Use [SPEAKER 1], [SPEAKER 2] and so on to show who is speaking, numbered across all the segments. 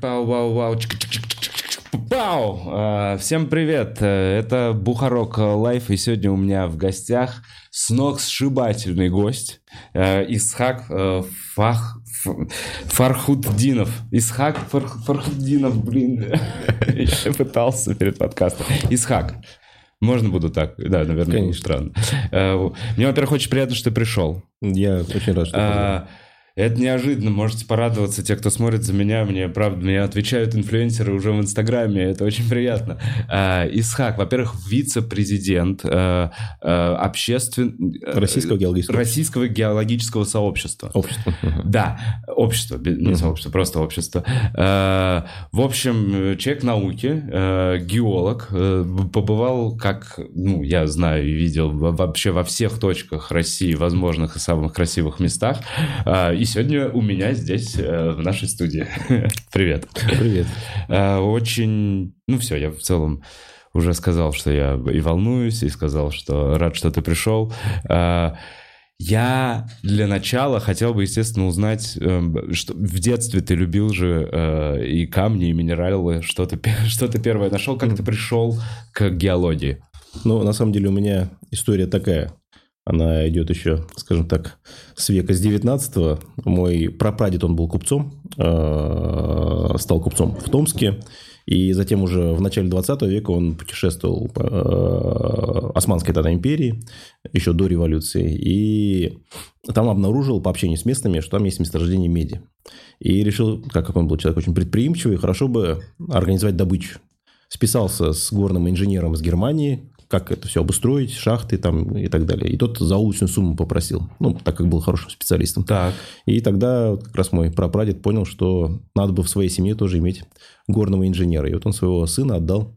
[SPEAKER 1] Пау, вау, вау, чик, чик, чик, чик, Пау! Всем привет! Это Бухарог Лайв, и сегодня у меня в гостях с ног сшибательный гость Исхак Фах... Фархутдинов. Исхак Фар- Фархутдинов, блин. Я пытался перед подкастом. Исхак. Можно буду так? Да, наверное,
[SPEAKER 2] Конечно.
[SPEAKER 1] странно. Мне, во-первых, очень приятно, что ты пришел.
[SPEAKER 2] Я очень рад, что
[SPEAKER 1] А, Это неожиданно, можете порадоваться, те, кто смотрит за меня, мне, правда, мне отвечают инфлюенсеры уже в Инстаграме, это очень приятно. А, Исхак, во-первых, вице-президент а, а, обществен... э,
[SPEAKER 2] Российского геологического
[SPEAKER 1] Российского геологического сообщества.
[SPEAKER 2] общества.
[SPEAKER 1] Да, общество, не сообщество, просто общество. Э, В общем, э, человек науки, э, геолог, э, побывал, как, ну, я знаю и видел во- вообще во всех точках России, возможных и самых красивых местах. Э, И сегодня у меня здесь, э, в нашей студии. Привет.
[SPEAKER 2] Привет.
[SPEAKER 1] Э, Очень, ну все, я в целом уже сказал, что я и волнуюсь, и сказал, что рад, что ты пришел. Э, Я для начала хотел бы, естественно, узнать, что в детстве ты любил же и камни, и минералы, что ты, что ты первое нашел, как ты пришел к геологии?
[SPEAKER 2] Ну, на самом деле у меня история такая. Она идет еще, скажем так, с века с 19 Мой прапрадед, он был купцом, э, стал купцом в Томске. И затем уже в начале 20 века он путешествовал по э, Османской тогда империи, еще до революции. И там обнаружил по общению с местными, что там есть месторождение меди. И решил, как он был человек очень предприимчивый, хорошо бы организовать добычу. Списался с горным инженером из Германии, как это все обустроить, шахты там и так далее. И тот за уличную сумму попросил, ну, так как был хорошим специалистом.
[SPEAKER 1] Так.
[SPEAKER 2] И тогда как раз мой прапрадед понял, что надо бы в своей семье тоже иметь горного инженера. И вот он своего сына отдал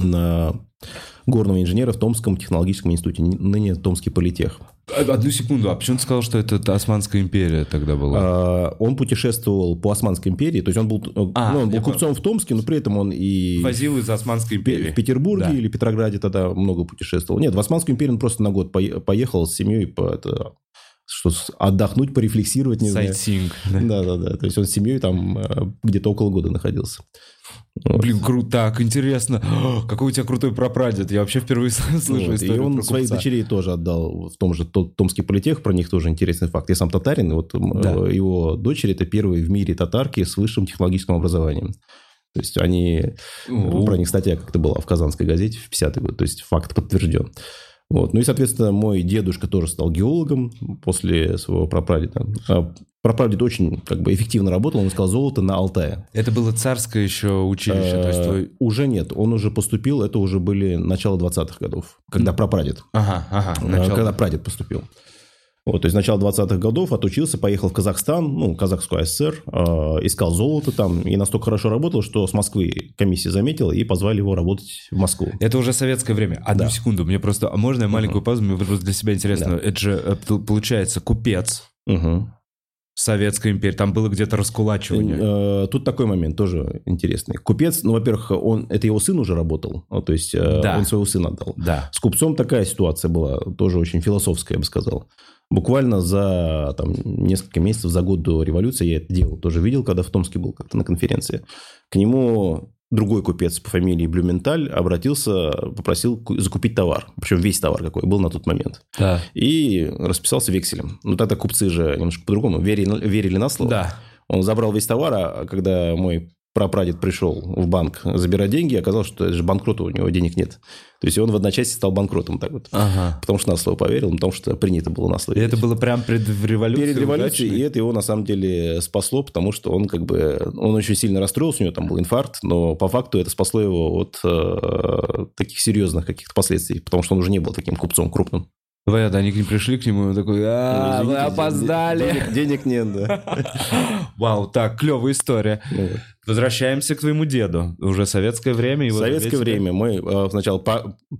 [SPEAKER 2] на горного инженера в Томском технологическом институте, ныне Томский политех.
[SPEAKER 1] Одну секунду, а почему ты сказал, что это Османская империя тогда была?
[SPEAKER 2] А, Он путешествовал по Османской империи, то есть он был, э,
[SPEAKER 1] А,
[SPEAKER 2] ну, он был купцом в Томске, но при этом он и
[SPEAKER 1] Возил из Османской империи.
[SPEAKER 2] в Петербурге
[SPEAKER 1] Да.
[SPEAKER 2] или Петрограде тогда много путешествовал. Нет, в Османскую империю он просто на год пое- поехал с семьей по, это, что, отдохнуть, порефлексировать, не
[SPEAKER 1] да.
[SPEAKER 2] Да-да-да, то есть он с семьей там э, где-то около года находился. Вот.
[SPEAKER 1] Блин, круто, так, интересно. О, какой у тебя крутой прапрадед. Я вообще впервые слышу
[SPEAKER 2] Вот,
[SPEAKER 1] историю
[SPEAKER 2] И он
[SPEAKER 1] про
[SPEAKER 2] своих
[SPEAKER 1] купца.
[SPEAKER 2] дочерей тоже отдал в том же То- Томский политех, про них тоже интересный факт. Я сам татарин, и вот
[SPEAKER 1] Да.
[SPEAKER 2] э, его дочери это первые в мире татарки с высшим технологическим образованием. То есть они,
[SPEAKER 1] О.
[SPEAKER 2] про них статья как-то была в Казанской газете в 50-й год, то есть факт подтвержден. Вот. Ну и, соответственно, мой дедушка тоже стал геологом после своего прапрадеда. А Прапрадед очень как бы эффективно работал, он искал золото на Алтае.
[SPEAKER 1] Это было царское еще училище, то есть
[SPEAKER 2] Э,
[SPEAKER 1] твой...
[SPEAKER 2] Уже нет, он уже поступил, это уже были начало 20-х годов, когда прапрадед.
[SPEAKER 1] Ага, ага,
[SPEAKER 2] Э,
[SPEAKER 1] начало.
[SPEAKER 2] Когда прадед поступил. Вот, то есть, начало 20-х годов отучился, поехал в Казахстан, ну, Казахскую ССР, э, искал золото там, и настолько хорошо работал, что с Москвы комиссия заметила и позвали его работать в Москву.
[SPEAKER 1] Это уже советское время. Одну
[SPEAKER 2] Да.
[SPEAKER 1] секунду, мне просто... А можно я маленькую паузу? Мне просто для себя интересно. Это же, э, получается, купец
[SPEAKER 2] Мгм.
[SPEAKER 1] Советской империи. Там было где-то раскулачивание.
[SPEAKER 2] Э, Тут такой момент тоже интересный. Купец, ну, во-первых, он, это его сын уже работал, ну, то есть э,
[SPEAKER 1] Да.
[SPEAKER 2] он своего сына отдал.
[SPEAKER 1] Да.
[SPEAKER 2] С купцом такая ситуация была, тоже очень философская, я бы сказал. Буквально за там, несколько месяцев, за год до революции я это делал. Тоже видел, когда в Томске был как-то на конференции. К нему другой купец по фамилии Блюменталь обратился, попросил ку- закупить товар. Причем весь товар какой был на тот момент.
[SPEAKER 1] Да.
[SPEAKER 2] И расписался векселем. Ну, тогда купцы же немножко по-другому верили, верили на слово.
[SPEAKER 1] Да.
[SPEAKER 2] Он забрал весь товар, а когда мой прапрадед пришел в банк забирать деньги, оказалось, что это же банкрот, у него денег нет. То есть, он в одночасье стал банкротом так вот.
[SPEAKER 1] Ага.
[SPEAKER 2] Потому что на слово поверил, потому что принято было на слово.
[SPEAKER 1] И это было прям перед революцией?
[SPEAKER 2] Перед революцией,
[SPEAKER 1] удачно?
[SPEAKER 2] и это его на самом деле спасло, потому что он как бы, он очень сильно расстроился, у него там был инфаркт, но по факту это спасло его от э, таких серьезных каких-то последствий, потому что он уже не был таким купцом крупным.
[SPEAKER 1] Понятно, они к ним пришли к нему, и он такой, а,
[SPEAKER 2] Ну,
[SPEAKER 1] вы опоздали.
[SPEAKER 2] Денег, нет, да.
[SPEAKER 1] Вау, так, клевая история.
[SPEAKER 2] Ну.
[SPEAKER 1] Возвращаемся к твоему деду. Уже советское время. его
[SPEAKER 2] советское время мы э, сначала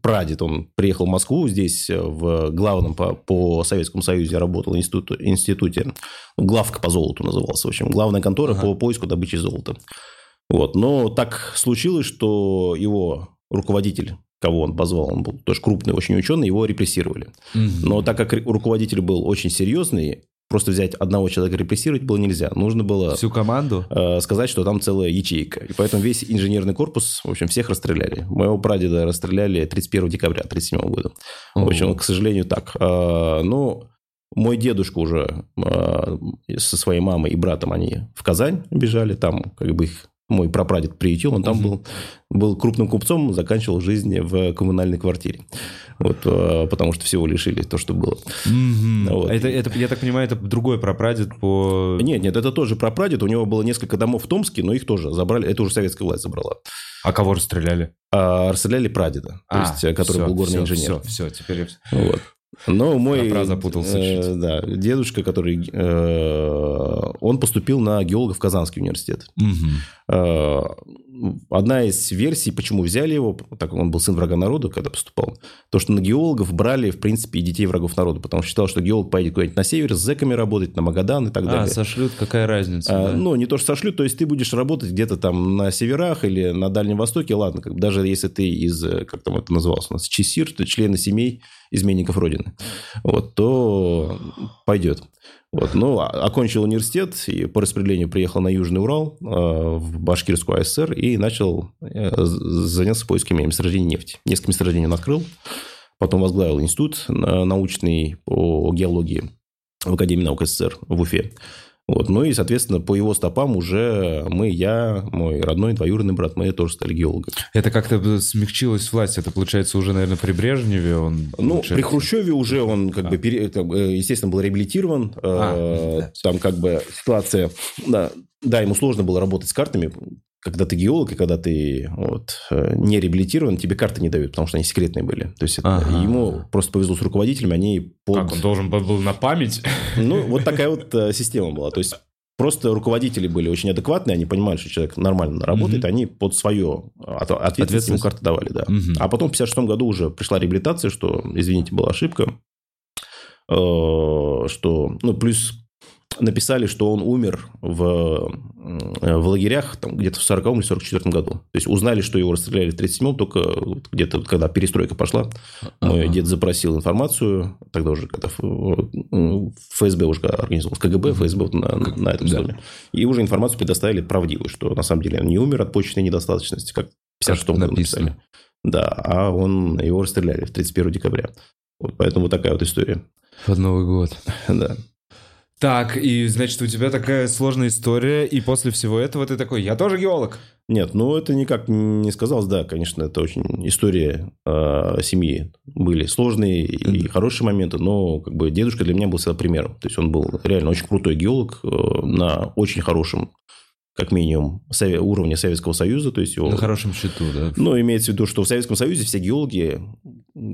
[SPEAKER 2] прадед, он приехал в Москву, здесь э, в главном по, по Советскому Союзу работал институт, институте, главка по золоту назывался, в общем, главная контора
[SPEAKER 1] Ага.
[SPEAKER 2] по поиску добычи золота. Вот, но так случилось, что его руководитель, кого он позвал, он был тоже крупный очень ученый, его репрессировали.
[SPEAKER 1] Мгм.
[SPEAKER 2] Но так как руководитель был очень серьезный, просто взять одного человека репрессировать было нельзя. Нужно было...
[SPEAKER 1] Всю команду?
[SPEAKER 2] Э, сказать, что там целая ячейка. И поэтому весь инженерный корпус, в общем, всех расстреляли. Моего прадеда расстреляли 31 декабря 1937 года. В общем, к сожалению, так. Э, ну, мой дедушка уже э, со своей мамой и братом, они в Казань бежали, там как бы их мой прапрадед приютил, он там угу. был, был крупным купцом, заканчивал жизнь в коммунальной квартире. Вот, э, потому что всего лишили то, что было.
[SPEAKER 1] Угу. Вот. Это, это, я так понимаю, это другой прапрадед по...
[SPEAKER 2] Нет, нет, это тоже прапрадед. У него было несколько домов в Томске, но их тоже забрали. Это уже советская власть забрала.
[SPEAKER 1] А кого расстреляли?
[SPEAKER 2] А, расстреляли прадеда, а, то есть, который все, был горный
[SPEAKER 1] все,
[SPEAKER 2] инженер.
[SPEAKER 1] Все, все, теперь...
[SPEAKER 2] Вот. Но мой...
[SPEAKER 1] Запутался
[SPEAKER 2] э, Да, дедушка, который... Э, он поступил на геолога в Казанский университет.
[SPEAKER 1] Угу.
[SPEAKER 2] Э, одна из версий, почему взяли его, так как он был сын врага народа, когда поступал, то, что на геологов брали, в принципе, и детей врагов народа, потому что считал, что геолог поедет куда-нибудь на север с зэками работать, на Магадан и так а, далее. А,
[SPEAKER 1] сошлют, какая разница?
[SPEAKER 2] А, да? Ну, не то, что сошлют, то есть ты будешь работать где-то там на северах или на Дальнем Востоке, ладно, как, даже если ты из, как там это называлось у нас, Чесир, ты члены семей изменников Родины, вот, то пойдет. Вот, ну, а, окончил университет и по распределению приехал на Южный Урал, э, в Башкирскую АСР и начал э, заняться поисками месторождений нефти. Несколько месторождений он открыл, потом возглавил институт научный по геологии в Академии наук СССР в Уфе. Вот. Ну и, соответственно, по его стопам уже мы, я, мой родной двоюродный брат, мы тоже стали геологами.
[SPEAKER 1] Это как-то смягчилась власть? Это, получается, уже, наверное, при Брежневе он...
[SPEAKER 2] Ну, получается... при Хрущеве уже он, как а. бы, пере... Э, естественно, был реабилитирован. А, да. Там, как бы, ситуация... Да, да, ему сложно было работать с картами, когда ты геолог и когда ты вот, э, не реабилитирован, тебе карты не дают, потому что они секретные были. То есть ага. ему просто повезло с руководителями, они
[SPEAKER 1] под... Как, он должен был на память?
[SPEAKER 2] Ну, вот такая вот э, система была. То есть просто руководители были очень адекватные, они понимали, что человек нормально работает, угу. они под свое ответственность ему карты давали, да. Угу. А потом в 56 году уже пришла реабилитация, что, извините, была ошибка, э, что, ну, плюс написали, что он умер в, в лагерях там, где-то в 40 или 44 году. То есть узнали, что его расстреляли в 37-м, только где-то, когда перестройка пошла, мой ага. дед запросил информацию, тогда уже когда ФСБ уже организовал, КГБ, ФСБ вот на, на этом да. доме. И уже информацию предоставили правдивую, что на самом деле он не умер от почечной недостаточности, как в 56-м году написали. Да, а он, его расстреляли в 31 декабря. Вот поэтому вот такая вот история.
[SPEAKER 1] Под Новый год.
[SPEAKER 2] Да.
[SPEAKER 1] Так, и значит, у тебя такая сложная история, и после всего этого ты такой, я тоже геолог.
[SPEAKER 2] Нет, ну это никак не сказалось. Да, конечно, это очень история э, семьи. Были сложные и хорошие моменты, но как бы дедушка для меня был всегда примером. То есть он был реально очень крутой геолог э, на очень хорошем как минимум, уровня Советского Союза. То есть его...
[SPEAKER 1] На хорошем счету, да?
[SPEAKER 2] Ну, имеется в виду, что в Советском Союзе все геологи,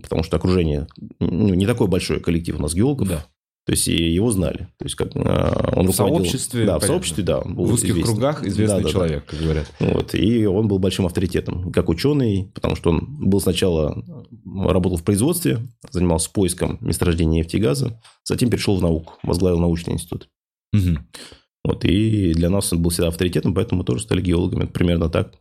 [SPEAKER 2] потому что окружение, ну, не такой большой коллектив у нас геологов, да. То есть и его знали. То есть как
[SPEAKER 1] а, он в сообществе,
[SPEAKER 2] да, понятно. в сообществе, да,
[SPEAKER 1] в узких известен. кругах известный да, да, человек, да. как говорят.
[SPEAKER 2] Вот и он был большим авторитетом, как ученый, потому что он был сначала работал в производстве, занимался поиском месторождения нефти и газа, затем перешел в науку, возглавил научный институт.
[SPEAKER 1] Угу.
[SPEAKER 2] Вот и для нас он был всегда авторитетом, поэтому мы тоже стали геологами. Примерно так.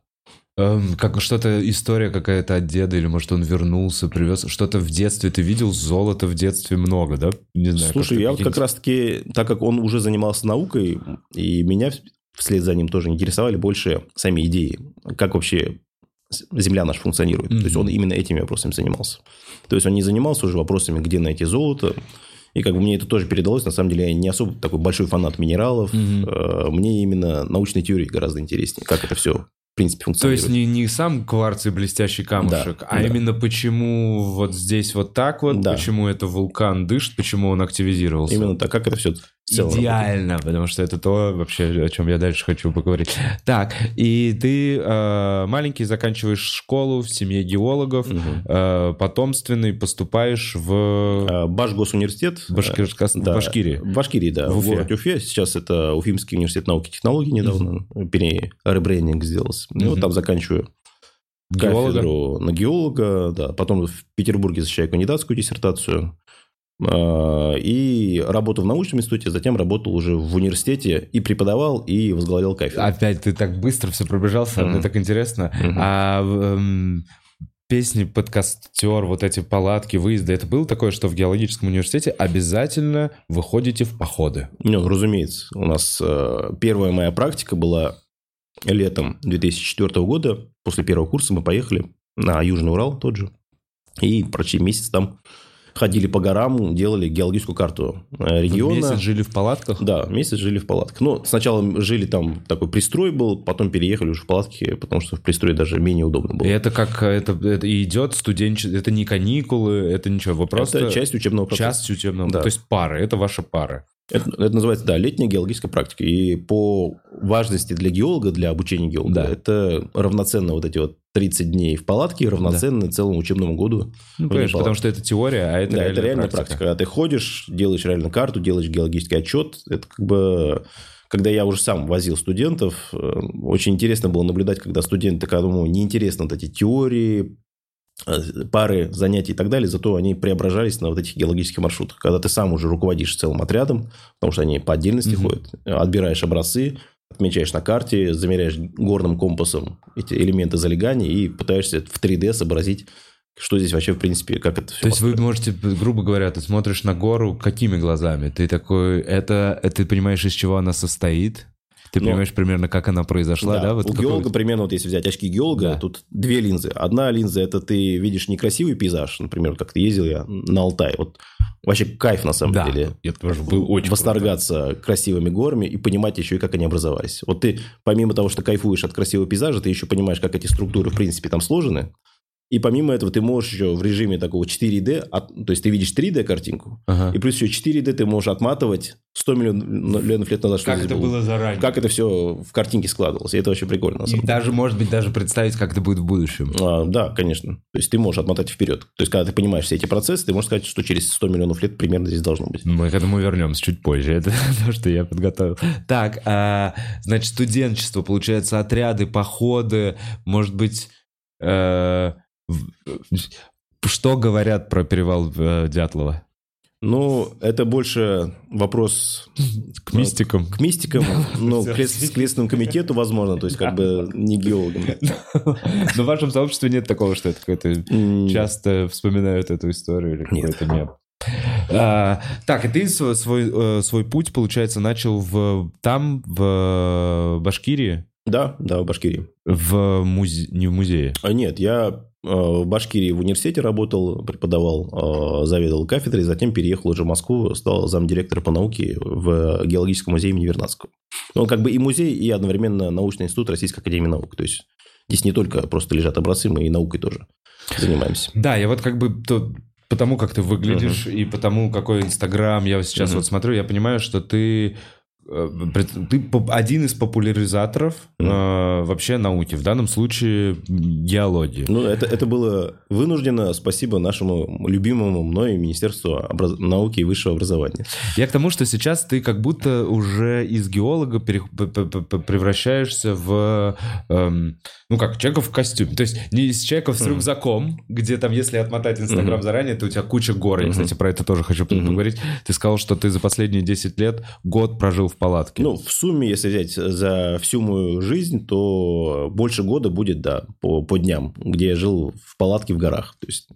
[SPEAKER 1] Эм, как что-то история какая-то от деда, или может он вернулся, привез что-то в детстве ты видел, золото в детстве много, да?
[SPEAKER 2] Не знаю. Слушай, я вот как раз-таки, так как он уже занимался наукой, и меня вслед за ним тоже интересовали больше сами идеи, как вообще Земля наша функционирует. Mm-hmm. То есть он именно этими вопросами занимался. То есть он не занимался уже вопросами, где найти золото. И как бы мне это тоже передалось. На самом деле я не особо такой большой фанат минералов. Mm-hmm. Мне именно научной теории гораздо интереснее, как это все принципе, функционирует.
[SPEAKER 1] То есть не, не сам кварц и блестящий камушек, да, а да. именно почему вот здесь вот так вот, да. почему это вулкан дышит, почему он активизировался.
[SPEAKER 2] Именно так, как это все
[SPEAKER 1] Идеально, работает. потому что это то вообще, о чем я дальше хочу поговорить. Так, и ты э, маленький заканчиваешь школу в семье геологов, угу. э, потомственный, поступаешь в...
[SPEAKER 2] Э, Башгосуниверситет.
[SPEAKER 1] Башкирска... Да, Башкирии.
[SPEAKER 2] В Башкирии, да, в, в городе Уфе. Сейчас это Уфимский университет науки и технологий недавно, угу. переребрендинг сделался. Угу. Ну, вот там заканчиваю Геолога. кафедру на геолога, да. Потом в Петербурге защищаю кандидатскую диссертацию. А, и работал в научном институте, затем работал уже в университете и преподавал, и возглавлял кафедру.
[SPEAKER 1] Опять ты так быстро все пробежался, mm-hmm. мне так интересно. Mm-hmm. А эм, песни, подкастер, вот эти палатки, выезды, это было такое, что в геологическом университете обязательно выходите в походы?
[SPEAKER 2] Ну, разумеется. У нас э, первая моя практика была летом 2004 года. После первого курса мы поехали на Южный Урал тот же. И почти месяц там ходили по горам, делали геологическую карту э, региона.
[SPEAKER 1] Месяц жили в палатках?
[SPEAKER 2] Да, месяц жили в палатках. Ну, сначала жили там, такой пристрой был, потом переехали уже в палатки, потому что в пристрое даже менее удобно было.
[SPEAKER 1] И это как, это, это идет студенчество, это не каникулы, это ничего, вы просто...
[SPEAKER 2] Это часть учебного процесса.
[SPEAKER 1] Часть учебного,
[SPEAKER 2] Да.
[SPEAKER 1] то есть пары, это ваши пары.
[SPEAKER 2] Это, это называется, да, летняя геологическая практика. И по важности для геолога, для обучения геолога,
[SPEAKER 1] Да.
[SPEAKER 2] это равноценно вот эти вот 30 дней в палатке, равноценно целому учебному году.
[SPEAKER 1] Ну, конечно, потому что это теория, а это
[SPEAKER 2] да,
[SPEAKER 1] реальная
[SPEAKER 2] это реальная
[SPEAKER 1] практика.
[SPEAKER 2] практика. Когда ты ходишь, делаешь реально карту, делаешь геологический отчет, это как бы... Когда я уже сам возил студентов, э, очень интересно было наблюдать, когда студенты, кому неинтересны вот эти теории, пары занятий и так далее, зато они преображались на вот этих геологических маршрутах. Когда ты сам уже руководишь целым отрядом, потому что они по отдельности
[SPEAKER 1] Мгм.
[SPEAKER 2] ходят, отбираешь образцы, отмечаешь на карте, замеряешь горным компасом эти элементы залегания и пытаешься в 3D сообразить, что здесь вообще, в принципе, как это все
[SPEAKER 1] То есть вы можете, грубо говоря, ты смотришь на гору какими глазами? Ты такой, это, это ты понимаешь, из чего она состоит? Ты
[SPEAKER 2] Ну,
[SPEAKER 1] понимаешь примерно, как она произошла, да?
[SPEAKER 2] у
[SPEAKER 1] какой-
[SPEAKER 2] геолога примерно, вот если взять очки геолога,
[SPEAKER 1] Да.
[SPEAKER 2] тут две линзы. Одна линза – это ты видишь некрасивый пейзаж, например, как ты ездил я на Алтай. Вот вообще кайф на самом
[SPEAKER 1] Да,
[SPEAKER 2] деле.
[SPEAKER 1] я тоже был очень
[SPEAKER 2] восторгаться красивыми горами и понимать еще и как они образовались. Вот ты, помимо того, что кайфуешь от красивого пейзажа, ты еще понимаешь, как эти структуры, в принципе, там сложены. И помимо этого ты можешь еще в режиме такого 4D, от- то есть ты видишь 3D картинку,
[SPEAKER 1] Ага.
[SPEAKER 2] и плюс еще 4D ты можешь отматывать 100 миллион- миллионов лет назад, что
[SPEAKER 1] Как это было заранее?
[SPEAKER 2] Как это все в картинке складывалось. И это очень прикольно,
[SPEAKER 1] И даже, может быть, даже представить, как это будет в будущем.
[SPEAKER 2] А, да, конечно. То есть ты можешь отмотать вперед. То есть, когда ты понимаешь все эти процессы, ты можешь сказать, что через 100 миллионов лет примерно здесь должно быть.
[SPEAKER 1] Мы к этому вернемся чуть позже. Это то, что я подготовил. Так, а, значит, студенчество, получается, отряды, походы, может быть, э, что говорят про перевал э, Дятлова?
[SPEAKER 2] Ну, это больше вопрос
[SPEAKER 1] К мистикам.
[SPEAKER 2] к мистикам, ну,
[SPEAKER 1] Всё.
[SPEAKER 2] к Следственному комитету, возможно, то есть, как бы не геологам.
[SPEAKER 1] Но в вашем сообществе нет такого, что это какой-то...
[SPEAKER 2] М,
[SPEAKER 1] Часто вспоминают эту историю или
[SPEAKER 2] Нет.
[SPEAKER 1] какой-то мем. А, так, и ты свой, свой, э, свой путь, получается, начал в, там, в Башкирии,
[SPEAKER 2] Да, да, в Башкирии.
[SPEAKER 1] в музе... не в музее.
[SPEAKER 2] А Нет, я в Башкирии в университете работал, преподавал, э, заведовал кафедрой, затем переехал уже в Москву, стал замдиректора по науке в геологическом музее имени Вернадского. Он как бы и музей, и одновременно научный институт Российской Академии Наук. То есть, здесь не только просто лежат образцы, мы и наукой тоже занимаемся.
[SPEAKER 1] Да, я вот как бы то- потому, как ты выглядишь, и потому, какой Инстаграм я сейчас
[SPEAKER 2] Мгм.
[SPEAKER 1] вот смотрю, я понимаю, что ты э, ты поп- один из популяризаторов э, вообще науки, в данном случае геологии.
[SPEAKER 2] Ну, это, это было вынуждено, спасибо нашему любимому мной Министерству образ- науки и высшего образования.
[SPEAKER 1] Я к тому, что сейчас ты как будто уже из геолога пере- превращаешься в, эм, ну как, человека в костюме. То есть не из человека с рюкзаком, где там, если отмотать Инстаграм
[SPEAKER 2] Мгм.
[SPEAKER 1] заранее, то у тебя куча гор. Я,
[SPEAKER 2] Мгм.
[SPEAKER 1] кстати, про это тоже хочу
[SPEAKER 2] Мгм.
[SPEAKER 1] поговорить. Ты сказал, что ты за последние 10 лет год прожил в палатке.
[SPEAKER 2] Ну, в сумме, если взять за всю мою жизнь, то больше года будет, да, по, по дням, где я жил в палатке в горах. То есть,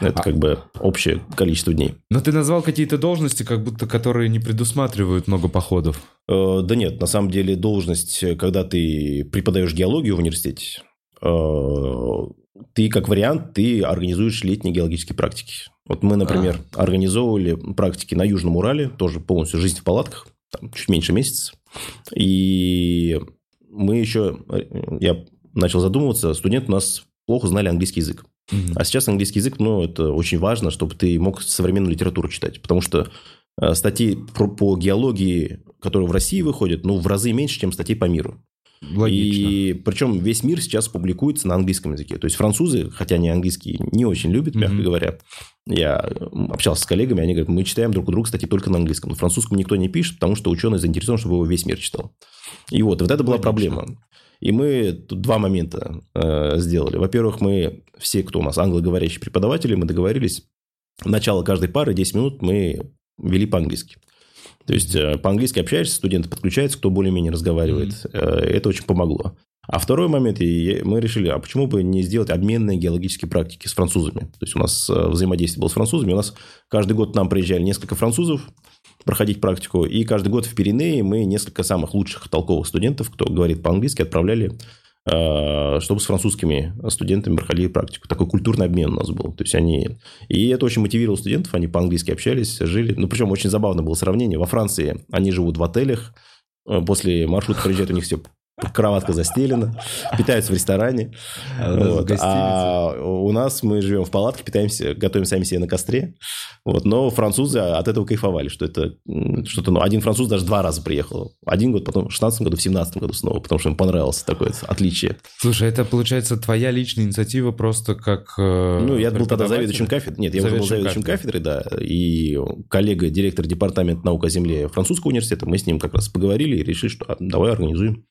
[SPEAKER 2] это
[SPEAKER 1] А-
[SPEAKER 2] как бы общее количество дней.
[SPEAKER 1] Но ты назвал какие-то должности, как будто которые не предусматривают много походов.
[SPEAKER 2] Э, Да нет, на самом деле должность, э, когда ты преподаешь геологию в университете, э, ты как вариант, ты организуешь летние геологические практики. Вот мы, например, организовывали практики на Южном Урале, тоже полностью жизнь в палатках, там чуть меньше месяца. И мы еще, я начал задумываться, студенты у нас плохо знали английский язык. А сейчас английский язык, ну, это очень важно, чтобы ты мог современную литературу читать. Потому что э, статьи про- по геологии, которые в России выходят, ну, в разы меньше, чем статей по миру.
[SPEAKER 1] Логично.
[SPEAKER 2] И причем весь мир сейчас публикуется на английском языке. То есть французы, хотя они английский не очень любят, мягко
[SPEAKER 1] Мгм.
[SPEAKER 2] говоря. Я общался с коллегами, они говорят, мы читаем друг у друга статьи только на английском. На французском никто не пишет, потому что ученый заинтересован, чтобы его весь мир читал. И вот, вот это была проблема. И мы тут два момента э, сделали. Во-первых, мы все, кто у нас англоговорящие преподаватели, мы договорились, начало каждой пары 10 минут мы вели по-английски. То есть, э, по-английски общаешься, студенты подключаются, кто более-менее разговаривает. Э, Это очень помогло. А второй момент, и мы решили, а почему бы не сделать обменные геологические практики с французами? То есть у нас э, взаимодействие было с французами, у нас каждый год к нам приезжали несколько французов проходить практику, и каждый год в Пиренеи мы несколько самых лучших толковых студентов, кто говорит по-английски, отправляли чтобы с французскими студентами проходили практику. Такой культурный обмен у нас был. То есть они... И это очень мотивировало студентов, они по-английски общались, жили. Ну, причем очень забавно было сравнение. Во Франции они живут в отелях, э, после маршрута приезжают, у них все кроватка застелена, питаются в ресторане. А, вот. а у нас мы живем в палатке, питаемся, готовим сами себе на костре. Вот. Но французы от этого кайфовали, что это что-то... Ну, один француз даже два раза приехал. Один год, потом в 16 году, в 17 году снова, потому что им понравилось такое отличие.
[SPEAKER 1] Слушай, это, получается, твоя личная инициатива просто как
[SPEAKER 2] э, Ну, я был тогда заведующим кафедрой. Нет, я уже был заведующим кафедрой, да. И коллега, директор департамента наук о земле французского университета, мы с ним как раз поговорили и решили, что а, давай организуем.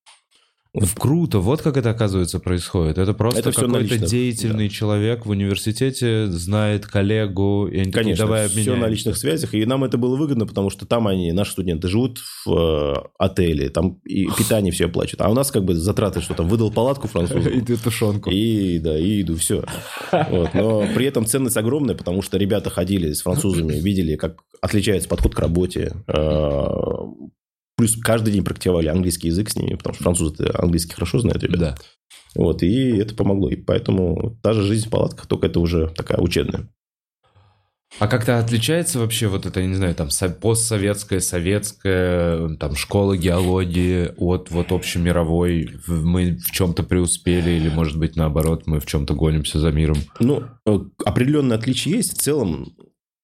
[SPEAKER 1] Круто, вот как это оказывается происходит. Это просто это какой-то деятельный да. человек в университете знает коллегу, и они
[SPEAKER 2] Конечно, такие, давай все на личных связях, и нам это было выгодно, потому что там они, наши студенты, живут в э, отеле, там и питание все оплачивают. А у нас как бы затраты, что там, выдал палатку французу.
[SPEAKER 1] И тушенку.
[SPEAKER 2] И, да, и еду, все. Вот. Но при этом ценность огромная, потому что ребята ходили с французами, видели, как отличается подход к работе, э, Плюс каждый день практиковали английский язык с ними, потому что французы английский хорошо знают ребята. Да. Вот, и это помогло. И поэтому та же жизнь в палатках, только это уже такая учебная.
[SPEAKER 1] А как-то отличается вообще вот это, я не знаю, там постсоветская, советская, там школа геологии от вот общемировой? Мы в чем-то преуспели или, может быть, наоборот, мы в чем-то гонимся за миром?
[SPEAKER 2] Ну, э, определенные отличия есть. В целом,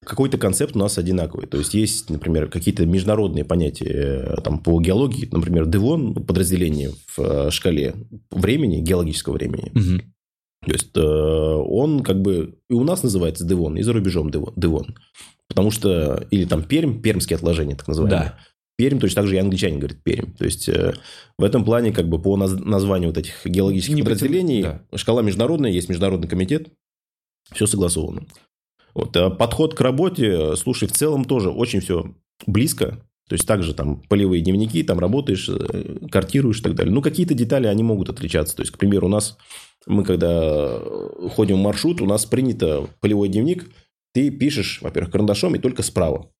[SPEAKER 2] какой-то концепт у нас одинаковый. То есть, есть, например, какие-то международные понятия э, там, по геологии, например, Девон, подразделение в э, шкале времени, геологического времени. Угу. То есть, э, он как бы и у нас называется Девон, и за рубежом Девон. Потому что, или там Пермь, пермские отложения, так называемые. Да. Пермь, точно так же и англичане говорят Пермь. То есть, в этом плане, как бы по названию вот этих геологических Не подразделений, да. шкала международная, есть международный комитет, все согласовано. Вот, а подход к работе, слушай, в целом тоже очень все близко. То есть, также там полевые дневники, там работаешь, э, картируешь и так далее. Ну, какие-то детали, они могут отличаться. То есть, к примеру, у нас, мы когда ходим в маршрут, у нас принято полевой дневник, ты пишешь, во-первых, карандашом и только справа.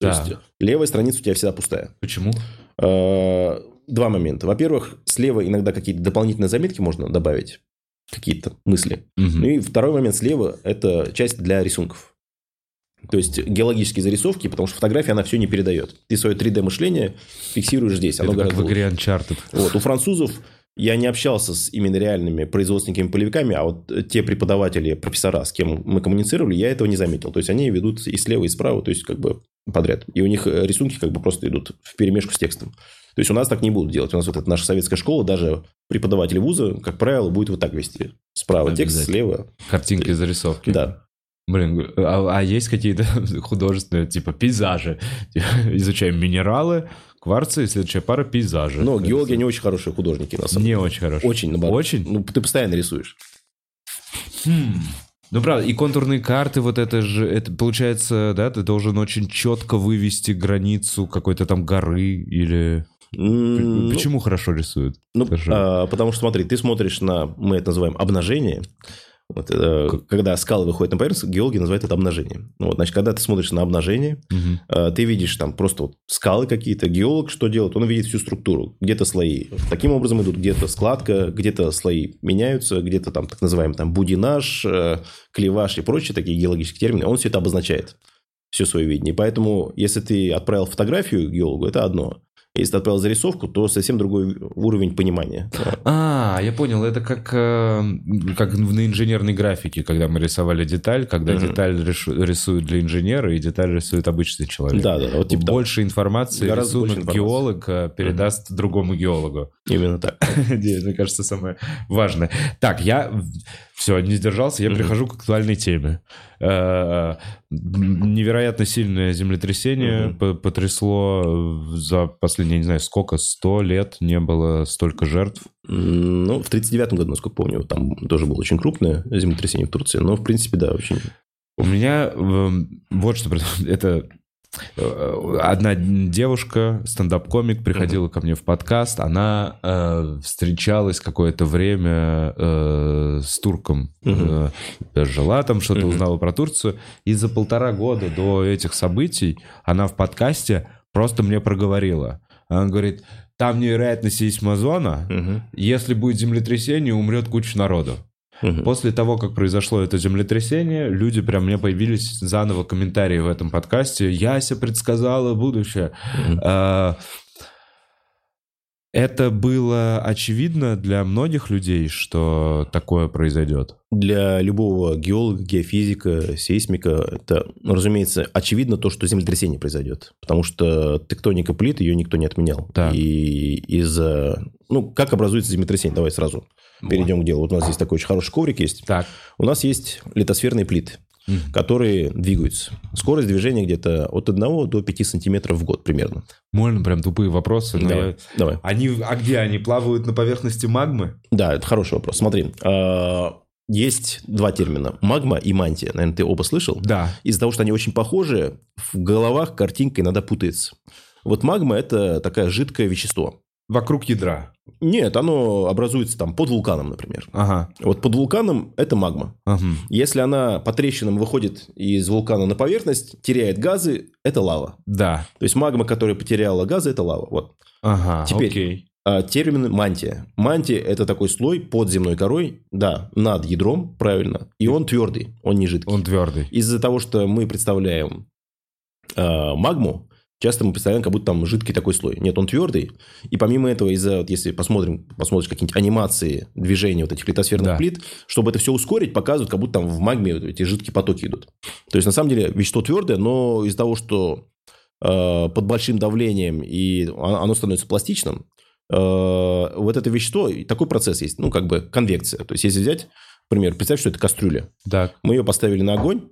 [SPEAKER 2] То да. есть, левая страница у тебя всегда пустая.
[SPEAKER 1] Почему?
[SPEAKER 2] Два момента. Во-первых, слева иногда какие-то дополнительные заметки можно добавить какие-то мысли. Угу. Ну и второй момент слева – это часть для рисунков. То есть геологические зарисовки, потому что фотография она все не передает. Ты свое 3D-мышление фиксируешь здесь.
[SPEAKER 1] Оно это как в игре Uncharted.
[SPEAKER 2] Вот. У французов я не общался с именно реальными производственниками-полевиками, а вот те преподаватели, профессора, с кем мы коммуницировали, я этого не заметил. То есть, они ведут и слева, и справа, то есть, как бы подряд. И у них рисунки как бы просто идут в перемешку с текстом. То есть у нас так не будут делать. У нас вот эта наша советская школа, даже преподаватель вуза, как правило, будет вот так вести. Справа текст, слева.
[SPEAKER 1] Картинки, зарисовки.
[SPEAKER 2] Да.
[SPEAKER 1] Блин, а, а есть какие-то художественные, типа, пейзажи? Изучаем минералы, кварцы, и следующая пара пейзажи.
[SPEAKER 2] Но геологи не очень хорошие художники, на самом
[SPEAKER 1] деле. Не очень хорошие.
[SPEAKER 2] Очень, наоборот. Очень? Ну, ты постоянно рисуешь.
[SPEAKER 1] Хм. Ну, правда, и контурные карты, вот это же, это получается, да, ты должен очень четко вывести границу какой-то там горы или... Ну, Почему ну, хорошо рисуют?
[SPEAKER 2] Ну, а, потому что, смотри, ты смотришь на, мы это называем обнажение, вот, э, когда скалы выходят на поверхность, геологи называют это обнажение. Вот, значит, когда ты смотришь на обнажение, угу. э, ты видишь там просто вот скалы какие-то. Геолог что делает? Он видит всю структуру. Где-то слои таким образом идут, где-то складка, где-то слои меняются, где-то там так называемый там будинаж, э, клеваж и прочие такие геологические термины. Он все это обозначает все свое видение. Поэтому, если ты отправил фотографию геологу, это одно. Если ты отправил зарисовку, то совсем другой уровень понимания.
[SPEAKER 1] А, я понял. Это как, э, как на инженерной графике, когда мы рисовали деталь, когда угу. деталь рисуют для инженера, и деталь рисует обычный человек.
[SPEAKER 2] Да, да.
[SPEAKER 1] Вот, типа, больше информации Гораздо рисунок больше геолог э, передаст угу. другому геологу.
[SPEAKER 2] Именно так.
[SPEAKER 1] Мне кажется, самое важное. Так, я все, не сдержался, я прихожу к актуальной теме. Э, невероятно сильное землетрясение потрясло за последние, не знаю, сколько, сто лет не было столько жертв.
[SPEAKER 2] Ну, в 39 году, насколько помню, там тоже было очень крупное землетрясение в Турции, но, в принципе, да, очень...
[SPEAKER 1] У меня вот что... Это э, одна девушка, стендап-комик, приходила ко мне в подкаст. Она э, встречалась какое-то время э, с турком. Э, жила там, что-то узнала про Турцию. И за полтора года до этих событий она в подкасте просто мне проговорила. Она говорит, там невероятно сейсмозона.
[SPEAKER 2] Мгм.
[SPEAKER 1] Если будет землетрясение, умрет куча народу.
[SPEAKER 2] Мгм.
[SPEAKER 1] После того, как произошло это землетрясение, люди прям мне появились заново комментарии в этом подкасте. Яся предсказала будущее.
[SPEAKER 2] Мгм.
[SPEAKER 1] А, Это было очевидно для многих людей, что такое произойдет.
[SPEAKER 2] Для любого геолога, геофизика, сейсмика, это, ну, разумеется, очевидно то, что землетрясение произойдет. Потому что тектоника плит, ее никто не отменял.
[SPEAKER 1] Так.
[SPEAKER 2] И из-за... Ну, как образуется землетрясение? Давай сразу перейдем к делу. Вот у нас здесь такой очень хороший коврик есть.
[SPEAKER 1] Так.
[SPEAKER 2] У нас есть литосферные плиты,
[SPEAKER 1] Мгм.
[SPEAKER 2] которые двигаются. Скорость движения где-то от 1 до 5 сантиметров в год примерно.
[SPEAKER 1] Можно прям тупые вопросы. но
[SPEAKER 2] Давай,
[SPEAKER 1] я-
[SPEAKER 2] давай.
[SPEAKER 1] Они, а где они? Плавают на поверхности магмы?
[SPEAKER 2] Да, это хороший вопрос. Смотри, а, есть два термина. Магма и мантия. Наверное, ты оба слышал?
[SPEAKER 1] Да.
[SPEAKER 2] Из-за того, что они очень похожи, в головах картинка иногда путается. Вот магма – это такое жидкое вещество.
[SPEAKER 1] Вокруг ядра.
[SPEAKER 2] Нет, оно образуется там под вулканом, например.
[SPEAKER 1] Ага.
[SPEAKER 2] Вот под вулканом – это магма.
[SPEAKER 1] Мгм.
[SPEAKER 2] Если она по трещинам выходит из вулкана на поверхность, теряет газы – это лава.
[SPEAKER 1] Да.
[SPEAKER 2] То есть магма, которая потеряла газы – это лава. Вот.
[SPEAKER 1] Ага.
[SPEAKER 2] Теперь.
[SPEAKER 1] Окей.
[SPEAKER 2] А, термин мантия. Мантия – это такой слой под земной корой, да, над ядром, правильно, и он твердый, он не жидкий.
[SPEAKER 1] Он твердый.
[SPEAKER 2] Из-за того, что мы представляем а, магму, часто мы представляем, как будто там жидкий такой слой. Нет, он твердый. И помимо этого, из-за, вот если посмотрим, посмотришь какие-нибудь анимации движения вот этих литосферных
[SPEAKER 1] Да.
[SPEAKER 2] плит, чтобы это все ускорить, показывают, как будто там в магме вот эти жидкие потоки идут. То есть, на самом деле, вещество твердое, но из-за того, что э, под большим давлением и оно становится пластичным, э, вот это вещество, такой процесс есть, ну, как бы конвекция. То есть, если взять, например, представь, что это кастрюля.
[SPEAKER 1] Так.
[SPEAKER 2] Мы ее поставили на огонь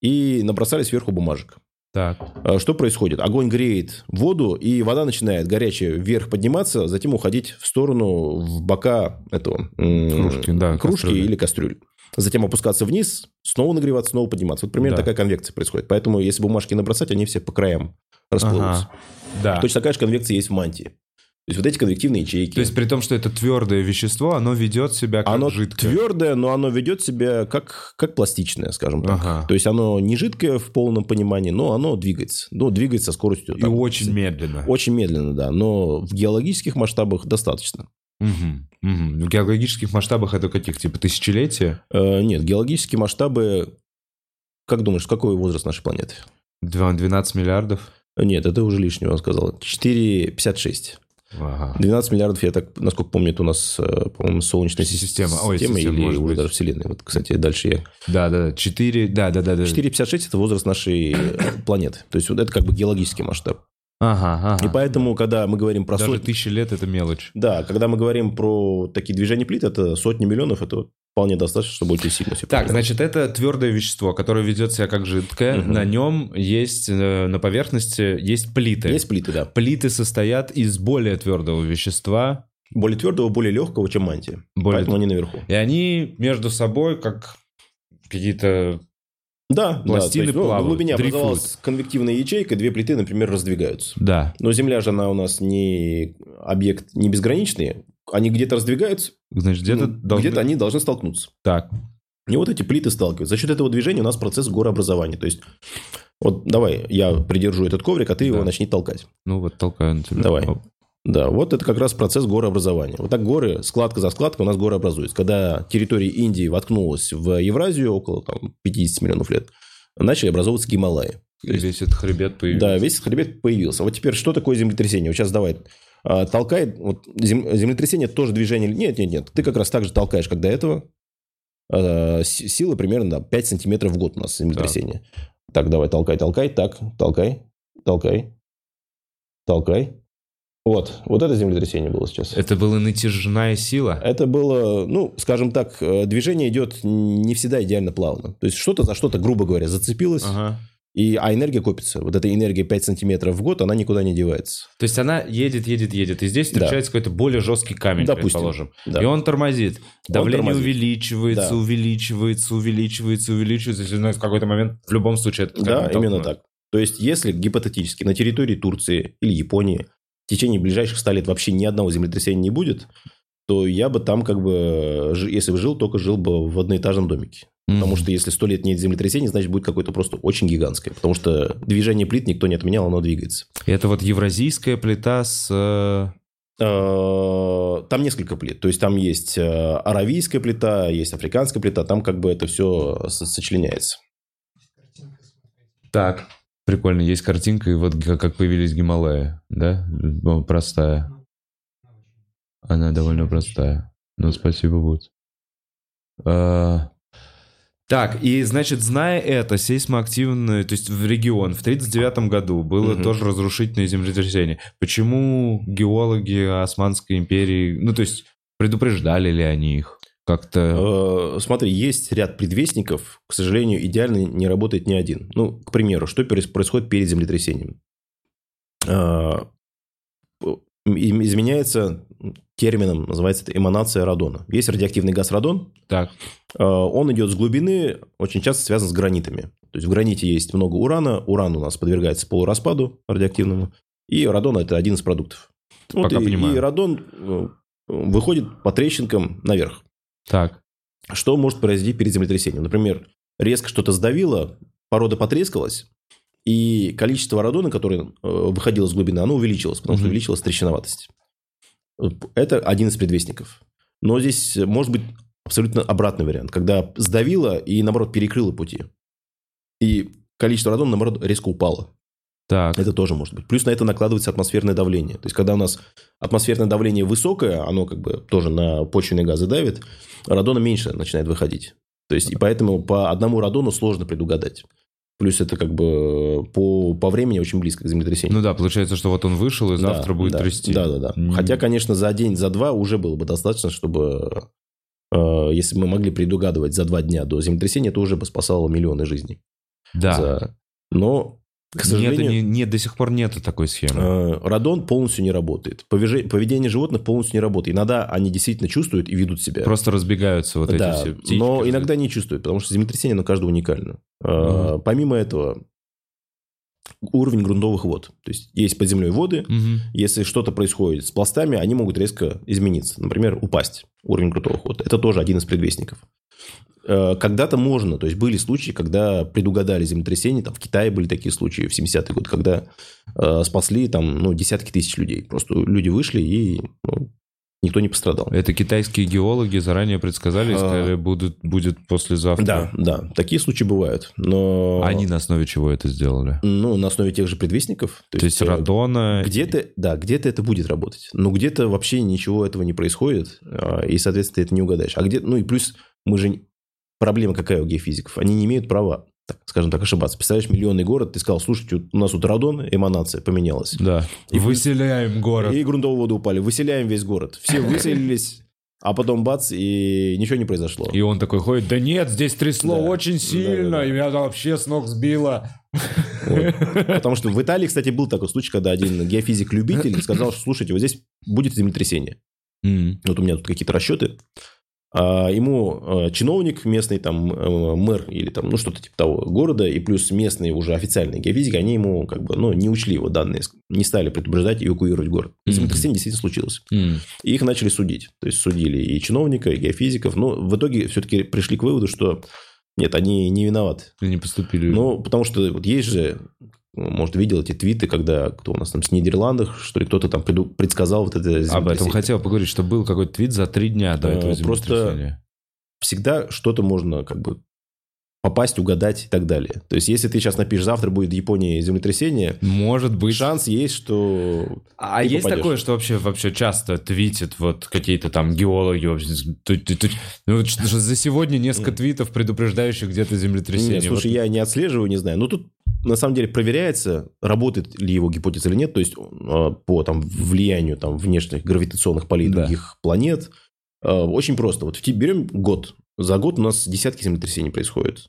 [SPEAKER 2] и набросали сверху бумажек.
[SPEAKER 1] Так.
[SPEAKER 2] А Что происходит? Огонь греет воду, и вода начинает горячая вверх подниматься, затем уходить в сторону, в бока этого...
[SPEAKER 1] Кружки, да,
[SPEAKER 2] Кружки
[SPEAKER 1] кастрюли.
[SPEAKER 2] или кастрюль. Затем опускаться вниз, снова нагреваться, снова подниматься. Вот примерно
[SPEAKER 1] Да.
[SPEAKER 2] такая конвекция происходит. Поэтому, если бумажки набросать, они все по краям расплываются.
[SPEAKER 1] Ага. Да.
[SPEAKER 2] Точно такая же конвекция есть в мантии. То есть, вот эти конвективные ячейки.
[SPEAKER 1] То есть при том, что это твердое вещество, оно ведет себя как
[SPEAKER 2] оно
[SPEAKER 1] жидкое.
[SPEAKER 2] твердое, но оно ведет себя как, как пластичное, скажем так.
[SPEAKER 1] Ага.
[SPEAKER 2] То есть оно не жидкое в полном понимании, но оно двигается. Ну, двигается со скоростью.
[SPEAKER 1] И
[SPEAKER 2] там,
[SPEAKER 1] очень медленно.
[SPEAKER 2] Очень медленно, да. Но в геологических масштабах достаточно.
[SPEAKER 1] Мгм. Мгм. В геологических масштабах это каких? Типа тысячелетия?
[SPEAKER 2] Э, нет, геологические масштабы... Как думаешь, какой возраст нашей планеты?
[SPEAKER 1] Два- 12 миллиардов?
[SPEAKER 2] Нет, это уже лишнего сказал. 4,56.
[SPEAKER 1] Ага.
[SPEAKER 2] 12 миллиардов, я так, насколько помню, это у нас, э, по-моему, Солнечная
[SPEAKER 1] Система.
[SPEAKER 2] система,
[SPEAKER 1] Ой, система,
[SPEAKER 2] или уже даже Вселенная. Вот, кстати, дальше я...
[SPEAKER 1] Да, да, да. 4, да, да, да. да.
[SPEAKER 2] 4,56 – это возраст нашей э, планеты. То есть, вот это как бы геологический масштаб.
[SPEAKER 1] Ага, ага.
[SPEAKER 2] И поэтому, когда мы говорим про
[SPEAKER 1] Даже
[SPEAKER 2] сотни...
[SPEAKER 1] тысячи лет это мелочь.
[SPEAKER 2] Да, когда мы говорим про такие движения плит, это сотни миллионов, это вполне достаточно, чтобы очень сильно все
[SPEAKER 1] Так, значит, это твердое вещество, которое ведет себя как жидкое.
[SPEAKER 2] Мгм.
[SPEAKER 1] На нем есть, э, на поверхности есть плиты.
[SPEAKER 2] Есть плиты, да.
[SPEAKER 1] Плиты состоят из более твердого вещества,
[SPEAKER 2] Более твердого, более легкого, чем мантия.
[SPEAKER 1] более...
[SPEAKER 2] Поэтому они наверху.
[SPEAKER 1] и они между собой как какие-то...
[SPEAKER 2] Да,
[SPEAKER 1] Пластины
[SPEAKER 2] да, ну,
[SPEAKER 1] плавают,
[SPEAKER 2] глубине
[SPEAKER 1] дрейфуют.
[SPEAKER 2] образовалась конвективная ячейка, две плиты, например, раздвигаются.
[SPEAKER 1] Да,
[SPEAKER 2] Но Земля же, она у нас не объект не безграничный, они где-то раздвигаются,
[SPEAKER 1] значит, где-то
[SPEAKER 2] ну,
[SPEAKER 1] должны...
[SPEAKER 2] где-то они должны столкнуться.
[SPEAKER 1] Так,
[SPEAKER 2] И вот эти плиты сталкиваются. За счет этого движения у нас процесс горообразования. То есть, вот давай я придержу этот коврик, а ты его
[SPEAKER 1] Да.
[SPEAKER 2] начни толкать.
[SPEAKER 1] ну вот толкаю на тебя.
[SPEAKER 2] Давай.
[SPEAKER 1] Оп.
[SPEAKER 2] Да, вот это как раз процесс горообразования. Вот так горы, складка за складкой у нас горы образуются. Когда территория Индии воткнулась в Евразию около там, 50 миллионов лет, начали образовываться Гималаи.
[SPEAKER 1] И весь этот хребет появился.
[SPEAKER 2] Да, весь хребет появился. Вот теперь, что такое землетрясение? Вот сейчас давай а, толкай. Вот зем- землетрясение тоже движение. Нет, нет, нет. Ты как раз так же толкаешь, как до этого. А, Сила примерно да, 5 сантиметров в год у нас землетрясение. Так, давай, толкай, толкай. Так, толкай, толкай, толкай. Вот, вот это землетрясение было сейчас.
[SPEAKER 1] Это была натяжная сила.
[SPEAKER 2] Это было, ну, скажем так, э, движение идет не всегда идеально плавно. То есть что-то за что-то, грубо говоря, зацепилось,
[SPEAKER 1] Ага.
[SPEAKER 2] И, а энергия копится. Вот эта энергия 5 сантиметров в год, она никуда не девается.
[SPEAKER 1] То есть она едет, едет, едет, и здесь
[SPEAKER 2] Да.
[SPEAKER 1] встречается какой-то более жесткий камень,
[SPEAKER 2] Допустим.
[SPEAKER 1] предположим.
[SPEAKER 2] Да.
[SPEAKER 1] И он тормозит. Давление
[SPEAKER 2] тормозит.
[SPEAKER 1] увеличивается,
[SPEAKER 2] Да.
[SPEAKER 1] увеличивается, увеличивается, увеличивается. И, ну, в какой-то момент в любом случае это
[SPEAKER 2] Да, именно так. То есть, если гипотетически на территории Турции или Японии в течение ближайших 100 лет вообще ни одного землетрясения не будет, то я бы там как бы, если бы жил, только жил бы в одноэтажном домике. Mm-hmm. Потому что если сто лет нет землетрясения, значит будет какое-то просто очень гигантское. Потому что движение плит никто не отменял, оно двигается.
[SPEAKER 1] Это вот евразийская плита с... Э,
[SPEAKER 2] э, там несколько плит. То есть там есть э, аравийская плита, есть африканская плита. Там как бы это все сочленяется.
[SPEAKER 1] Так, прикольно. Есть картинка, и вот как появились Гималаи, да? Простая. Она довольно простая. Ну, спасибо, Вуд. А, так, и значит, зная это, сейсмоактивный, то есть в регион в 1939 году было угу. тоже разрушительное землетрясение. Почему геологи Османской империи, ну то есть предупреждали ли они их? Как-то...
[SPEAKER 2] Э, смотри, есть ряд предвестников, к сожалению, идеально не работает ни один. Ну, к примеру, что происходит перед землетрясением? А, изменяется термином, называется это эманация радона. Есть радиоактивный газ радон.
[SPEAKER 1] Так.
[SPEAKER 2] Э, он идет с глубины, очень часто связан с гранитами. То есть в граните есть много урана, уран у нас подвергается полураспаду радиоактивному, и радон это один из продуктов.
[SPEAKER 1] Вот Пока и, понимаю.
[SPEAKER 2] и радон э, выходит по трещинкам наверх.
[SPEAKER 1] Так.
[SPEAKER 2] Что может произойти перед землетрясением? Например, резко что-то сдавило, порода потрескалась, и количество радона, которое э, выходило с глубины, оно увеличилось, потому угу. что увеличилась трещиноватость. Это один из предвестников. Но здесь может быть абсолютно обратный вариант, когда сдавило и, наоборот, перекрыло пути. И количество радона, наоборот, резко упало.
[SPEAKER 1] Так.
[SPEAKER 2] Это тоже может быть. Плюс на это накладывается атмосферное давление. То есть, когда у нас атмосферное давление высокое, оно как бы тоже на почвенные газы давит, радона меньше начинает выходить. То есть, и поэтому по одному радону сложно предугадать. Плюс это как бы по, по времени очень близко к землетрясению.
[SPEAKER 1] Ну да, получается, что вот он вышел и завтра да, будет
[SPEAKER 2] да,
[SPEAKER 1] трясти.
[SPEAKER 2] Да, да, да. Mm. Хотя, конечно, за день, за два уже было бы достаточно, чтобы э, если бы мы могли предугадывать за два дня до землетрясения, то уже бы спасало миллионы жизней.
[SPEAKER 1] Да.
[SPEAKER 2] За... Но к сожалению,
[SPEAKER 1] нет, нет, до сих пор нет такой схемы.
[SPEAKER 2] Э, радон полностью не работает. Поведение животных полностью не работает. Иногда они действительно чувствуют и ведут себя.
[SPEAKER 1] Просто разбегаются вот
[SPEAKER 2] да,
[SPEAKER 1] эти все птички.
[SPEAKER 2] Но иногда не чувствуют, потому что землетрясение на каждого уникально. Угу. Помимо этого, уровень грунтовых вод. То есть, есть под землей воды.
[SPEAKER 1] Угу.
[SPEAKER 2] Если что-то происходит с пластами, они могут резко измениться. Например, упасть уровень грунтовых вод. Это тоже один из предвестников. Э, когда-то можно, то есть были случаи, когда предугадали землетрясение, там в Китае были такие случаи в 70-е годы, когда э, спасли там ну, десятки тысяч людей. Просто люди вышли и ну, никто не пострадал.
[SPEAKER 1] Это китайские геологи заранее предсказали а. сказали, будут, будет послезавтра.
[SPEAKER 2] Да, да, такие случаи бывают, но...
[SPEAKER 1] Они на основе чего это сделали?
[SPEAKER 2] Ну, на основе тех же предвестников.
[SPEAKER 1] То, то есть, есть радона...
[SPEAKER 2] Где-то, да, где-то это будет работать, но где-то вообще ничего этого не происходит, а, и, соответственно, ты это не угадаешь. А где, ну и плюс мы же Проблема какая у геофизиков? Они не имеют права так, скажем так, ошибаться. Представляешь, миллионный город, ты сказал, слушайте, у нас тут радон, эманация поменялась.
[SPEAKER 1] Да.
[SPEAKER 2] И
[SPEAKER 1] выселяем город.
[SPEAKER 2] И грунтовые воды упали. Выселяем весь город. Все выселились, а потом бац, и ничего не произошло.
[SPEAKER 1] И он такой ходит, да нет, здесь трясло да. очень сильно, да, да, да. и меня вообще с ног сбило.
[SPEAKER 2] Вот. Потому что в Италии, кстати, был такой случай, когда один геофизик-любитель сказал, что, слушайте, вот здесь будет землетрясение.
[SPEAKER 1] Mm.
[SPEAKER 2] Вот у меня тут какие-то расчеты. А ему э, чиновник местный, там, э, мэр или там, ну, что-то типа того города, и плюс местные уже официальные геофизики, они ему как бы, ну, не учли его данные, не стали предупреждать и эвакуировать город. Mm-hmm. Землетрясение действительно случилось.
[SPEAKER 1] Mm-hmm.
[SPEAKER 2] И их начали судить. То есть, судили и чиновника, и геофизиков. Но в итоге все-таки пришли к выводу, что нет, они не виноваты.
[SPEAKER 1] Не поступили.
[SPEAKER 2] Ну, потому что вот есть же может, видел эти твиты, когда кто у нас там с Нидерландах, что ли, кто-то там предсказал вот это
[SPEAKER 1] Об этом хотел поговорить, что был какой-то твит за три дня до этого
[SPEAKER 2] Просто всегда что-то можно как бы попасть, угадать и так далее. То есть, если ты сейчас напишешь, завтра будет в Японии землетрясение,
[SPEAKER 1] может быть.
[SPEAKER 2] Шанс есть, что
[SPEAKER 1] А есть попадешь. такое, что вообще, вообще часто твитят вот какие-то там геологи, ну, за сегодня несколько твитов, предупреждающих где-то землетрясение. Нет,
[SPEAKER 2] слушай, вот. я не отслеживаю, не знаю. Ну, тут на самом деле проверяется, работает ли его гипотеза или нет, то есть а, по там, влиянию там, внешних гравитационных полей да. других планет. А, очень просто. Вот берем год. За год у нас десятки землетрясений происходит.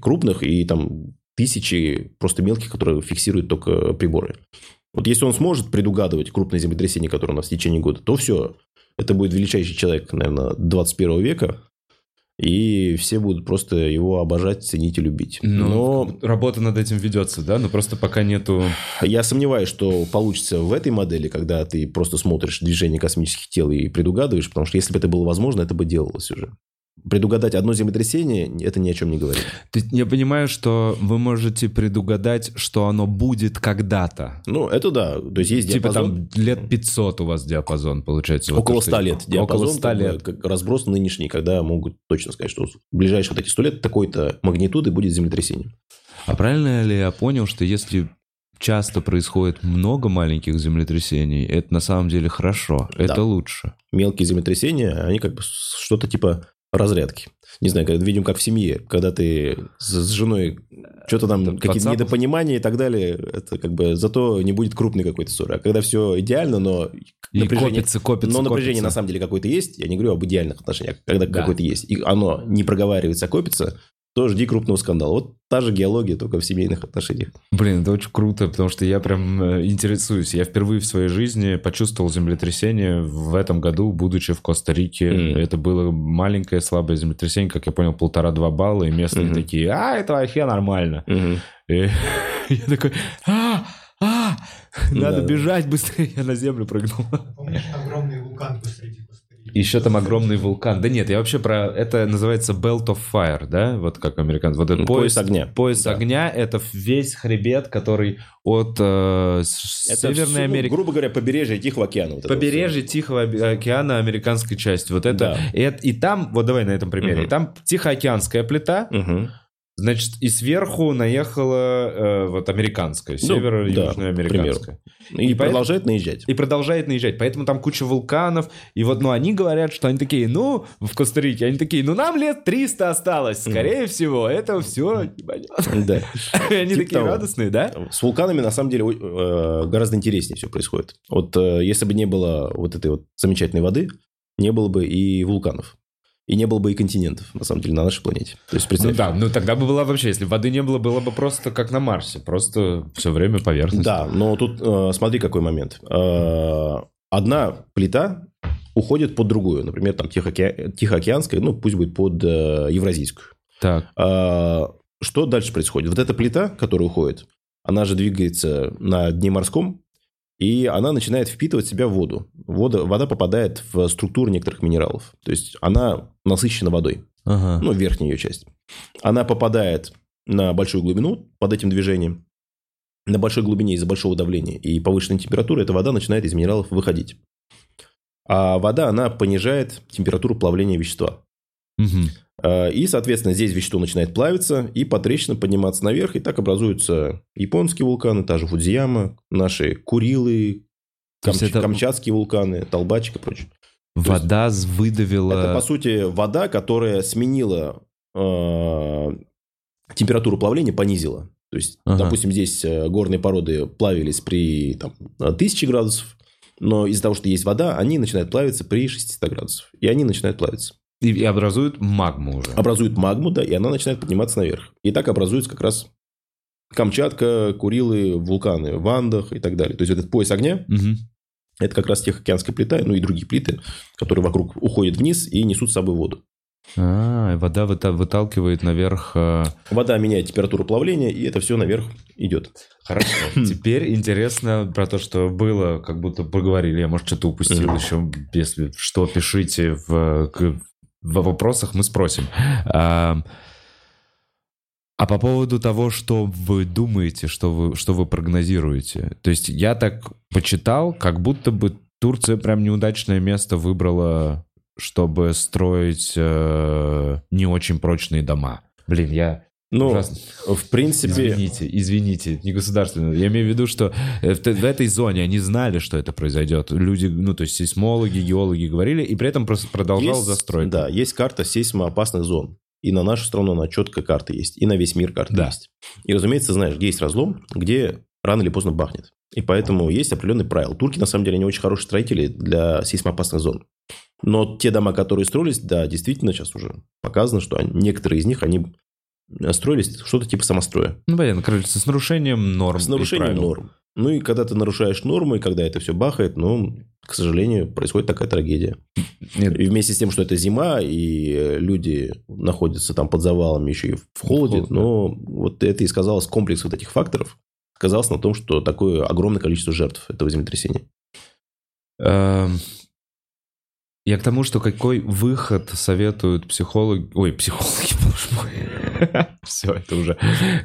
[SPEAKER 2] Крупных и там тысячи просто мелких, которые фиксируют только приборы. Вот если он сможет предугадывать крупные землетрясения, которые у нас в течение года, то все. Это будет величайший человек, наверное, 21 века. и все будут просто его обожать, ценить и любить.
[SPEAKER 1] Ну,
[SPEAKER 2] Но
[SPEAKER 1] Работа над этим ведется, да? Но просто пока нету...
[SPEAKER 2] я сомневаюсь, что получится в этой модели, когда ты просто смотришь движение космических тел и предугадываешь, потому что если бы это было возможно, это бы делалось уже. Предугадать одно землетрясение, это ни о чем не говорит.
[SPEAKER 1] То есть я понимаю, что вы можете предугадать, что оно будет когда-то.
[SPEAKER 2] Ну, это да. То есть есть
[SPEAKER 1] Типа
[SPEAKER 2] диапазон.
[SPEAKER 1] там лет 500 у вас диапазон получается. Вот
[SPEAKER 2] Около
[SPEAKER 1] что-
[SPEAKER 2] 100 лет. Диапазон,
[SPEAKER 1] Около 100
[SPEAKER 2] как бы,
[SPEAKER 1] лет.
[SPEAKER 2] как разброс нынешний, когда могут точно сказать, что в ближайшие вот эти 100 лет такой-то магнитуды будет землетрясение.
[SPEAKER 1] А правильно ли я понял, что если часто происходит много маленьких землетрясений, это на самом деле хорошо, это лучше.
[SPEAKER 2] Мелкие землетрясения, они как бы что-то типа разрядки. Не знаю, когда видим, как в семье, когда ты с, с женой что-то там, какие-то недопонимания и так далее, это как бы зато не будет крупной какой-то ссоры. А когда все идеально, но
[SPEAKER 1] И
[SPEAKER 2] напряжение,
[SPEAKER 1] копится, копится,
[SPEAKER 2] но напряжение
[SPEAKER 1] копится.
[SPEAKER 2] на самом деле какое-то есть, я не говорю об идеальных отношениях, когда
[SPEAKER 1] Да.
[SPEAKER 2] какое-то есть, и оно не проговаривается, а копится, то жди крупного скандала. Вот та же геология, только в семейных отношениях.
[SPEAKER 1] Блин, это очень круто, потому что я прям э, интересуюсь. Я впервые в своей жизни почувствовал землетрясение в этом году, будучи в Коста-Рике.
[SPEAKER 2] Мгм.
[SPEAKER 1] Это было маленькое слабое землетрясение, как я понял, полтора-два балла, и местные
[SPEAKER 2] Мгм.
[SPEAKER 1] такие, а, это вообще нормально.
[SPEAKER 2] Мгм.
[SPEAKER 1] И я такой, а, а, надо
[SPEAKER 2] Да.
[SPEAKER 1] бежать быстрее, я на землю прыгнул.
[SPEAKER 3] Помнишь огромный вулкан посреди?
[SPEAKER 1] Еще там огромный вулкан. Да нет, я вообще про... Это называется Belt of Fire, да? Вот как американцы. Вот этот
[SPEAKER 2] Ну,
[SPEAKER 1] пояс,
[SPEAKER 2] пояс огня.
[SPEAKER 1] Пояс
[SPEAKER 2] Да.
[SPEAKER 1] огня — это весь хребет, который от э,
[SPEAKER 2] Это
[SPEAKER 1] Северной
[SPEAKER 2] ну,
[SPEAKER 1] Америки...
[SPEAKER 2] грубо говоря, побережье Тихого океана. вот это вот
[SPEAKER 1] Побережье Тихого океана американской части. Вот это,
[SPEAKER 2] Да.
[SPEAKER 1] и, и там, вот давай на этом примере, и там Тихоокеанская плита,
[SPEAKER 2] всё.
[SPEAKER 1] Значит, и сверху наехала э, вот американская,
[SPEAKER 2] Ну,
[SPEAKER 1] северо-южная
[SPEAKER 2] да,
[SPEAKER 1] американская.
[SPEAKER 2] И,
[SPEAKER 1] И
[SPEAKER 2] продолжает наезжать.
[SPEAKER 1] И продолжает наезжать. Поэтому там куча вулканов. И вот, ну, они говорят, что они такие, ну, в Коста-Рике, они такие, ну, нам лет 300 осталось. Скорее всего, это все
[SPEAKER 2] Да.
[SPEAKER 1] Они
[SPEAKER 2] Типа
[SPEAKER 1] такие радостные, да?
[SPEAKER 2] С вулканами, на самом деле, э, гораздо интереснее все происходит. Вот э, если бы не было вот этой вот замечательной воды, не было бы и вулканов. И не было бы и континентов, на самом деле, на нашей планете. То есть,
[SPEAKER 1] Ну
[SPEAKER 2] представь.
[SPEAKER 1] да, ну тогда бы была вообще, если воды не было, было бы просто как на Марсе. Просто все время поверхность.
[SPEAKER 2] Да, но тут э, смотри, какой момент. Э, одна плита уходит под другую. Например, там Тихооке- Тихоокеанская, ну, пусть будет под э, Евразийскую.
[SPEAKER 1] Так.
[SPEAKER 2] А, Что дальше происходит? Вот эта плита, которая уходит, она же двигается на дне морском, и она начинает впитывать в себя воду. Вода, вода попадает в структуру некоторых минералов. То есть она насыщена водой,
[SPEAKER 1] Ага.
[SPEAKER 2] ну, верхняя ее часть. Она попадает на большую глубину под этим движением. На большой глубине из-за большого давления и повышенной температуры эта вода начинает из минералов выходить. А вода, она понижает температуру плавления вещества.
[SPEAKER 1] Мгм.
[SPEAKER 2] А, И, соответственно, здесь вещество начинает плавиться и по трещинам подниматься наверх. И так образуются японские вулканы, та же Фудзияма, наши Курилы,
[SPEAKER 1] есть
[SPEAKER 2] Камч-
[SPEAKER 1] это-
[SPEAKER 2] камчатские вулканы, Толбачик и прочее.
[SPEAKER 1] Вода с- выдавила...
[SPEAKER 2] Это, по сути, вода, которая сменила э, температуру плавления, понизила. То есть,
[SPEAKER 1] Ага.
[SPEAKER 2] допустим, здесь э, горные породы плавились при там, 1000 градусов, но из-за того, что есть вода, они начинают плавиться при 600 градусов. И они начинают плавиться.
[SPEAKER 1] И, и образуют магму уже.
[SPEAKER 2] образует магму, да, и она начинает подниматься наверх. И так образуется как раз Камчатка, Курилы, вулканы в Андах и так далее. То есть, этот пояс огня
[SPEAKER 1] Мгм.
[SPEAKER 2] – это как раз Тихоокеанская плита, ну и другие плиты, которые вокруг уходят вниз и несут с собой воду.
[SPEAKER 1] А, и вода выта- выталкивает наверх... э,
[SPEAKER 2] Вода меняет температуру плавления, и это все наверх идет.
[SPEAKER 1] Хорошо. Теперь интересно про то, что было, как будто поговорили. Я, может, что-то упустил еще. Если что, пишите в, в вопросах, мы спросим. А, а по поводу того, что вы думаете, что вы, что вы прогнозируете. То есть я так почитал, как будто бы Турция прям неудачное место выбрала, чтобы строить э, не очень прочные дома. Блин, я
[SPEAKER 2] Ну,
[SPEAKER 1] ужасно.
[SPEAKER 2] в принципе,
[SPEAKER 1] Извините, извините, не государственную. Я имею в виду, что э, в, в этой зоне они знали, что это произойдет. Люди, ну, то есть сейсмологи, геологи говорили, и при этом просто продолжал
[SPEAKER 2] есть,
[SPEAKER 1] застройку.
[SPEAKER 2] да, есть карта сейсмоопасных зон. И на нашу страну она четкая карта есть. И на весь мир карта
[SPEAKER 1] Да.
[SPEAKER 2] есть. И, разумеется, знаешь, где есть разлом, где рано или поздно бахнет. И поэтому есть определенный правил. Турки, на самом деле, они очень хорошие строители для сейсмоопасных зон. Но те дома, которые строились, да, действительно, сейчас уже показано, что они- некоторые из них, они строились что-то типа самостроя.
[SPEAKER 1] Ну, понятно, короче, с нарушением норм.
[SPEAKER 2] С нарушением норм. Ну и когда ты нарушаешь нормы, и когда это все бахает, ну, к сожалению, происходит такая трагедия.
[SPEAKER 1] Нет,
[SPEAKER 2] И вместе с тем, что это зима, и люди находятся там под завалами еще и в холоде,
[SPEAKER 1] холод, да.
[SPEAKER 2] но вот это и сказалось, комплекс вот этих факторов сказался на том, что такое огромное количество жертв этого землетрясения.
[SPEAKER 1] Я к тому, что какой выход советуют психологи... Ой, психологи, боже мой. Все, это уже...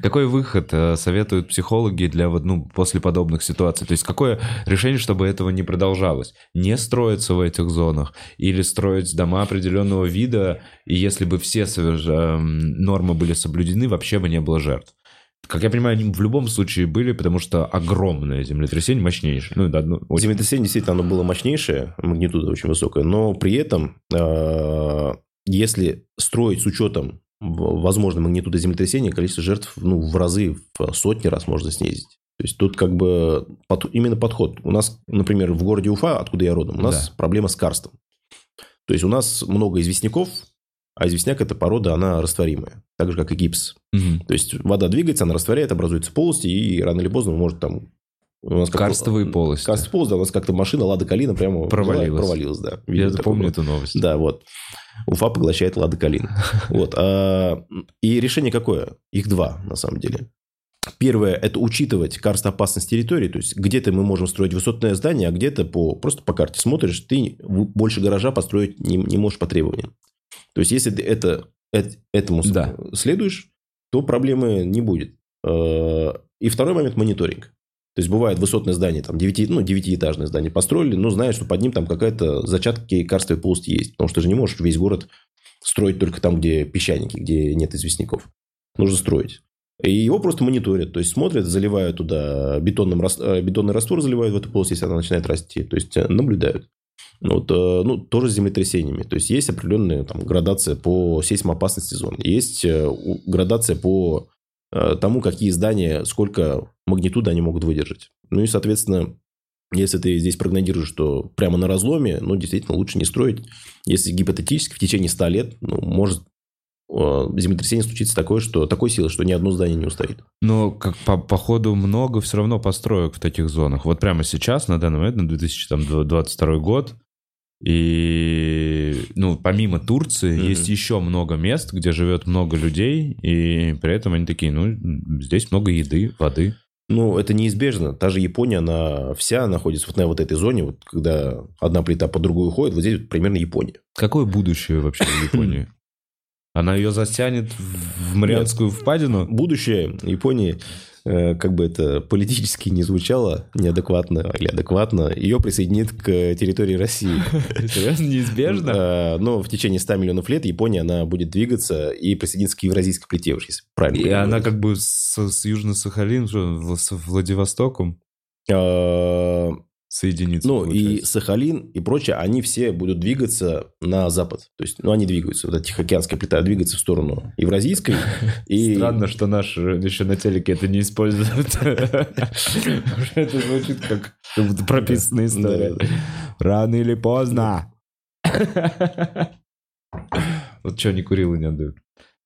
[SPEAKER 1] Какой выход э, советуют психологи для вот, ну, после подобных ситуаций? То есть какое решение, чтобы этого не продолжалось? Не строиться в этих зонах или строить дома определенного вида, и если бы все эм, нормы были соблюдены, вообще бы не было жертв? Как я понимаю, они в любом случае были, потому что огромное землетрясение, мощнейшее. Ну, да, ну, очень-
[SPEAKER 2] Землетрясение действительно оно было мощнейшее, магнитуда очень высокая, но при этом, э, если строить с учетом возможной магнитуды землетрясения, количество жертв ну, в разы, в сотни раз можно снизить. То есть тут как бы под- именно подход. У нас, например, в городе Уфа, откуда я родом, у нас
[SPEAKER 1] Да.
[SPEAKER 2] проблема с карстом. То есть у нас много известняков, а известняк – это порода, она растворимая, так же, как и гипс.
[SPEAKER 1] Мгм.
[SPEAKER 2] То есть вода двигается, она растворяет, образуется полости, и рано или поздно может там... У нас
[SPEAKER 1] Карстовые полости.
[SPEAKER 2] Карстовые полости, да, у нас как-то машина Лада Калина прямо
[SPEAKER 1] Провалилась.
[SPEAKER 2] провалилась, да.
[SPEAKER 1] Я
[SPEAKER 2] Видел такой
[SPEAKER 1] помню
[SPEAKER 2] вот.
[SPEAKER 1] эту новость.
[SPEAKER 2] Да, вот. Уфа поглощает Лада Калина. Вот. а, И решение какое? Их два, на самом деле. Первое – это учитывать карстоопасность территории, то есть где-то мы можем строить высотное здание, а где-то по, просто по карте смотришь, ты больше гаража построить не, не можешь по требованиям. То есть, если ты это, эт- этому
[SPEAKER 1] Да.
[SPEAKER 2] следуешь, то проблемы не будет. Э, И второй момент – мониторинг. То есть, бывает высотное здание, там, девяти, ну, девятиэтажное здание построили, но знаешь, что под ним там какая-то зачатки карстовой полости есть. Потому что ты же не можешь весь город строить только там, где песчаники, где нет известняков. Нужно строить. И его просто мониторят, то есть смотрят, заливают туда бетонным, э, бетонный раствор, заливают в эту полость, если она начинает расти. То есть э, наблюдают. Ну, Вот, э, ну, тоже с землетрясениями. То есть есть определенная там, градация по сейсмоопасности зон. Есть э, градация по э, тому, какие здания, сколько магнитуды они могут выдержать. Ну и, соответственно, если ты здесь прогнозируешь, что прямо на разломе, ну, действительно, лучше не строить. Если гипотетически в течение 100 лет ну, может землетрясение случится такое, что такой силы, что ни одно здание не устоит.
[SPEAKER 1] Но как по, по ходу много все равно построек в таких зонах. Вот прямо сейчас, на данный момент, на 2022 год, и, ну, помимо Турции,
[SPEAKER 2] Мгм.
[SPEAKER 1] есть еще много мест, где живет много людей, и при этом они такие, ну, здесь много еды, воды.
[SPEAKER 2] Ну, это неизбежно. Та же Япония, она вся находится вот на вот этой зоне, вот когда одна плита по другой уходит, вот здесь вот примерно Япония.
[SPEAKER 1] Какое будущее вообще в Японии? Она ее затянет в Марианскую впадину?
[SPEAKER 2] Будущее Японии, э, как бы это политически не звучало, неадекватно или адекватно, ее присоединит к территории России.
[SPEAKER 1] Серьезно, неизбежно?
[SPEAKER 2] Э, Но в течение 100 миллионов лет Япония, она будет двигаться и присоединиться к евразийской плите, если правильно.
[SPEAKER 1] И она как бы с, Южно-Сахалин, с Владивостоком Соединится.
[SPEAKER 2] Ну, и
[SPEAKER 1] получается.
[SPEAKER 2] Сахалин, и прочее, они все будут двигаться на запад. То есть, ну, они двигаются. Вот эта Тихоокеанская плита двигается в сторону евразийской. И...
[SPEAKER 1] Странно, что наши еще на телеке это не используют. Это звучит как будто прописанная история. Рано или поздно. Вот что, не курил и не отдают.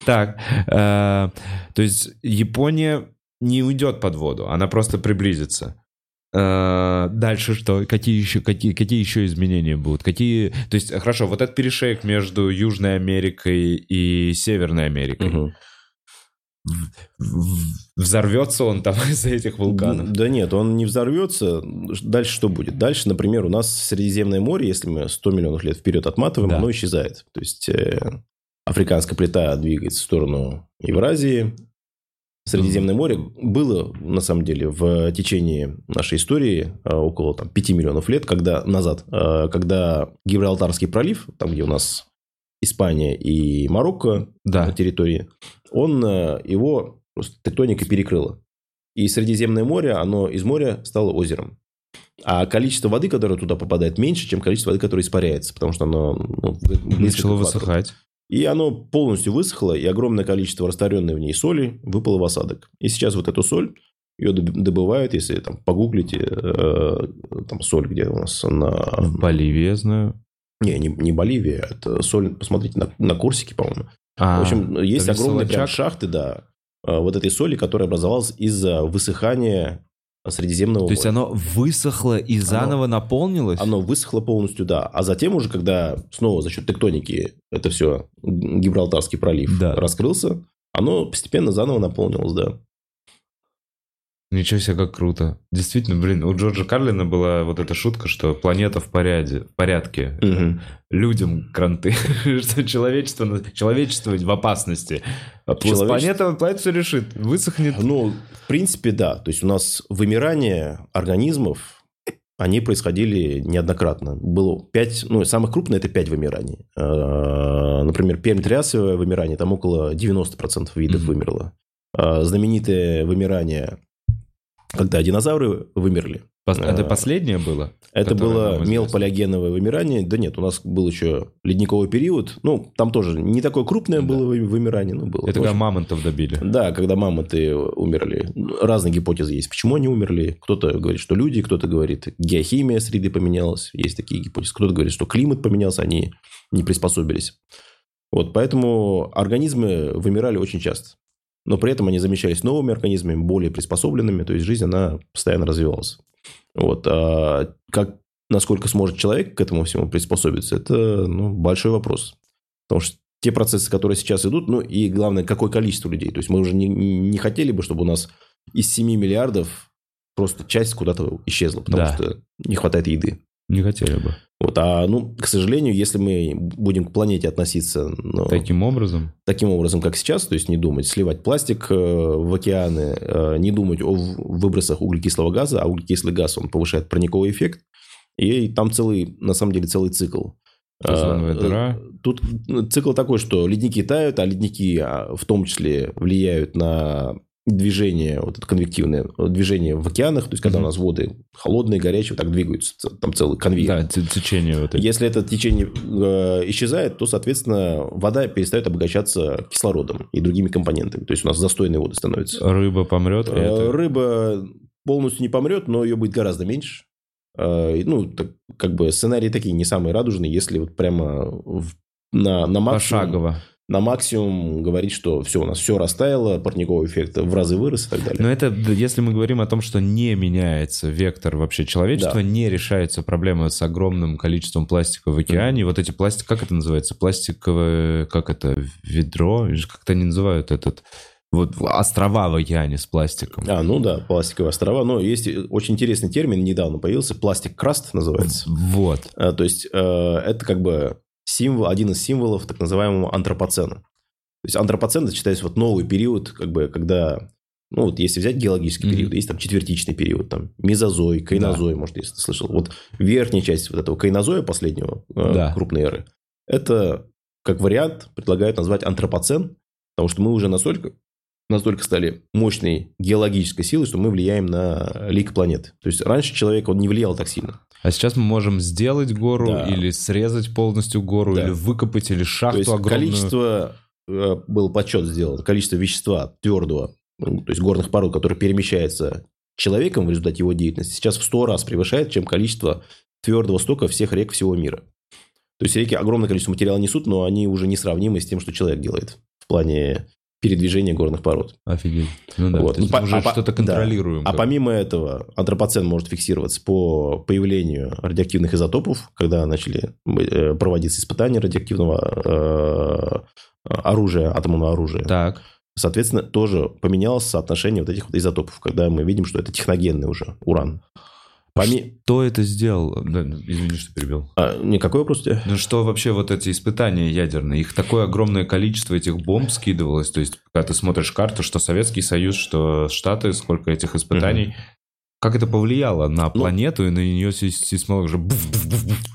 [SPEAKER 1] Так, э, то есть Япония не уйдет под воду, она просто приблизится. Э, Дальше что? Какие еще, какие, какие еще изменения будут? Какие... То есть, хорошо, вот этот перешейк между Южной Америкой и Северной Америкой. В- Взорвется он там из-за этих вулканов?
[SPEAKER 2] Да нет, он не взорвется. Дальше что будет? Дальше, например, у нас Средиземное море, если мы 100 миллионов лет вперед отматываем,
[SPEAKER 1] Да.
[SPEAKER 2] оно исчезает. То есть, э, африканская плита двигается в сторону Евразии. Средиземное море было, на самом деле, в течение нашей истории э, около там, 5 миллионов лет когда, назад, э, когда Гибралтарский пролив, там, где у нас Испания и Марокко
[SPEAKER 1] Да.
[SPEAKER 2] на территории, он э, его просто тектоника перекрыла. И Средиземное море, оно из моря стало озером. А количество воды, которое туда попадает, меньше, чем количество воды, которое испаряется, потому что оно ну, близко
[SPEAKER 1] Начало высыхать.
[SPEAKER 2] И оно полностью высохло, и огромное количество растворенной в ней соли выпало в осадок. И сейчас вот эту соль, ее доб- добывают, если там погуглите, э, там соль, где у нас на...
[SPEAKER 1] В Боливии, я знаю.
[SPEAKER 2] Не, не, не Боливия, это соль, посмотрите, на, на Корсике, по-моему.
[SPEAKER 1] А,
[SPEAKER 2] В общем, есть огромные прям шахты, да, э, вот этой соли, которая образовалась из-за высыхания Средиземного
[SPEAKER 1] То есть
[SPEAKER 2] моря.
[SPEAKER 1] оно высохло и заново наполнилось?
[SPEAKER 2] Оно высохло полностью, да. А затем уже, когда снова за счет тектоники это все, Гибралтарский пролив
[SPEAKER 1] Да.
[SPEAKER 2] раскрылся, оно постепенно заново наполнилось, да.
[SPEAKER 1] Ничего себе, как круто. Действительно, блин, у Джорджа Карлина была вот эта шутка, что планета в порядке, в порядке.
[SPEAKER 2] Мгм.
[SPEAKER 1] людям кранты, что человечество, человечество в опасности. А
[SPEAKER 2] Человечество-
[SPEAKER 1] Планета, планета все решит, высохнет.
[SPEAKER 2] Ну, в принципе, да. То есть у нас вымирание организмов, они происходили неоднократно. Было пять, ну, самое крупное – это пять вымираний. Э, Например, пермитриасовое вымирание, там около 90% видов
[SPEAKER 1] Мгм.
[SPEAKER 2] вымерло. Э, Знаменитое вымирание, когда динозавры вымерли.
[SPEAKER 1] Это
[SPEAKER 2] э,
[SPEAKER 1] последнее было?
[SPEAKER 2] Это было мелполиогеновое вымирание. Да нет, у нас был еще ледниковый период. Ну, там тоже не такое крупное
[SPEAKER 1] Да.
[SPEAKER 2] было вы- вымирание, но было.
[SPEAKER 1] Это когда мамонтов добили.
[SPEAKER 2] Да, когда мамонты умерли. Разные гипотезы есть. Почему они умерли? Кто-то говорит, что люди, кто-то говорит, геохимия среды поменялась. Есть такие гипотезы. Кто-то говорит, что климат поменялся, они не приспособились. Вот, поэтому организмы вымирали очень часто. Но при этом они замещались новыми организмами, более приспособленными. То есть жизнь, она постоянно развивалась. Вот. А как, насколько сможет человек к этому всему приспособиться, это ну, большой вопрос. Потому что те процессы, которые сейчас идут, ну и главное, какое количество людей. То есть мы уже не, не хотели бы, чтобы у нас из 7 миллиардов просто часть куда-то исчезла, потому
[SPEAKER 1] Да.
[SPEAKER 2] что не хватает еды.
[SPEAKER 1] Не хотели бы.
[SPEAKER 2] Вот, а, ну, к сожалению, если мы будем к планете относиться ну,
[SPEAKER 1] Таким образом.
[SPEAKER 2] таким образом, как сейчас, то есть не думать сливать пластик э, в океаны, э, не думать о выбросах углекислого газа, а углекислый газ, он повышает парниковый эффект, и там целый, на самом деле, целый цикл.
[SPEAKER 1] Озоновая
[SPEAKER 2] Э,
[SPEAKER 1] дыра.
[SPEAKER 2] Тут цикл такой, что ледники тают, а ледники а, в том числе влияют на движение, вот это конвективное движение в океанах, то есть когда
[SPEAKER 1] Мгм.
[SPEAKER 2] у нас воды холодные, горячие, вот так двигаются, там целый конвейер.
[SPEAKER 1] Да, течение вот это.
[SPEAKER 2] Если это течение э, исчезает, то, соответственно, вода перестает обогащаться кислородом и другими компонентами. То есть у нас застойные воды становятся.
[SPEAKER 1] Рыба помрет.
[SPEAKER 2] Э,
[SPEAKER 1] это-
[SPEAKER 2] Рыба полностью не помрет, но ее будет гораздо меньше. Э, Ну, так, как бы сценарии такие не самые радужные, если вот прямо в- на, на максимум,
[SPEAKER 1] Пошагово.
[SPEAKER 2] На максимум говорить, что все, у нас все растаяло, парниковый эффект в разы вырос и так далее.
[SPEAKER 1] Но это, если мы говорим о том, что не меняется вектор вообще человечества,
[SPEAKER 2] Да.
[SPEAKER 1] не решается проблема с огромным количеством пластика в океане. Вот эти пластик, как это называется? Пластиковое, как это, ведро? Как-то они называют этот... Вот острова в океане с пластиком.
[SPEAKER 2] А, ну да, пластиковые острова. Но есть очень интересный термин, недавно появился, пластик-краст называется.
[SPEAKER 1] Вот.
[SPEAKER 2] Э, То есть, э, это как бы символ, один из символов так называемого антропоцена. То есть, антропоцен это считается вот новый период, как бы, когда, ну, вот если взять геологический
[SPEAKER 1] Мгм.
[SPEAKER 2] период, есть там четвертичный период, там, мезозой, кайнозой, может, если ты слышал. Вот верхняя часть вот этого кайнозоя последнего, э,
[SPEAKER 1] Да.
[SPEAKER 2] крупной эры, это, как вариант, предлагают назвать антропоцен, потому что мы уже настолько, настолько стали мощной геологической силой, что мы влияем на лик планеты. То есть, раньше человек, он не влиял так сильно.
[SPEAKER 1] А сейчас мы можем сделать гору
[SPEAKER 2] Да.
[SPEAKER 1] или срезать полностью гору,
[SPEAKER 2] Да.
[SPEAKER 1] или выкопать, или шахту
[SPEAKER 2] То есть
[SPEAKER 1] огромную.
[SPEAKER 2] количество, э, был подсчет сделан, количество вещества твердого, ну, то есть горных пород, которое перемещается человеком в результате его деятельности, сейчас в 100 раз превышает, чем количество твердого стока всех рек всего мира. То есть реки огромное количество материала несут, но они уже несравнимы с тем, что человек делает в плане передвижения горных пород.
[SPEAKER 1] Офигеть. Ну да,
[SPEAKER 2] Вот. Ну, по-
[SPEAKER 1] уже
[SPEAKER 2] а
[SPEAKER 1] что-то
[SPEAKER 2] да.
[SPEAKER 1] контролируем.
[SPEAKER 2] А
[SPEAKER 1] как-
[SPEAKER 2] помимо этого, антропоцен может фиксироваться по появлению радиоактивных изотопов, когда начали э, проводиться испытания радиоактивного э, оружия, атомного оружия.
[SPEAKER 1] Так.
[SPEAKER 2] Соответственно, тоже поменялось соотношение вот этих вот изотопов, когда мы видим, что это техногенный уже уран. Поми...
[SPEAKER 1] Кто это сделал? Да, извини, что перебил.
[SPEAKER 2] А, никакой вопрос у тебя?
[SPEAKER 1] Ну что вообще вот эти испытания ядерные, их такое огромное количество этих бомб скидывалось, то есть когда ты смотришь карту, что Советский Союз, что Штаты, сколько этих испытаний, как это повлияло на
[SPEAKER 2] Ну,
[SPEAKER 1] планету и на нее сейсмолог же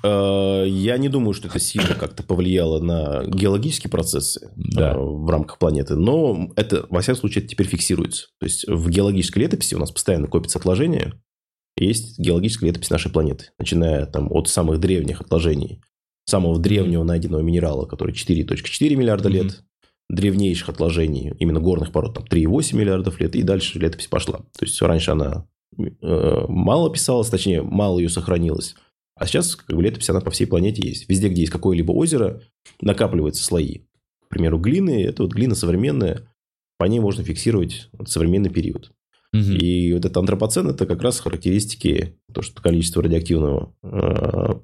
[SPEAKER 2] Я не думаю, что это сильно как-то повлияло на геологические процессы
[SPEAKER 1] Да.
[SPEAKER 2] э, в рамках планеты, но это, во всяком случае, это теперь фиксируется. То есть в геологической летописи у нас постоянно копятся отложения, есть геологическая летопись нашей планеты, начиная там от самых древних отложений, самого древнего найденного минерала, который 4.4 миллиарда лет,
[SPEAKER 1] Мгм.
[SPEAKER 2] древнейших отложений, именно горных пород, там 3,8 миллиардов лет, и дальше летопись пошла. То есть раньше она э, мало писалась, точнее, мало ее сохранилось. А сейчас как бы, летопись, она по всей планете есть. Везде, где есть какое-либо озеро, накапливаются слои. К примеру, глины, это вот глина современная, по ней можно фиксировать современный период. И вот этот антропоцен это как раз характеристики, то, что количество радиоактивного, э,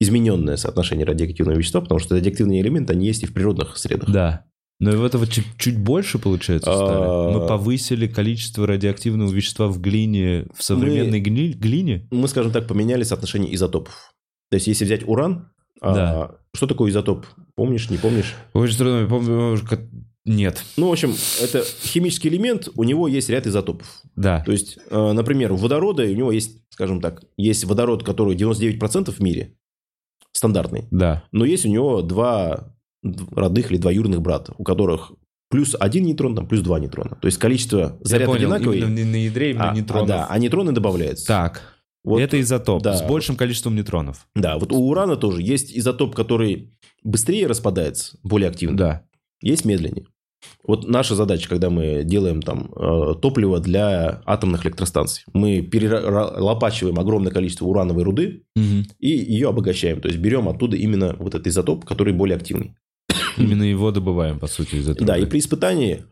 [SPEAKER 2] измененное соотношение радиоактивного вещества, потому что радиоактивные элементы, они есть и в природных средах.
[SPEAKER 1] Да. Но и этого чуть, чуть больше, получается, стали.
[SPEAKER 2] А.
[SPEAKER 1] Мы повысили количество радиоактивного вещества в глине, в современной гли- глине.
[SPEAKER 2] Мы, скажем так, поменяли соотношение изотопов. То есть, если взять уран, а,
[SPEAKER 1] Да.
[SPEAKER 2] что такое изотоп? Помнишь, не помнишь?
[SPEAKER 1] Очень трудно, я помню, нет.
[SPEAKER 2] Ну, в общем, это химический элемент, у него есть ряд изотопов.
[SPEAKER 1] Да.
[SPEAKER 2] То есть, э, например, у водорода у него есть, скажем так, есть водород, который 99% в мире, стандартный.
[SPEAKER 1] Да.
[SPEAKER 2] Но есть у него два родных или двоюродных брата, у которых плюс один нейтрон, там плюс два нейтрона. То есть количество заряд
[SPEAKER 1] Я понял,
[SPEAKER 2] одинаковый,
[SPEAKER 1] именно на, на ядре именно
[SPEAKER 2] а,
[SPEAKER 1] нейтронов.
[SPEAKER 2] а, да, а нейтроны добавляются.
[SPEAKER 1] Так,
[SPEAKER 2] Вот,
[SPEAKER 1] это изотоп
[SPEAKER 2] да.
[SPEAKER 1] с большим количеством нейтронов.
[SPEAKER 2] Да, вот у урана тоже есть изотоп, который быстрее распадается, более активно.
[SPEAKER 1] Да.
[SPEAKER 2] Есть медленнее. Вот наша задача, когда мы делаем там э, топливо для атомных электростанций, мы перелопачиваем огромное количество урановой руды
[SPEAKER 1] Мгм.
[SPEAKER 2] и ее обогащаем. То есть берем оттуда именно вот этот изотоп, который более активный.
[SPEAKER 1] Именно его добываем, по сути, из этого.
[SPEAKER 2] Да, и при испытании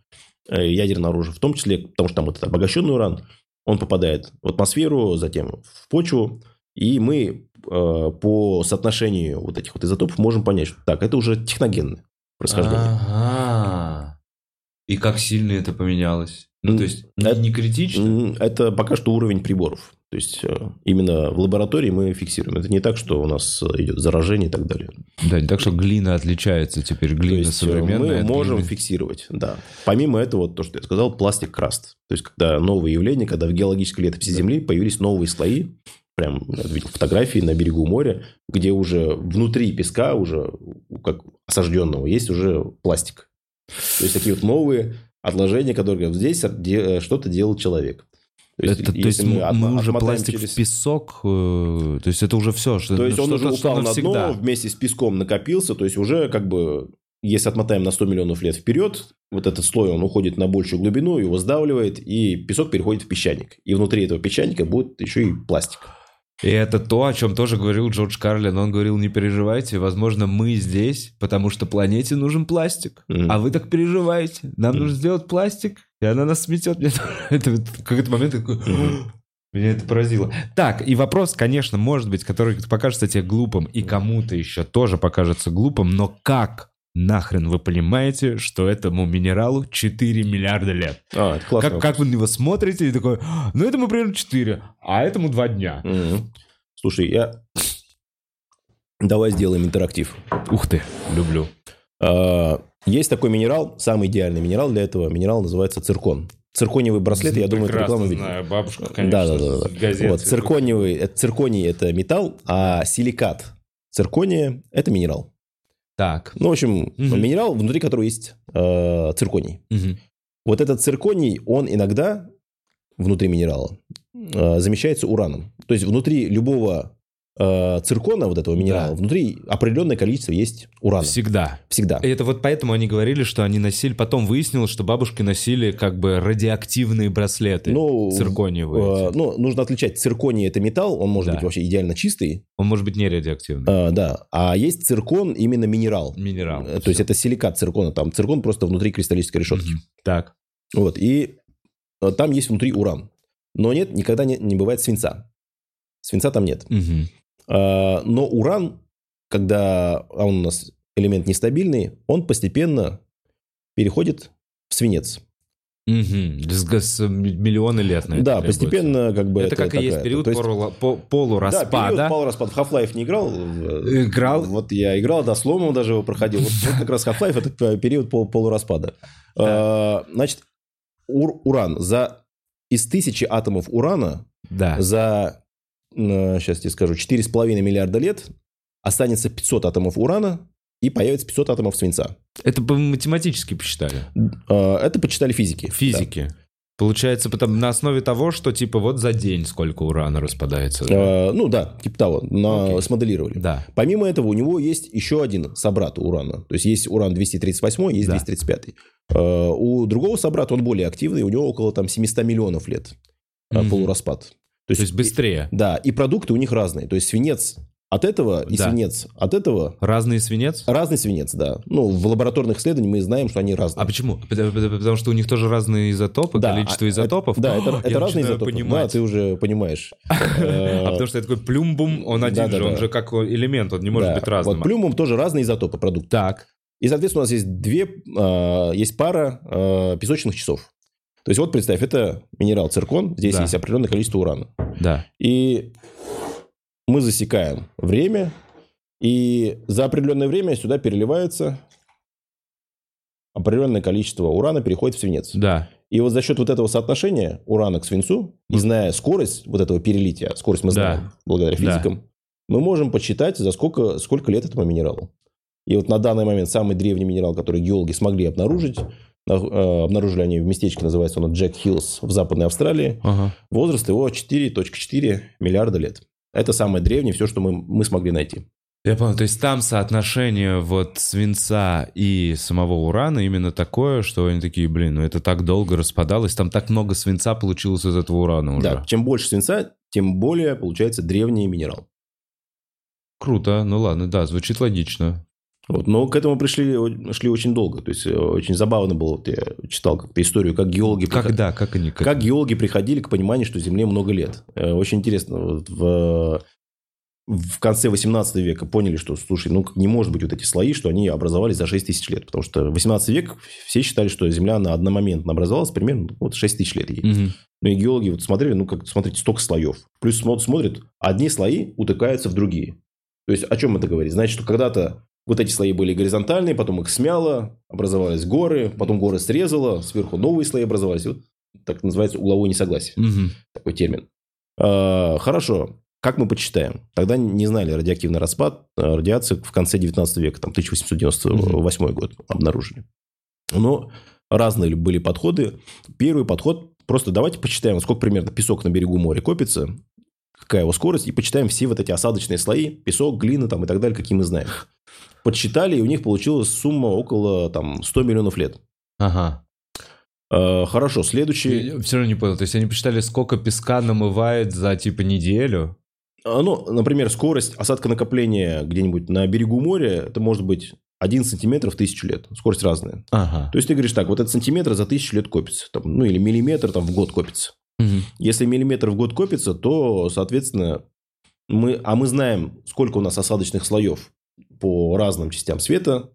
[SPEAKER 2] э, ядерного оружия, в том числе, потому что там вот этот обогащенный уран, он попадает в атмосферу, затем в почву, и мы э, по соотношению вот этих вот изотопов можем понять, что так, это уже техногенное происхождение.
[SPEAKER 1] Ага. И как сильно это поменялось? Ну, то есть, не-
[SPEAKER 2] это-
[SPEAKER 1] не критично?
[SPEAKER 2] Это пока что уровень приборов. То есть, э, именно в лаборатории мы фиксируем. Это не так, что у нас э, идет заражение и так далее.
[SPEAKER 1] Да, не так, что глина отличается теперь,
[SPEAKER 2] То
[SPEAKER 1] глина
[SPEAKER 2] есть, э,
[SPEAKER 1] современная.
[SPEAKER 2] мы можем
[SPEAKER 1] глины-
[SPEAKER 2] фиксировать, да. Помимо этого, вот то, что я сказал, пластик краст. То есть, когда новые явления, когда в геологической летописи Земли появились новые слои, прям видел фотографии на берегу моря, где уже внутри песка, уже как осажденного, есть уже пластик. То есть, такие вот новые отложения, которые говорят, здесь де- что-то делал человек. То
[SPEAKER 1] Это, то есть, мы,
[SPEAKER 2] отмо-
[SPEAKER 1] мы уже пластик
[SPEAKER 2] через-
[SPEAKER 1] в песок, э, то есть это уже все, что
[SPEAKER 2] То есть он уже упал на дно, вместе с песком накопился, то есть уже как бы, если отмотаем на 100 миллионов лет вперед, вот этот слой, он уходит на большую глубину, его сдавливает, и песок переходит в песчаник. И внутри этого песчаника будет еще и пластик.
[SPEAKER 1] И это то, о чем тоже говорил Джордж Карлин. Он говорил, не переживайте, возможно, мы здесь, потому что планете нужен пластик.
[SPEAKER 2] Мгм.
[SPEAKER 1] А вы так переживаете. Нам
[SPEAKER 2] Мгм.
[SPEAKER 1] нужно сделать пластик, и она нас сметет. Мне это в какой-то момент такой... Меня это поразило. Так, и вопрос, конечно, может быть, который покажется тебе глупым, и кому-то еще тоже покажется глупым, но как нахрен вы понимаете, что этому минералу 4 миллиарда лет?
[SPEAKER 2] А, это классно.
[SPEAKER 1] Как, как вы на него смотрите и такой, ну этому примерно 4, а этому 2 дня.
[SPEAKER 2] Мгм. Слушай, я... Давай сделаем интерактив.
[SPEAKER 1] Ух ты, люблю.
[SPEAKER 2] А, Есть такой минерал, самый идеальный минерал для этого. Минерал называется циркон. Циркониевый браслет, я думаю, это рекламу видел.
[SPEAKER 1] знаю, бабушка,
[SPEAKER 2] Да, да, да, да. Вот, циркониевый, это, цирконий это металл, а силикат циркония это минерал.
[SPEAKER 1] Так.
[SPEAKER 2] Ну, в общем,
[SPEAKER 1] Мгм.
[SPEAKER 2] минерал, внутри которого есть э, цирконий.
[SPEAKER 1] Мгм.
[SPEAKER 2] Вот этот цирконий, он иногда внутри минерала э, замещается ураном. То есть внутри любого э, циркона, вот этого минерала,
[SPEAKER 1] Да.
[SPEAKER 2] внутри определенное количество есть урана.
[SPEAKER 1] Всегда.
[SPEAKER 2] Всегда.
[SPEAKER 1] И Это вот поэтому они говорили, что они носили, потом выяснилось, что бабушки носили как бы радиоактивные браслеты
[SPEAKER 2] Ну,
[SPEAKER 1] циркониевые.
[SPEAKER 2] Э, ну, нужно отличать. Цирконий это металл, он может
[SPEAKER 1] Да.
[SPEAKER 2] быть вообще идеально чистый.
[SPEAKER 1] Он может быть не радиоактивный.
[SPEAKER 2] э, да. А есть циркон именно минерал.
[SPEAKER 1] Минерал.
[SPEAKER 2] Э, То есть это силикат циркона. Там циркон просто внутри кристаллической решетки.
[SPEAKER 1] Мгм. Так.
[SPEAKER 2] Вот. И э, там есть внутри уран. Но нет, никогда не, не бывает свинца. Свинца там нет.
[SPEAKER 1] Мгм.
[SPEAKER 2] А, Но уран, когда он у нас элемент нестабильный, он постепенно переходит в свинец.
[SPEAKER 1] Мгм. С- с- миллионы лет на это
[SPEAKER 2] да,
[SPEAKER 1] требуется.
[SPEAKER 2] постепенно как бы
[SPEAKER 1] Это, как и есть период
[SPEAKER 2] есть-
[SPEAKER 1] полула- по-
[SPEAKER 2] Да,
[SPEAKER 1] полураспада.
[SPEAKER 2] период полураспада. В Half-Life не играл? В-
[SPEAKER 1] Играл.
[SPEAKER 2] Вот я играл, да, сломом даже его проходил. Вот, вот как раз Half-Life это период пол- полураспада. А, Значит, ур- уран за из тысячи атомов урана
[SPEAKER 1] Да.
[SPEAKER 2] за, сейчас тебе скажу, 4,5 миллиарда лет останется 500 атомов урана и появится 500 атомов свинца.
[SPEAKER 1] Это по- математически посчитали.
[SPEAKER 2] А, Это почитали физики.
[SPEAKER 1] Физики. Получается, потом на основе того, что типа вот за день сколько урана распадается.
[SPEAKER 2] Да. А, Ну да, типа того, на,
[SPEAKER 1] Окей.
[SPEAKER 2] смоделировали.
[SPEAKER 1] Да.
[SPEAKER 2] Помимо этого, у него есть еще один собрат урана. То есть есть уран 238, есть
[SPEAKER 1] Да.
[SPEAKER 2] 235. Э, У другого собрата он более активный, у него около там 700 миллионов лет э,
[SPEAKER 1] Мгм.
[SPEAKER 2] полураспад.
[SPEAKER 1] То есть быстрее.
[SPEAKER 2] Да, и продукты у них разные. То есть свинец от этого и
[SPEAKER 1] Да.
[SPEAKER 2] свинец от этого
[SPEAKER 1] Разный свинец?
[SPEAKER 2] разный свинец, да. Ну, в лабораторных исследованиях мы знаем, что они разные.
[SPEAKER 1] А почему? Потому, что у них тоже разные изотопы,
[SPEAKER 2] Да,
[SPEAKER 1] количество
[SPEAKER 2] а-
[SPEAKER 1] изотопов?
[SPEAKER 2] это- да, это, это разные изотопы. Да,
[SPEAKER 1] понимать.
[SPEAKER 2] ты уже понимаешь. Э,
[SPEAKER 1] А потому что я такой плюмбум, он один же, он же как элемент, он не может
[SPEAKER 2] да.
[SPEAKER 1] быть разным.
[SPEAKER 2] Вот плюмум тоже разные изотопы продукта.
[SPEAKER 1] Так,
[SPEAKER 2] И, соответственно, у нас есть две, э, есть пара э, песочных часов. То есть, вот представь, это минерал циркон, здесь
[SPEAKER 1] Да.
[SPEAKER 2] есть определенное количество урана.
[SPEAKER 1] да.
[SPEAKER 2] И мы засекаем время, и за определенное время сюда переливается определенное количество урана, переходит в свинец.
[SPEAKER 1] Да.
[SPEAKER 2] И вот за счет вот этого соотношения урана к свинцу, и зная скорость вот этого перелития, скорость мы
[SPEAKER 1] Да.
[SPEAKER 2] знаем благодаря
[SPEAKER 1] Да.
[SPEAKER 2] физикам, мы можем подсчитать, за сколько, сколько лет этому минералу. И вот на данный момент самый древний минерал, который геологи смогли обнаружить, на- обнаружили они в местечке, называется оно Джек Хиллс в Западной Австралии,
[SPEAKER 1] Ага.
[SPEAKER 2] возраст его 4,4 миллиарда лет. Это самое древнее, все, что мы, мы смогли найти.
[SPEAKER 1] Я понял, то есть там соотношение вот свинца и самого урана именно такое, что они такие, блин, ну это так долго распадалось, там так много свинца получилось из этого урана уже.
[SPEAKER 2] Да, чем больше свинца, тем более получается древний минерал.
[SPEAKER 1] Круто, ну ладно, да, звучит логично.
[SPEAKER 2] Вот, но к этому пришли, шли очень долго. То есть, э, очень забавно было. Вот я читал как-то историю, как геологи... приход-
[SPEAKER 1] Когда, как они...
[SPEAKER 2] Как геологи приходили к пониманию, что Земле много лет. Э, Очень интересно. Вот в, в конце 18 века поняли, что, слушай, ну не может быть вот эти слои, что они образовались за 6 тысяч лет. Потому что 18 век все считали, что Земля на одномоментно образовалась примерно ну, вот 6 тысяч лет ей.
[SPEAKER 1] Мгм.
[SPEAKER 2] Ну и геологи вот смотрели, ну как, смотрите, столько слоев. Плюс смо- смотрят, одни слои утыкаются в другие. То есть о чем это говорит? Значит, что когда-то вот эти слои были горизонтальные, потом их смяло, образовались горы, потом горы срезало, сверху новые слои образовались. Вот так называется угловое несогласие,
[SPEAKER 1] Мгм.
[SPEAKER 2] такой термин. А, хорошо. Как мы почитаем? Тогда не знали радиоактивный распад, а радиации в конце 19 века, там 1898 год обнаружили. Но разные были подходы. Первый подход, просто давайте почитаем, сколько примерно песок на берегу моря копится, какая его скорость, и почитаем все вот эти осадочные слои, песок, глина там и так далее, какие мы знаем. Подсчитали, и у них получилась сумма около там 100 миллионов лет.
[SPEAKER 1] Ага.
[SPEAKER 2] Э, хорошо, следующий...
[SPEAKER 1] Все равно не понял, то есть они посчитали, сколько песка намывает за типа неделю?
[SPEAKER 2] А, Ну, например, скорость осадка накопления где-нибудь на берегу моря, это может быть 1 сантиметр в тысячу лет. Скорость разная.
[SPEAKER 1] Ага.
[SPEAKER 2] То есть ты говоришь так, вот этот сантиметр за тысячу лет копится. Там, ну, или миллиметр там в год копится.
[SPEAKER 1] Мгм.
[SPEAKER 2] Если миллиметр в год копится, то, соответственно, мы, а мы знаем, сколько у нас осадочных слоев по разным частям света,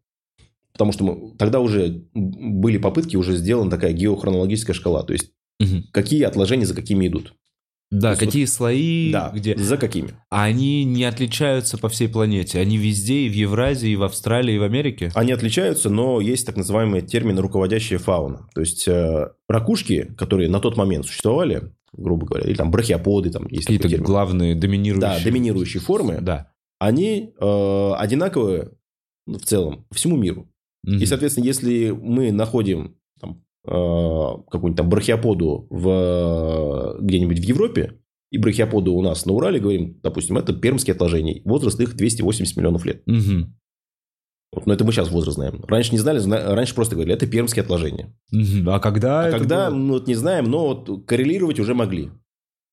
[SPEAKER 2] потому что мы, тогда уже были попытки, уже сделана такая геохронологическая шкала, то есть
[SPEAKER 1] Мгм.
[SPEAKER 2] какие отложения за какими идут.
[SPEAKER 1] Да,
[SPEAKER 2] есть
[SPEAKER 1] какие слои,
[SPEAKER 2] да,
[SPEAKER 1] где...
[SPEAKER 2] за какими.
[SPEAKER 1] А они не отличаются по всей планете? Они везде, и в Евразии, и в Австралии, и в Америке?
[SPEAKER 2] Они отличаются, но есть так называемый термин руководящая фауна. То есть э, ракушки, которые на тот момент существовали, грубо говоря, или там брахиоподы, там есть
[SPEAKER 1] Какие-то главные доминирующие...
[SPEAKER 2] Да, доминирующие формы,
[SPEAKER 1] Да.
[SPEAKER 2] Они э, одинаковые ну, в целом всему миру.
[SPEAKER 1] Мгм.
[SPEAKER 2] И, соответственно, если мы находим там, э, какую-нибудь там брахиоподу в, где-нибудь в Европе, и брахиоподу у нас на Урале, говорим, допустим, это пермские отложения, возраст их 280 миллионов лет.
[SPEAKER 1] Мгм.
[SPEAKER 2] Вот, но это мы сейчас возраст знаем. Раньше не знали, зна- раньше просто говорили, это пермские отложения.
[SPEAKER 1] Мгм. А когда
[SPEAKER 2] А когда,
[SPEAKER 1] было?
[SPEAKER 2] ну, вот не знаем, но вот коррелировать уже могли.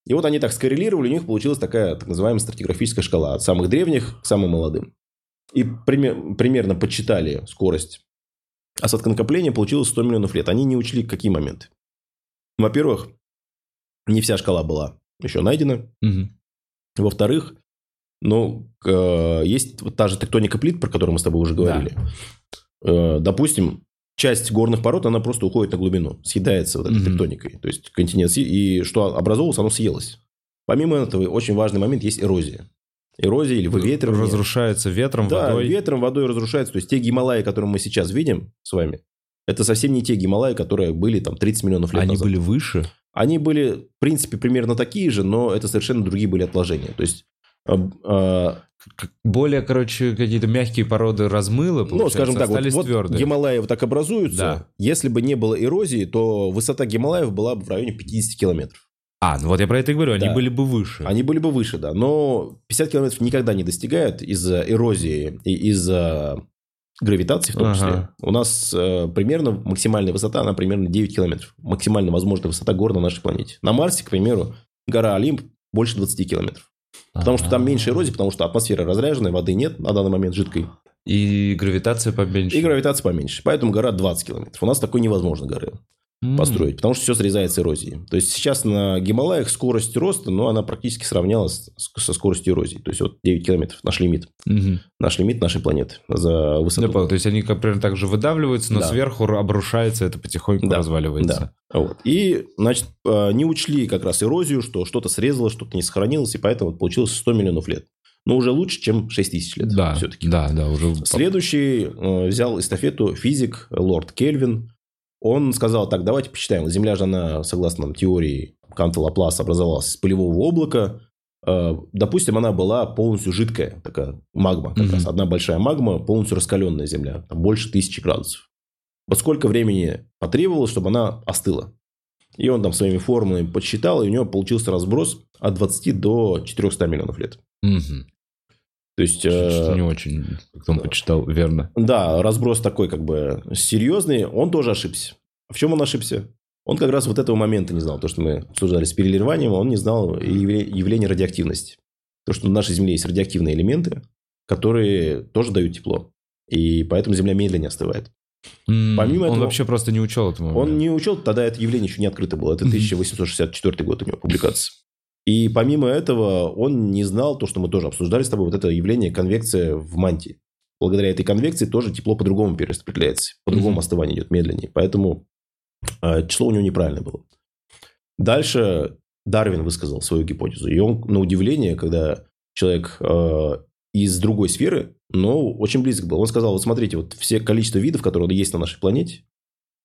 [SPEAKER 2] И вот они так скоррелировали, у них получилась такая так называемая стратиграфическая шкала от самых древних к самым молодым. И пример- примерно подсчитали скорость осадка накопления, получилось 100 миллионов лет. Они не учли какие моменты. Во-первых, не вся шкала была еще найдена.
[SPEAKER 1] Мгм.
[SPEAKER 2] Во-вторых, ну, э, есть вот та же тектоника плит, про которую мы с тобой уже говорили. Э, допустим, часть горных пород, она просто уходит на глубину, съедается вот этой
[SPEAKER 1] Мгм.
[SPEAKER 2] тектоникой. То есть, континент, и что образовалось, оно съелось. Помимо этого, очень важный момент есть эрозия. Эрозия или выветривание.
[SPEAKER 1] Разрушается ветром,
[SPEAKER 2] Да,
[SPEAKER 1] водой.
[SPEAKER 2] ветром, водой разрушается. То есть, те Гималаи, которые мы сейчас видим с вами, это совсем не те Гималаи, которые были там 30 миллионов лет
[SPEAKER 1] Они
[SPEAKER 2] назад.
[SPEAKER 1] были выше?
[SPEAKER 2] Они были, в принципе, примерно такие же, но это совершенно другие были отложения. То есть,
[SPEAKER 1] Более, короче, какие-то мягкие породы размыло,
[SPEAKER 2] ну, скажем так, вот,
[SPEAKER 1] остались
[SPEAKER 2] вот
[SPEAKER 1] твердые.
[SPEAKER 2] Гималаи вот так образуются.
[SPEAKER 1] Да.
[SPEAKER 2] Если бы не было эрозии, то высота Гималаев была бы в районе 50 километров.
[SPEAKER 1] А, ну вот я про это и говорю, они
[SPEAKER 2] Да.
[SPEAKER 1] были бы выше.
[SPEAKER 2] Они были бы выше, да. Но 50 километров никогда не достигают из-за эрозии и из-за гравитации в том числе.
[SPEAKER 1] Ага.
[SPEAKER 2] У нас э, примерно максимальная высота, она примерно 9 километров. Максимально возможная высота гор на нашей планете. На Марсе, к примеру, гора Олимп больше 20 километров. Потому что там меньше эрозии, потому что атмосфера разряженная, воды нет на данный момент жидкой.
[SPEAKER 1] И гравитация поменьше.
[SPEAKER 2] И гравитация поменьше. Поэтому гора 20 километров. У нас такой невозможно горы Построить, потому что все срезается эрозией. То есть сейчас на Гималаях скорость роста, но она практически сравнялась со скоростью эрозии. То есть вот 9 километров наш лимит.
[SPEAKER 1] Мгм.
[SPEAKER 2] Наш лимит нашей планеты за высоту.
[SPEAKER 1] Понял. То есть они как примерно так же выдавливаются, но
[SPEAKER 2] Да.
[SPEAKER 1] сверху обрушается, это потихоньку
[SPEAKER 2] Да,
[SPEAKER 1] разваливается.
[SPEAKER 2] Да. Вот. И, значит, э, не учли как раз эрозию, что что-то срезало, что-то не сохранилось, и поэтому получилось 100 миллионов лет. Но уже лучше, чем 6 тысяч лет.
[SPEAKER 1] Да,
[SPEAKER 2] все-таки.
[SPEAKER 1] да, да, уже...
[SPEAKER 2] Следующий э, взял эстафету физик лорд Кельвин. Он сказал, так, давайте посчитаем. Земля же, она, согласно там, теории Канта Лапласа, образовалась из пылевого облака. Э, Допустим, она была полностью жидкая, такая магма, как
[SPEAKER 1] Мгм.
[SPEAKER 2] раз одна большая магма, полностью раскаленная Земля, там больше тысячи градусов. Вот сколько времени потребовалось, чтобы она остыла? И он там своими формулами подсчитал, и у него получился разброс от 20 до 400 миллионов лет.
[SPEAKER 1] Мгм.
[SPEAKER 2] То есть...
[SPEAKER 1] Что-то
[SPEAKER 2] э,
[SPEAKER 1] не очень, как он почитал, верно.
[SPEAKER 2] Да, разброс такой как бы серьезный. Он тоже ошибся. В чем он ошибся? Он как раз вот этого момента не знал. То, что мы обсуждали с переливанием, он не знал явле- явления радиоактивности. То, что на нашей Земле есть радиоактивные элементы, которые тоже дают тепло. И поэтому Земля медленнее остывает. Помимо
[SPEAKER 1] он
[SPEAKER 2] этого-
[SPEAKER 1] вообще просто не учел этого.
[SPEAKER 2] Он не учел, тогда это явление еще не открыто было. Это
[SPEAKER 1] Мгм.
[SPEAKER 2] 1864 год у него публикация. И помимо этого, он не знал то, что мы тоже обсуждали с тобой, вот это явление конвекция в мантии. Благодаря этой конвекции тоже тепло по-другому перераспределяется. По-другому
[SPEAKER 1] Мгм.
[SPEAKER 2] остывание идет медленнее. Поэтому э, число у него неправильное было. Дальше Дарвин высказал свою гипотезу. И он, на удивление, когда человек э, из другой сферы, но очень близко был. Он сказал, вот смотрите, вот все количество видов, которые есть на нашей планете,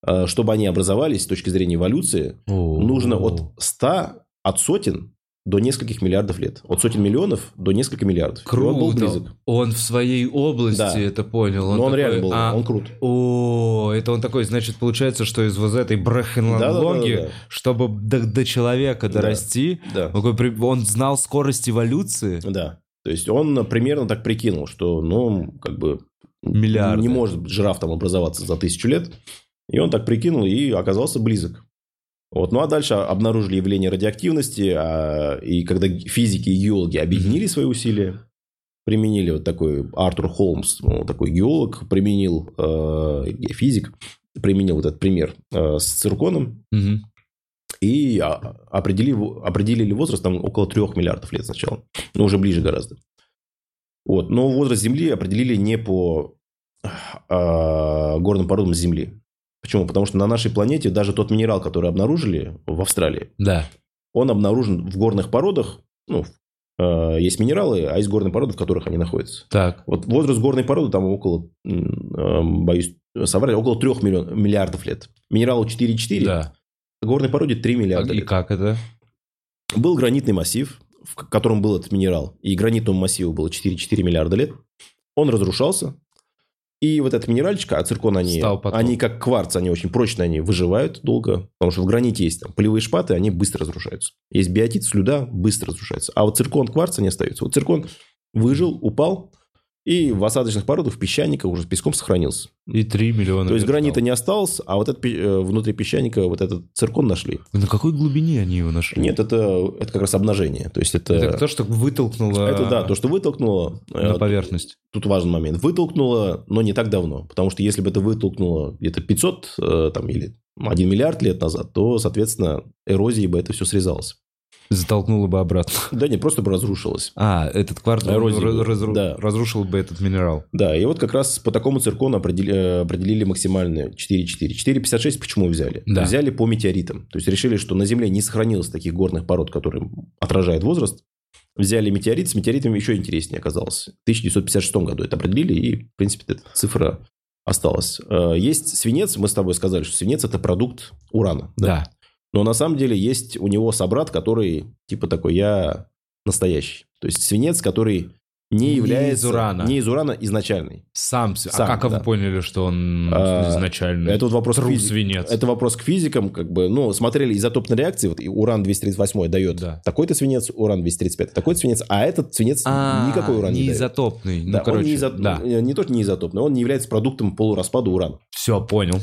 [SPEAKER 2] э, чтобы они образовались с точки зрения эволюции, нужно от 100, от сотен до нескольких миллиардов лет. От сотен миллионов до нескольких миллиардов. И Он был
[SPEAKER 1] Круто.
[SPEAKER 2] близок.
[SPEAKER 1] Он в своей области
[SPEAKER 2] Да.
[SPEAKER 1] это понял.
[SPEAKER 2] Но он
[SPEAKER 1] такой,
[SPEAKER 2] реально был,
[SPEAKER 1] а,
[SPEAKER 2] он крут.
[SPEAKER 1] О, это он такой, значит, получается, что из вот этой брахенлонги, чтобы до, до человека дорасти,
[SPEAKER 2] Да.
[SPEAKER 1] он, такой он знал скорость эволюции.
[SPEAKER 2] Да. То есть он примерно так прикинул, что, ну, как бы
[SPEAKER 1] Миллиарды.
[SPEAKER 2] не может жираф там образоваться за тысячу лет. И он так прикинул и оказался близок. Вот. Ну а дальше обнаружили явление радиоактивности, а, и когда физики и геологи объединили свои усилия, применили вот такой Артур Холмс, ну, такой геолог, применил э, физик, применил вот этот пример э, с цирконом,
[SPEAKER 1] Мгм.
[SPEAKER 2] и а, определили, определили возраст там около 3 миллиардов лет сначала. Ну, уже ближе гораздо. Вот. Но возраст Земли определили не по а, горным породам Земли. Почему? Потому что на нашей планете даже тот минерал, который обнаружили в Австралии,
[SPEAKER 1] Да.
[SPEAKER 2] он обнаружен в горных породах. Ну, э, есть минералы, а есть горные породы, в которых они находятся.
[SPEAKER 1] Так.
[SPEAKER 2] Вот возраст горной породы там около, м, э, боюсь соврать, около 3 миллион, миллиардов лет. Минералу 4,4,
[SPEAKER 1] Да.
[SPEAKER 2] горной породе 3 миллиарда
[SPEAKER 1] И
[SPEAKER 2] лет.
[SPEAKER 1] как это?
[SPEAKER 2] Был гранитный массив, в котором был этот минерал, и гранитному массиву было 4,4 миллиарда лет. Он разрушался, и вот этот минеральчик, а циркон, они, они как кварц, они очень прочные, они выживают долго, потому что в граните есть там, полевые шпаты, они быстро разрушаются. Есть биотит, слюда, быстро разрушается. А вот циркон, кварц, они остаются. Вот циркон выжил, упал, и в осадочных породах, в песчаниках уже с песком сохранился.
[SPEAKER 1] И 3 миллиона.
[SPEAKER 2] То есть гранита
[SPEAKER 1] стало.
[SPEAKER 2] не осталось, а вот этот, э, внутри песчаника вот этот циркон нашли.
[SPEAKER 1] На какой глубине они его нашли?
[SPEAKER 2] Нет, это, это как раз обнажение. То есть это...
[SPEAKER 1] Это то, что вытолкнуло
[SPEAKER 2] Это да, то, что вытолкнуло.
[SPEAKER 1] на
[SPEAKER 2] э,
[SPEAKER 1] поверхность.
[SPEAKER 2] Тут важный момент. Вытолкнуло, но не так давно. Потому что если бы это вытолкнуло где-то 500 э, там, или 1 миллиард лет назад, то, соответственно, эрозией бы это все срезалось.
[SPEAKER 1] Затолкнуло бы обратно.
[SPEAKER 2] Да нет, просто бы разрушилось.
[SPEAKER 1] А, этот кварц
[SPEAKER 2] Эрозия
[SPEAKER 1] разру-
[SPEAKER 2] да.
[SPEAKER 1] разрушил бы этот минерал.
[SPEAKER 2] Да, и вот как раз по такому циркону определи- э, определили максимальную 4,4. 4,56 почему взяли?
[SPEAKER 1] Да.
[SPEAKER 2] Взяли по метеоритам. То есть решили, что на Земле не сохранилось таких горных пород, которые отражают возраст. Взяли метеорит, с метеоритами еще интереснее оказалось. В 1956 году это определили, и, в принципе, эта цифра осталась. Э, Есть свинец, мы с тобой сказали, что свинец – это продукт урана.
[SPEAKER 1] Да.
[SPEAKER 2] Но на самом деле есть у него собрат, который типа такой, я настоящий. То есть свинец, который не
[SPEAKER 1] Не
[SPEAKER 2] является...
[SPEAKER 1] из урана.
[SPEAKER 2] Не из урана изначальный.
[SPEAKER 1] Сам. с-
[SPEAKER 2] Сам,
[SPEAKER 1] а как
[SPEAKER 2] да.
[SPEAKER 1] вы поняли, что он
[SPEAKER 2] А,
[SPEAKER 1] изначально
[SPEAKER 2] Это вот вопрос к физи-
[SPEAKER 1] свинец?
[SPEAKER 2] Это вопрос к физикам, как бы, ну, смотрели изотопные реакции, вот и уран-238 дает
[SPEAKER 1] Да.
[SPEAKER 2] такой-то свинец, уран-235 такой-то свинец, а этот свинец
[SPEAKER 1] А,
[SPEAKER 2] никакой уран не,
[SPEAKER 1] не изотопный. Ну,
[SPEAKER 2] Да, он
[SPEAKER 1] короче,
[SPEAKER 2] не, изо-
[SPEAKER 1] да.
[SPEAKER 2] э, не только не изотопный, он не является продуктом полураспада урана.
[SPEAKER 1] Все, понял.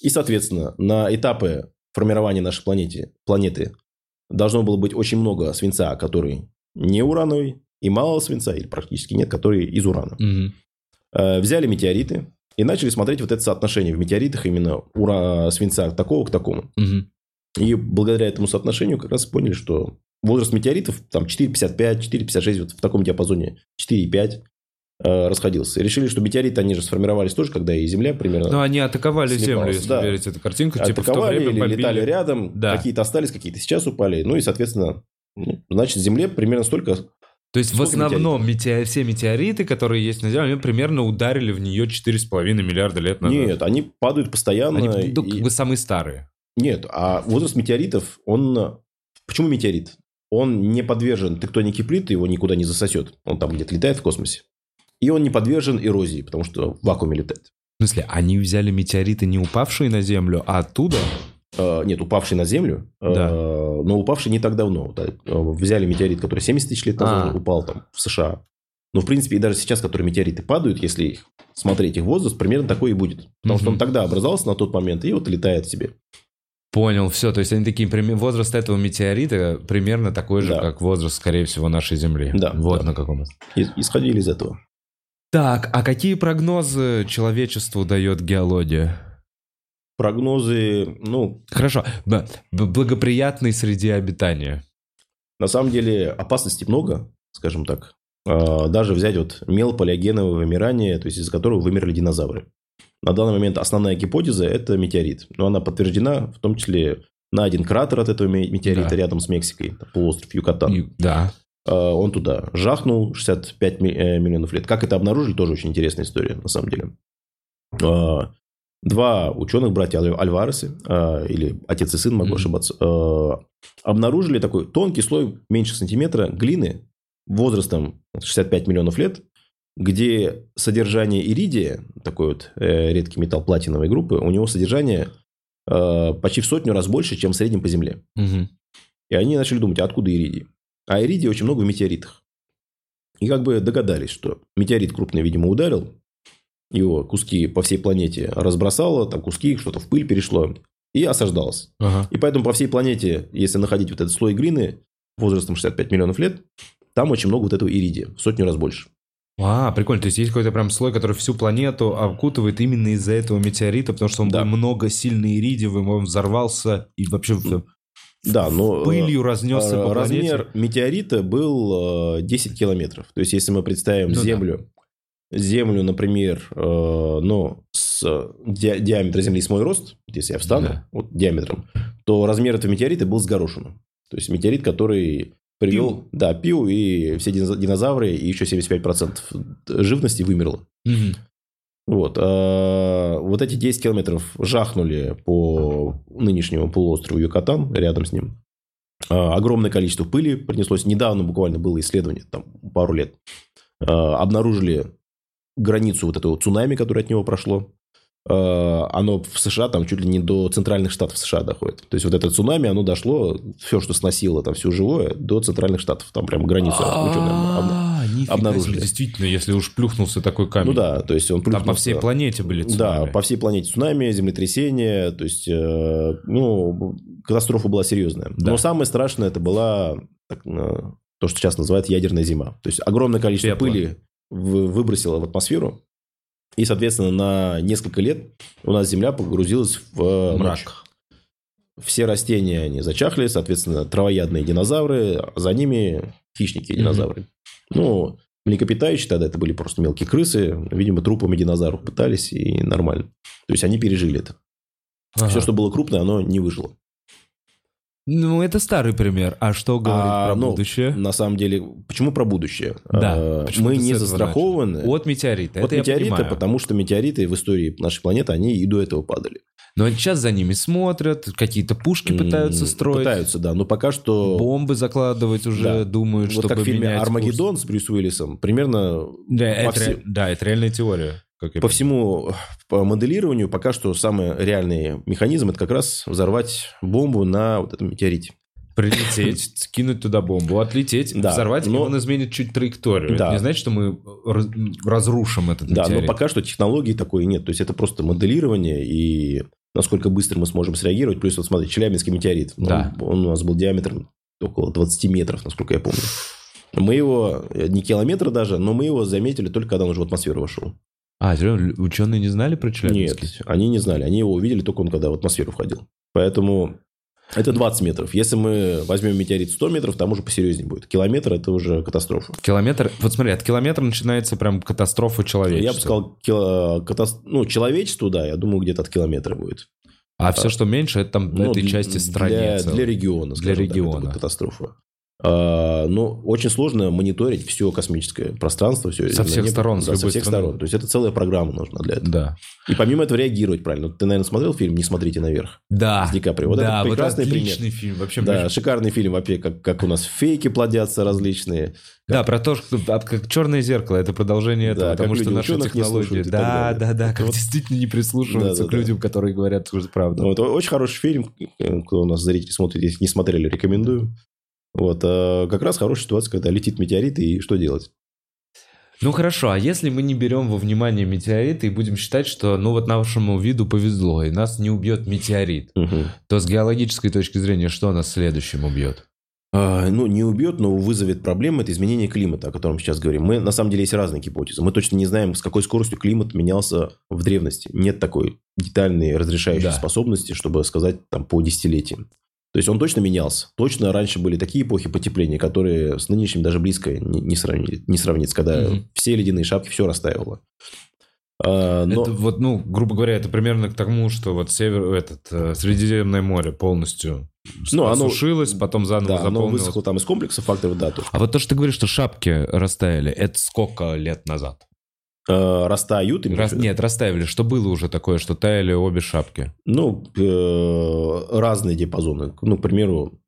[SPEAKER 2] И, соответственно, на этапы формирования нашей планеты, планеты должно было быть очень много свинца, который не урановый, и мало свинца, или практически нет, который из урана.
[SPEAKER 1] Мгм.
[SPEAKER 2] Э, Взяли метеориты и начали смотреть вот это соотношение в метеоритах именно ура... свинца такого к такому.
[SPEAKER 1] Мгм.
[SPEAKER 2] И благодаря этому соотношению как раз поняли, что возраст метеоритов там 4,55, 4,56, вот в таком диапазоне 4,5 э, расходился. И решили, что метеориты, они же сформировались тоже, когда и Земля примерно
[SPEAKER 1] Ну, они атаковали Землю, если
[SPEAKER 2] да.
[SPEAKER 1] верить этой картинке. Типа в то
[SPEAKER 2] атаковали
[SPEAKER 1] время
[SPEAKER 2] или
[SPEAKER 1] бомбили.
[SPEAKER 2] летали рядом,
[SPEAKER 1] Да.
[SPEAKER 2] какие-то остались, какие-то сейчас упали. Ну и, соответственно, ну, значит, Земле примерно столько...
[SPEAKER 1] То есть в основном метео- все метеориты, которые есть на Земле, они примерно ударили в нее 4,5 миллиарда лет назад.
[SPEAKER 2] Нет, они падают постоянно.
[SPEAKER 1] Они ну,
[SPEAKER 2] и-
[SPEAKER 1] как бы самые старые.
[SPEAKER 2] Нет, а возраст метеоритов, он... Почему метеорит? Он не подвержен тектонике плит, его никуда не засосет. Он там где-то летает в космосе. И он не подвержен эрозии, потому что в вакууме летает.
[SPEAKER 1] В смысле, они взяли метеориты, не упавшие на Землю, а оттуда?
[SPEAKER 2] Э, Нет, упавший на Землю, э,
[SPEAKER 1] Да.
[SPEAKER 2] но упавший не так давно. Вот, э, Взяли метеорит, который 70 тысяч лет назад
[SPEAKER 1] А.
[SPEAKER 2] упал там в США. Но, в принципе, и даже сейчас, которые метеориты падают, если их смотреть их возраст, примерно такой и будет. Потому что
[SPEAKER 1] Мгм.
[SPEAKER 2] он тогда образовался на тот момент и вот летает себе.
[SPEAKER 1] Понял, все. То есть они такие, возраст этого метеорита примерно такой же,
[SPEAKER 2] Да.
[SPEAKER 1] как возраст, скорее всего, нашей Земли.
[SPEAKER 2] Да,
[SPEAKER 1] Вот
[SPEAKER 2] да.
[SPEAKER 1] на каком.
[SPEAKER 2] Исходили из этого.
[SPEAKER 1] Так, а какие прогнозы человечеству дает геология?
[SPEAKER 2] Прогнозы, ну,
[SPEAKER 1] Хорошо, б- б- благоприятной среде обитания.
[SPEAKER 2] На самом деле опасностей много, скажем так. А, Даже взять вот мелполиогеновое вымирание, то есть из-за которого вымерли динозавры. На данный момент основная гипотеза – это метеорит. Но она подтверждена, в том числе на один кратер от этого ме- метеорита
[SPEAKER 1] Да.
[SPEAKER 2] рядом с Мексикой, полуостров Юкатан.
[SPEAKER 1] И- да.
[SPEAKER 2] А, Он туда жахнул 65 ми- э, миллионов лет. Как это обнаружили, тоже очень интересная история, на самом деле. А, Два ученых, братья Аль- Альваресы, или отец и сын, могу ошибаться, обнаружили такой тонкий слой меньше сантиметра глины возрастом 65 миллионов лет, где содержание иридия, такой вот э, редкий металл платиновой группы, у него содержание э, почти в сотню раз больше, чем в среднем по Земле.
[SPEAKER 1] Мгм.
[SPEAKER 2] И они начали думать, а откуда иридий? А иридия очень много в метеоритах. И как бы догадались, что метеорит крупный, видимо, ударил, его куски по всей планете разбросало, там куски, что-то в пыль перешло, и осаждалось.
[SPEAKER 1] Ага.
[SPEAKER 2] И поэтому по всей планете, если находить вот этот слой глины возрастом 65 миллионов лет, там очень много вот этого иридия, в сотню раз больше.
[SPEAKER 1] А, прикольно. То есть есть какой-то прям слой, который всю планету окутывает именно из-за этого метеорита, потому что он
[SPEAKER 2] Да.
[SPEAKER 1] был много сильный иридиевым, он взорвался и вообще
[SPEAKER 2] Да, но... э,
[SPEAKER 1] пылью разнесся
[SPEAKER 2] э,
[SPEAKER 1] по планете.
[SPEAKER 2] Размер метеорита был э, 10 километров. То есть, если мы представим
[SPEAKER 1] Ну да.
[SPEAKER 2] Землю, Землю, например, э, ну, с ди- диаметра Земли с мой рост, если я встану,
[SPEAKER 1] Да.
[SPEAKER 2] вот диаметром, то размер этого метеорита был с горошину. То есть, метеорит, который привел...
[SPEAKER 1] Пил.
[SPEAKER 2] Да, пил, и все диноза- динозавры, и еще 75% живности вымерло.
[SPEAKER 1] Мгм.
[SPEAKER 2] Вот. а, вот эти 10 километров жахнули по нынешнему полуострову Юкатан, рядом с ним. А, огромное количество пыли принеслось. Недавно буквально было исследование, там пару лет. А, обнаружили границу вот этого цунами, которое от него прошло. А, оно в США там чуть ли не до центральных штатов США доходит. То есть, вот это цунами, оно дошло, все, что сносило там все живое, до центральных штатов. Там прям границу ученые
[SPEAKER 1] нифига
[SPEAKER 2] обнаружили.
[SPEAKER 1] себе, Действительно, если уж плюхнулся такой камень.
[SPEAKER 2] Ну да, то есть он
[SPEAKER 1] Там по
[SPEAKER 2] плюхнулся-
[SPEAKER 1] всей планете были
[SPEAKER 2] Да,
[SPEAKER 1] цунами.
[SPEAKER 2] по всей планете цунами, землетрясение, то есть, э, ну, катастрофа была серьезная.
[SPEAKER 1] Да.
[SPEAKER 2] Но самое страшное это была так, э, то, что сейчас называют ядерная зима. То есть огромное количество
[SPEAKER 1] Пепла.
[SPEAKER 2] пыли вы- выбросило в атмосферу, и, соответственно, на несколько лет у нас Земля погрузилась в э, ночь. Все растения, они зачахли, соответственно, травоядные динозавры, а за ними хищники динозавры. Ну, млекопитающие тогда это были просто мелкие крысы, видимо, трупами динозавров пытались, и нормально. То есть, они пережили это.
[SPEAKER 1] Ага.
[SPEAKER 2] Все, что было крупное, оно не выжило.
[SPEAKER 1] Ну, это старый пример. А что говорит
[SPEAKER 2] А,
[SPEAKER 1] про
[SPEAKER 2] ну,
[SPEAKER 1] будущее?
[SPEAKER 2] На самом деле, почему про будущее?
[SPEAKER 1] Да,
[SPEAKER 2] А, Мы не застрахованы
[SPEAKER 1] От метеорита.
[SPEAKER 2] от
[SPEAKER 1] это
[SPEAKER 2] метеорита, потому что метеориты в истории нашей планеты, они и до этого падали.
[SPEAKER 1] Но сейчас за ними смотрят, какие-то пушки пытаются строить.
[SPEAKER 2] Пытаются, да, но пока что...
[SPEAKER 1] Бомбы закладывать уже
[SPEAKER 2] Да.
[SPEAKER 1] думают,
[SPEAKER 2] Вот
[SPEAKER 1] чтобы
[SPEAKER 2] как в фильме «Армагеддон» с Брюс Уиллисом, примерно
[SPEAKER 1] курс. Да, это,
[SPEAKER 2] все-
[SPEAKER 1] ре- да, это реальная теория. Как
[SPEAKER 2] По всему по моделированию пока что самый реальный механизм это как раз взорвать бомбу на вот этом метеорите.
[SPEAKER 1] Прилететь, скинуть туда бомбу, отлететь,
[SPEAKER 2] Да,
[SPEAKER 1] взорвать, и
[SPEAKER 2] но-
[SPEAKER 1] он изменит чуть траекторию.
[SPEAKER 2] Да.
[SPEAKER 1] Это не значит, что мы раз- разрушим этот
[SPEAKER 2] Да, но
[SPEAKER 1] метеорит.
[SPEAKER 2] пока что технологии такой нет. То есть это просто моделирование и насколько быстро мы сможем среагировать. Плюс вот смотри, Челябинский метеорит. Ну,
[SPEAKER 1] Да.
[SPEAKER 2] Он у нас был диаметром около 20 метров, насколько я помню. Мы его, э, не километра даже, но мы его заметили только когда он уже в атмосферу вошел.
[SPEAKER 1] А, ученые не знали про Челябинский?
[SPEAKER 2] Нет, они не знали. Они его увидели только он, когда в атмосферу входил. Поэтому это 20 метров. Если мы возьмем метеорит 100 метров, там уже посерьезнее будет. Километр – это уже катастрофа.
[SPEAKER 1] Километр, вот смотри, от километра начинается прям катастрофа человечества.
[SPEAKER 2] Я бы сказал, кило, катас- ну, человечеству, да, я думаю, где-то от километра будет.
[SPEAKER 1] А все, что меньше, это там
[SPEAKER 2] Ну,
[SPEAKER 1] этой
[SPEAKER 2] для-
[SPEAKER 1] части страны.
[SPEAKER 2] Для, для региона,
[SPEAKER 1] Для
[SPEAKER 2] скажем так, это
[SPEAKER 1] региона.
[SPEAKER 2] будет катастрофа. А, но очень сложно мониторить все космическое пространство. Все,
[SPEAKER 1] Со всех сторон, с
[SPEAKER 2] Да, со всех
[SPEAKER 1] стороны.
[SPEAKER 2] сторон. То есть, это целая программа нужна для этого.
[SPEAKER 1] Да.
[SPEAKER 2] И помимо этого реагировать правильно. Ты, наверное, смотрел фильм «Не смотрите наверх»?
[SPEAKER 1] Да.
[SPEAKER 2] С Ди Каприо. Вот
[SPEAKER 1] да,
[SPEAKER 2] это прекрасный
[SPEAKER 1] вот
[SPEAKER 2] пример.
[SPEAKER 1] отличный фильм. Вообще,
[SPEAKER 2] Да,
[SPEAKER 1] мне-
[SPEAKER 2] шикарный фильм, вообще, как, как у нас фейки плодятся различные.
[SPEAKER 1] да, про то, что как черное зеркало, это продолжение этого,
[SPEAKER 2] Да,
[SPEAKER 1] потому
[SPEAKER 2] как
[SPEAKER 1] что наши технологии. Да, да, да,
[SPEAKER 2] Это
[SPEAKER 1] как
[SPEAKER 2] вот-
[SPEAKER 1] действительно не прислушиваются
[SPEAKER 2] Да,
[SPEAKER 1] к
[SPEAKER 2] да,
[SPEAKER 1] людям, которые говорят что правду.
[SPEAKER 2] Вот, очень хороший фильм, э, кто у нас зрители смотрит, если не смотрели, рекомендую. Вот, а как раз хорошая ситуация, когда летит метеорит, и что делать?
[SPEAKER 1] Ну хорошо, а если мы не берем во внимание метеориты и будем считать, что ну вот нашему виду повезло, и нас не убьет метеорит,
[SPEAKER 2] Мгм.
[SPEAKER 1] то с геологической точки зрения, что нас следующим убьет?
[SPEAKER 2] А, ну, не убьет, но вызовет проблемы. Это изменение климата, о котором сейчас говорим. Мы, на самом деле, есть разные гипотезы. Мы точно не знаем, с какой скоростью климат менялся в древности. Нет такой детальной разрешающей
[SPEAKER 1] Да.
[SPEAKER 2] способности, чтобы сказать там по десятилетиям. То есть, он точно менялся. Точно раньше были такие эпохи потепления, которые с нынешним даже близко не, сравни- не сравнится, когда
[SPEAKER 1] Мгм.
[SPEAKER 2] все ледяные шапки, все растаивало. А, но...
[SPEAKER 1] Это вот, ну, грубо говоря, это примерно к тому, что вот север, этот, э, Средиземное море полностью
[SPEAKER 2] Ну, оно-
[SPEAKER 1] осушилось, потом заново
[SPEAKER 2] Да, оно
[SPEAKER 1] заполнилось.
[SPEAKER 2] высохло там из комплекса факторов, да, тоже.
[SPEAKER 1] А вот то, что ты говоришь, что шапки растаяли, это сколько лет назад?
[SPEAKER 2] А, растают. имеешь
[SPEAKER 1] Рас-? Нет, растаяли. Что было уже такое, что таяли обе шапки?
[SPEAKER 2] Ну, э, разные диапазоны. Ну, к примеру,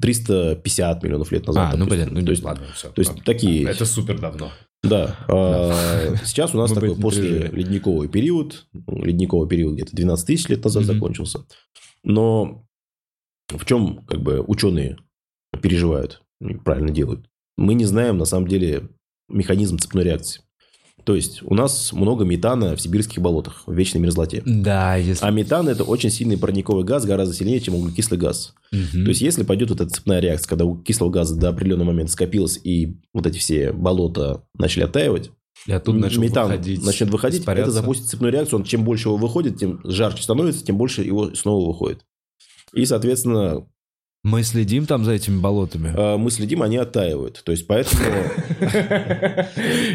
[SPEAKER 2] 350 миллионов лет назад.
[SPEAKER 1] а, ну,
[SPEAKER 2] допустим.
[SPEAKER 1] блин, ну,
[SPEAKER 2] то есть,
[SPEAKER 1] ладно, все.
[SPEAKER 2] то есть такие-
[SPEAKER 1] Это супер давно.
[SPEAKER 2] да. А, Сейчас у нас
[SPEAKER 1] Мы
[SPEAKER 2] такой после ледниковый период. ну, Ледниковый период где-то 12 тысяч лет назад
[SPEAKER 1] Мгм.
[SPEAKER 2] закончился. Но в чем как бы ученые переживают, и правильно делают? Мы не знаем на самом деле механизм цепной реакции. То есть у нас много метана в сибирских болотах, в вечной мерзлоте.
[SPEAKER 1] Да, если...
[SPEAKER 2] А метан это очень сильный парниковый газ, гораздо сильнее, чем углекислый газ.
[SPEAKER 1] Мгм.
[SPEAKER 2] То есть, если пойдет вот эта цепная реакция, когда углекислого газа до определенного момента скопилось, и вот эти все болота начали оттаивать,
[SPEAKER 1] И оттуда начал
[SPEAKER 2] метан
[SPEAKER 1] выходить,
[SPEAKER 2] начнет выходить,
[SPEAKER 1] испаряться.
[SPEAKER 2] это запустит цепную реакцию. Он чем больше его выходит, тем жарче становится, тем больше его снова выходит. И, соответственно,
[SPEAKER 1] Мы следим там за этими болотами.
[SPEAKER 2] э, мы следим, они оттаивают. То есть, поэтому...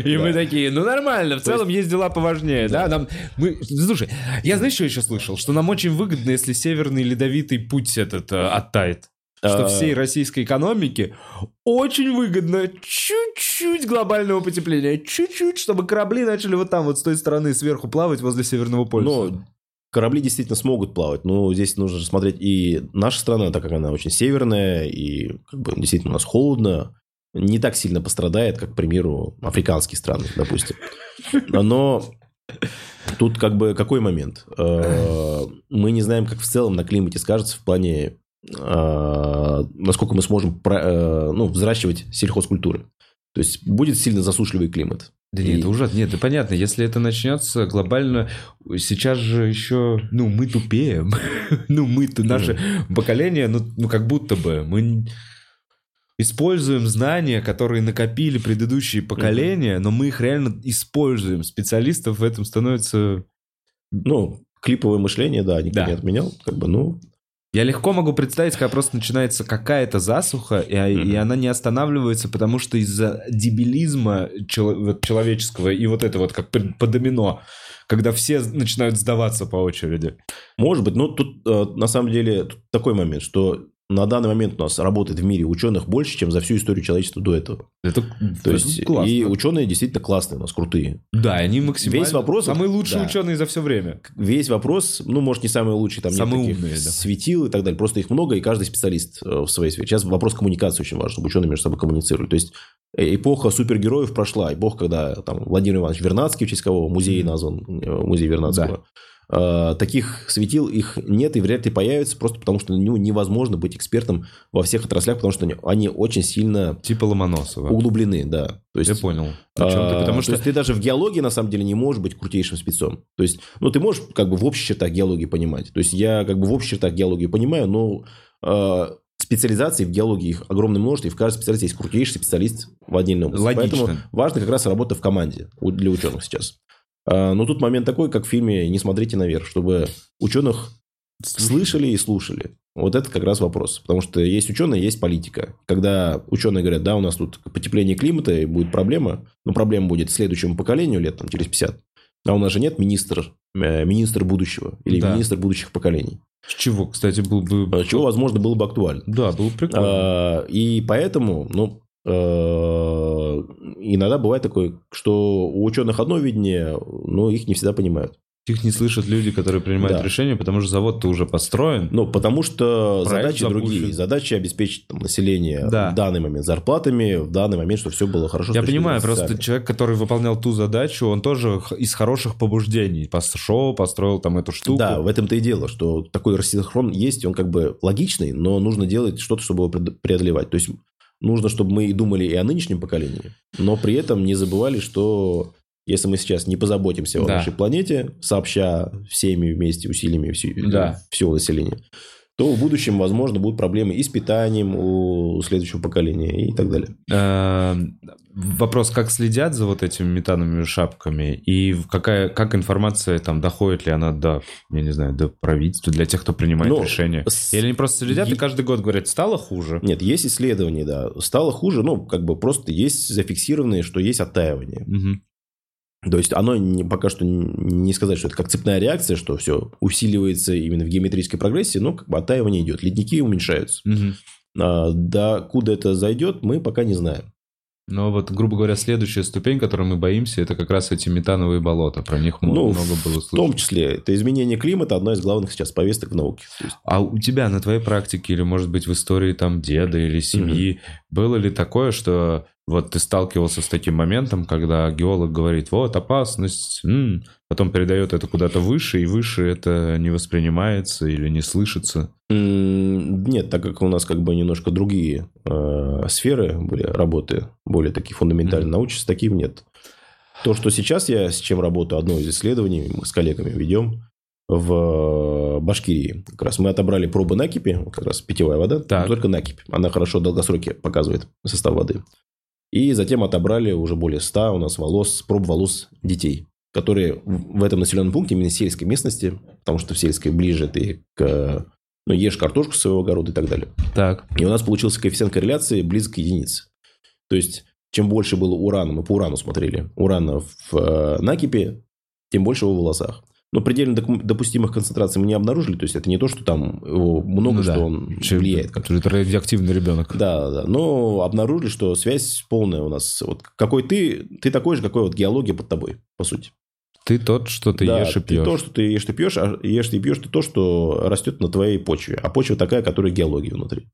[SPEAKER 1] И мы такие, ну нормально, в целом есть дела поважнее, да? Нам, мы, слушай, я знаешь, что еще слышал? Что нам очень выгодно, если северный ледовитый путь этот э, оттает. Что
[SPEAKER 2] А.
[SPEAKER 1] всей российской экономике очень выгодно чуть-чуть глобального потепления. Чуть-чуть, чтобы корабли начали вот там вот с той стороны сверху плавать возле Северного полюса.
[SPEAKER 2] Ну, корабли действительно смогут плавать, но здесь нужно смотреть и наша страна, так как она очень северная, и как бы действительно у нас холодно, не так сильно пострадает, как, к примеру, африканские страны, допустим. Но тут как бы какой момент? Э, Мы не знаем, как в целом на климате скажется в плане, э, насколько мы сможем э, ну, взращивать сельхозкультуры. То есть будет сильно засушливый климат.
[SPEAKER 1] Да нет,
[SPEAKER 2] И-
[SPEAKER 1] это ужасно. Нет, это понятно. Если это начнется глобально, сейчас же еще, ну, мы тупеем. ну, мы-то, наше поколение, ну, ну, как будто бы мы используем знания, которые накопили предыдущие поколения, но мы их реально используем. Специалистов в этом становится...
[SPEAKER 2] Ну, клиповое мышление, да, никто
[SPEAKER 1] Да.
[SPEAKER 2] не отменял. Как бы, ну,
[SPEAKER 1] Я легко могу представить, когда просто начинается какая-то засуха, и, а- и она не останавливается, потому что из-за дебилизма чело- человеческого и вот это вот как по, по домино, когда все начинают сдаваться по очереди.
[SPEAKER 2] Может быть, но тут э, на самом деле тут такой момент, что на данный момент у нас работает в мире ученых больше, чем за всю историю человечества до этого.
[SPEAKER 1] Это,
[SPEAKER 2] То есть,
[SPEAKER 1] классно.
[SPEAKER 2] и ученые действительно классные у нас, крутые.
[SPEAKER 1] Да, они максимально...
[SPEAKER 2] Весь вопрос-
[SPEAKER 1] Самые лучшие
[SPEAKER 2] да.
[SPEAKER 1] ученые за все время.
[SPEAKER 2] Весь вопрос, ну, может, не самый лучший, там
[SPEAKER 1] Самые
[SPEAKER 2] нет таких
[SPEAKER 1] умные, да.
[SPEAKER 2] светил и так далее. Просто их много, и каждый специалист э, в своей сфере. Сейчас вопрос коммуникации очень важен, чтобы ученые между собой коммуницировали. То есть, э, эпоха супергероев прошла. Эпоха, когда там Владимир Иванович Вернадский, в честь кого музей назван, э, музей Вернадского. Э, Таких светил их нет и вряд ли появится, просто потому что ну, невозможно быть экспертом во всех отраслях, потому что они, они очень сильно
[SPEAKER 1] Типа Ломоносова.
[SPEAKER 2] углублены, да. То есть,
[SPEAKER 1] Я понял.
[SPEAKER 2] А,
[SPEAKER 1] Потому
[SPEAKER 2] то
[SPEAKER 1] что...
[SPEAKER 2] есть ты даже в геологии на самом деле не можешь быть крутейшим спецом. То есть, ну, ты можешь как бы в общих чертах геологии понимать. То есть я как бы в общих чертах геологии понимаю, но э, специализаций в геологии их огромное множество, и в каждой специальности есть крутейший специалист в отдельной области.
[SPEAKER 1] Логично.
[SPEAKER 2] Поэтому важно как раз работа в команде для ученых сейчас. А, Но тут момент такой, как в фильме «Не смотрите наверх», чтобы ученых слышали и слушали. Вот это как раз вопрос. Потому что есть ученые, есть политика. Когда ученые говорят, да, у нас тут потепление климата, и будет проблема, но проблема будет следующему поколению лет, там, через 50. А у нас же нет министр, э, министр будущего или
[SPEAKER 1] Да.
[SPEAKER 2] министр будущих поколений.
[SPEAKER 1] С чего, кстати, был бы...
[SPEAKER 2] А Чего, возможно, было бы актуально.
[SPEAKER 1] Да, было бы прикольно.
[SPEAKER 2] А, И поэтому, ну, э, иногда бывает такое, что у ученых одно видение, но их не всегда понимают.
[SPEAKER 1] Их не слышат люди, которые принимают
[SPEAKER 2] Да.
[SPEAKER 1] решения, потому что завод-то уже построен.
[SPEAKER 2] Ну, потому что
[SPEAKER 1] Проект
[SPEAKER 2] задачи другие.
[SPEAKER 1] запущен.
[SPEAKER 2] Задачи обеспечить там, население
[SPEAKER 1] Да.
[SPEAKER 2] в данный момент зарплатами, в данный момент, чтобы все было хорошо.
[SPEAKER 1] Я понимаю, просто человек, который выполнял ту задачу, он тоже из хороших побуждений пошел, построил там эту штуку.
[SPEAKER 2] Да, в этом-то и дело, что такой рассинхрон есть, он как бы логичный, но нужно делать что-то, чтобы его преодолевать. То есть нужно, чтобы мы и думали и о нынешнем поколении, но при этом не забывали, что если мы сейчас не позаботимся о
[SPEAKER 1] Да.
[SPEAKER 2] нашей планете, сообща всеми вместе усилиями всю-
[SPEAKER 1] Да.
[SPEAKER 2] всего населения, то в будущем, возможно, будут проблемы и с питанием у следующего поколения и так далее.
[SPEAKER 1] Эм, Вопрос, как следят за вот этими метановыми шапками и какая, как информация там доходит ли она до, я не знаю, до правительства, для тех, кто принимает
[SPEAKER 2] Ну,
[SPEAKER 1] решения?
[SPEAKER 2] с-
[SPEAKER 1] Или они просто следят и
[SPEAKER 2] е-
[SPEAKER 1] каждый год говорят, стало хуже?
[SPEAKER 2] Нет, есть исследования, да. Стало хуже, ну, как бы просто есть зафиксированные, что есть оттаивание.
[SPEAKER 1] Мгм.
[SPEAKER 2] То есть оно не, пока что не сказать, что это как цепная реакция, что все усиливается именно в геометрической прогрессии, но как бы оттаивание идет. Ледники уменьшаются.
[SPEAKER 1] Мгм.
[SPEAKER 2] А, до куда это зайдет, мы пока не знаем.
[SPEAKER 1] Но вот, грубо говоря, следующая ступень, которой мы боимся, это как раз эти метановые болота. Про них
[SPEAKER 2] Ну,
[SPEAKER 1] много было
[SPEAKER 2] В том
[SPEAKER 1] слышно.
[SPEAKER 2] числе, это изменение климата одна из главных сейчас повесток в науке.
[SPEAKER 1] А у тебя на твоей практике, или, может быть, в истории там деда или семьи, было ли такое, что вот ты сталкивался с таким моментом, когда геолог говорит, вот, опасность, м», потом передает это куда-то выше, и выше это не воспринимается или не слышится?
[SPEAKER 2] нет, так как у нас как бы немножко другие э, сферы были работы, более такие фундаментально научные, с таким нет. То, что сейчас я с чем работаю, одно из исследований мы с коллегами ведем в Башкирии. Как раз мы отобрали пробы накипи, как раз питьевая вода,
[SPEAKER 1] Так.
[SPEAKER 2] но только накипь. Она хорошо в долгосроке показывает состав воды. И затем отобрали уже более 100 у нас волос, проб волос детей, которые в этом населенном пункте, именно сельской местности, потому что в сельской ближе ты к... Ну, ешь картошку с своего огорода и так далее.
[SPEAKER 1] Так.
[SPEAKER 2] И у нас получился коэффициент корреляции близок к единице. То есть, чем больше было урана, мы по урану смотрели, урана в э, накипи, тем больше его в волосах. Но предельно допустимых концентраций мы не обнаружили. То есть, это не то, что там его много,
[SPEAKER 1] Ну да.
[SPEAKER 2] что он
[SPEAKER 1] Че-
[SPEAKER 2] влияет. как
[SPEAKER 1] Это радиоактивный ребенок.
[SPEAKER 2] да, да, но обнаружили, что связь полная у нас. Вот какой ты, ты такой же, какой вот геология под тобой, по сути.
[SPEAKER 1] Ты тот, что ты
[SPEAKER 2] Да,
[SPEAKER 1] ешь и
[SPEAKER 2] ты
[SPEAKER 1] пьешь.
[SPEAKER 2] то, что ты ешь, ты пьешь, а ешь ты пьешь, ты то, что растет на твоей почве. А почва такая, которая геология внутри.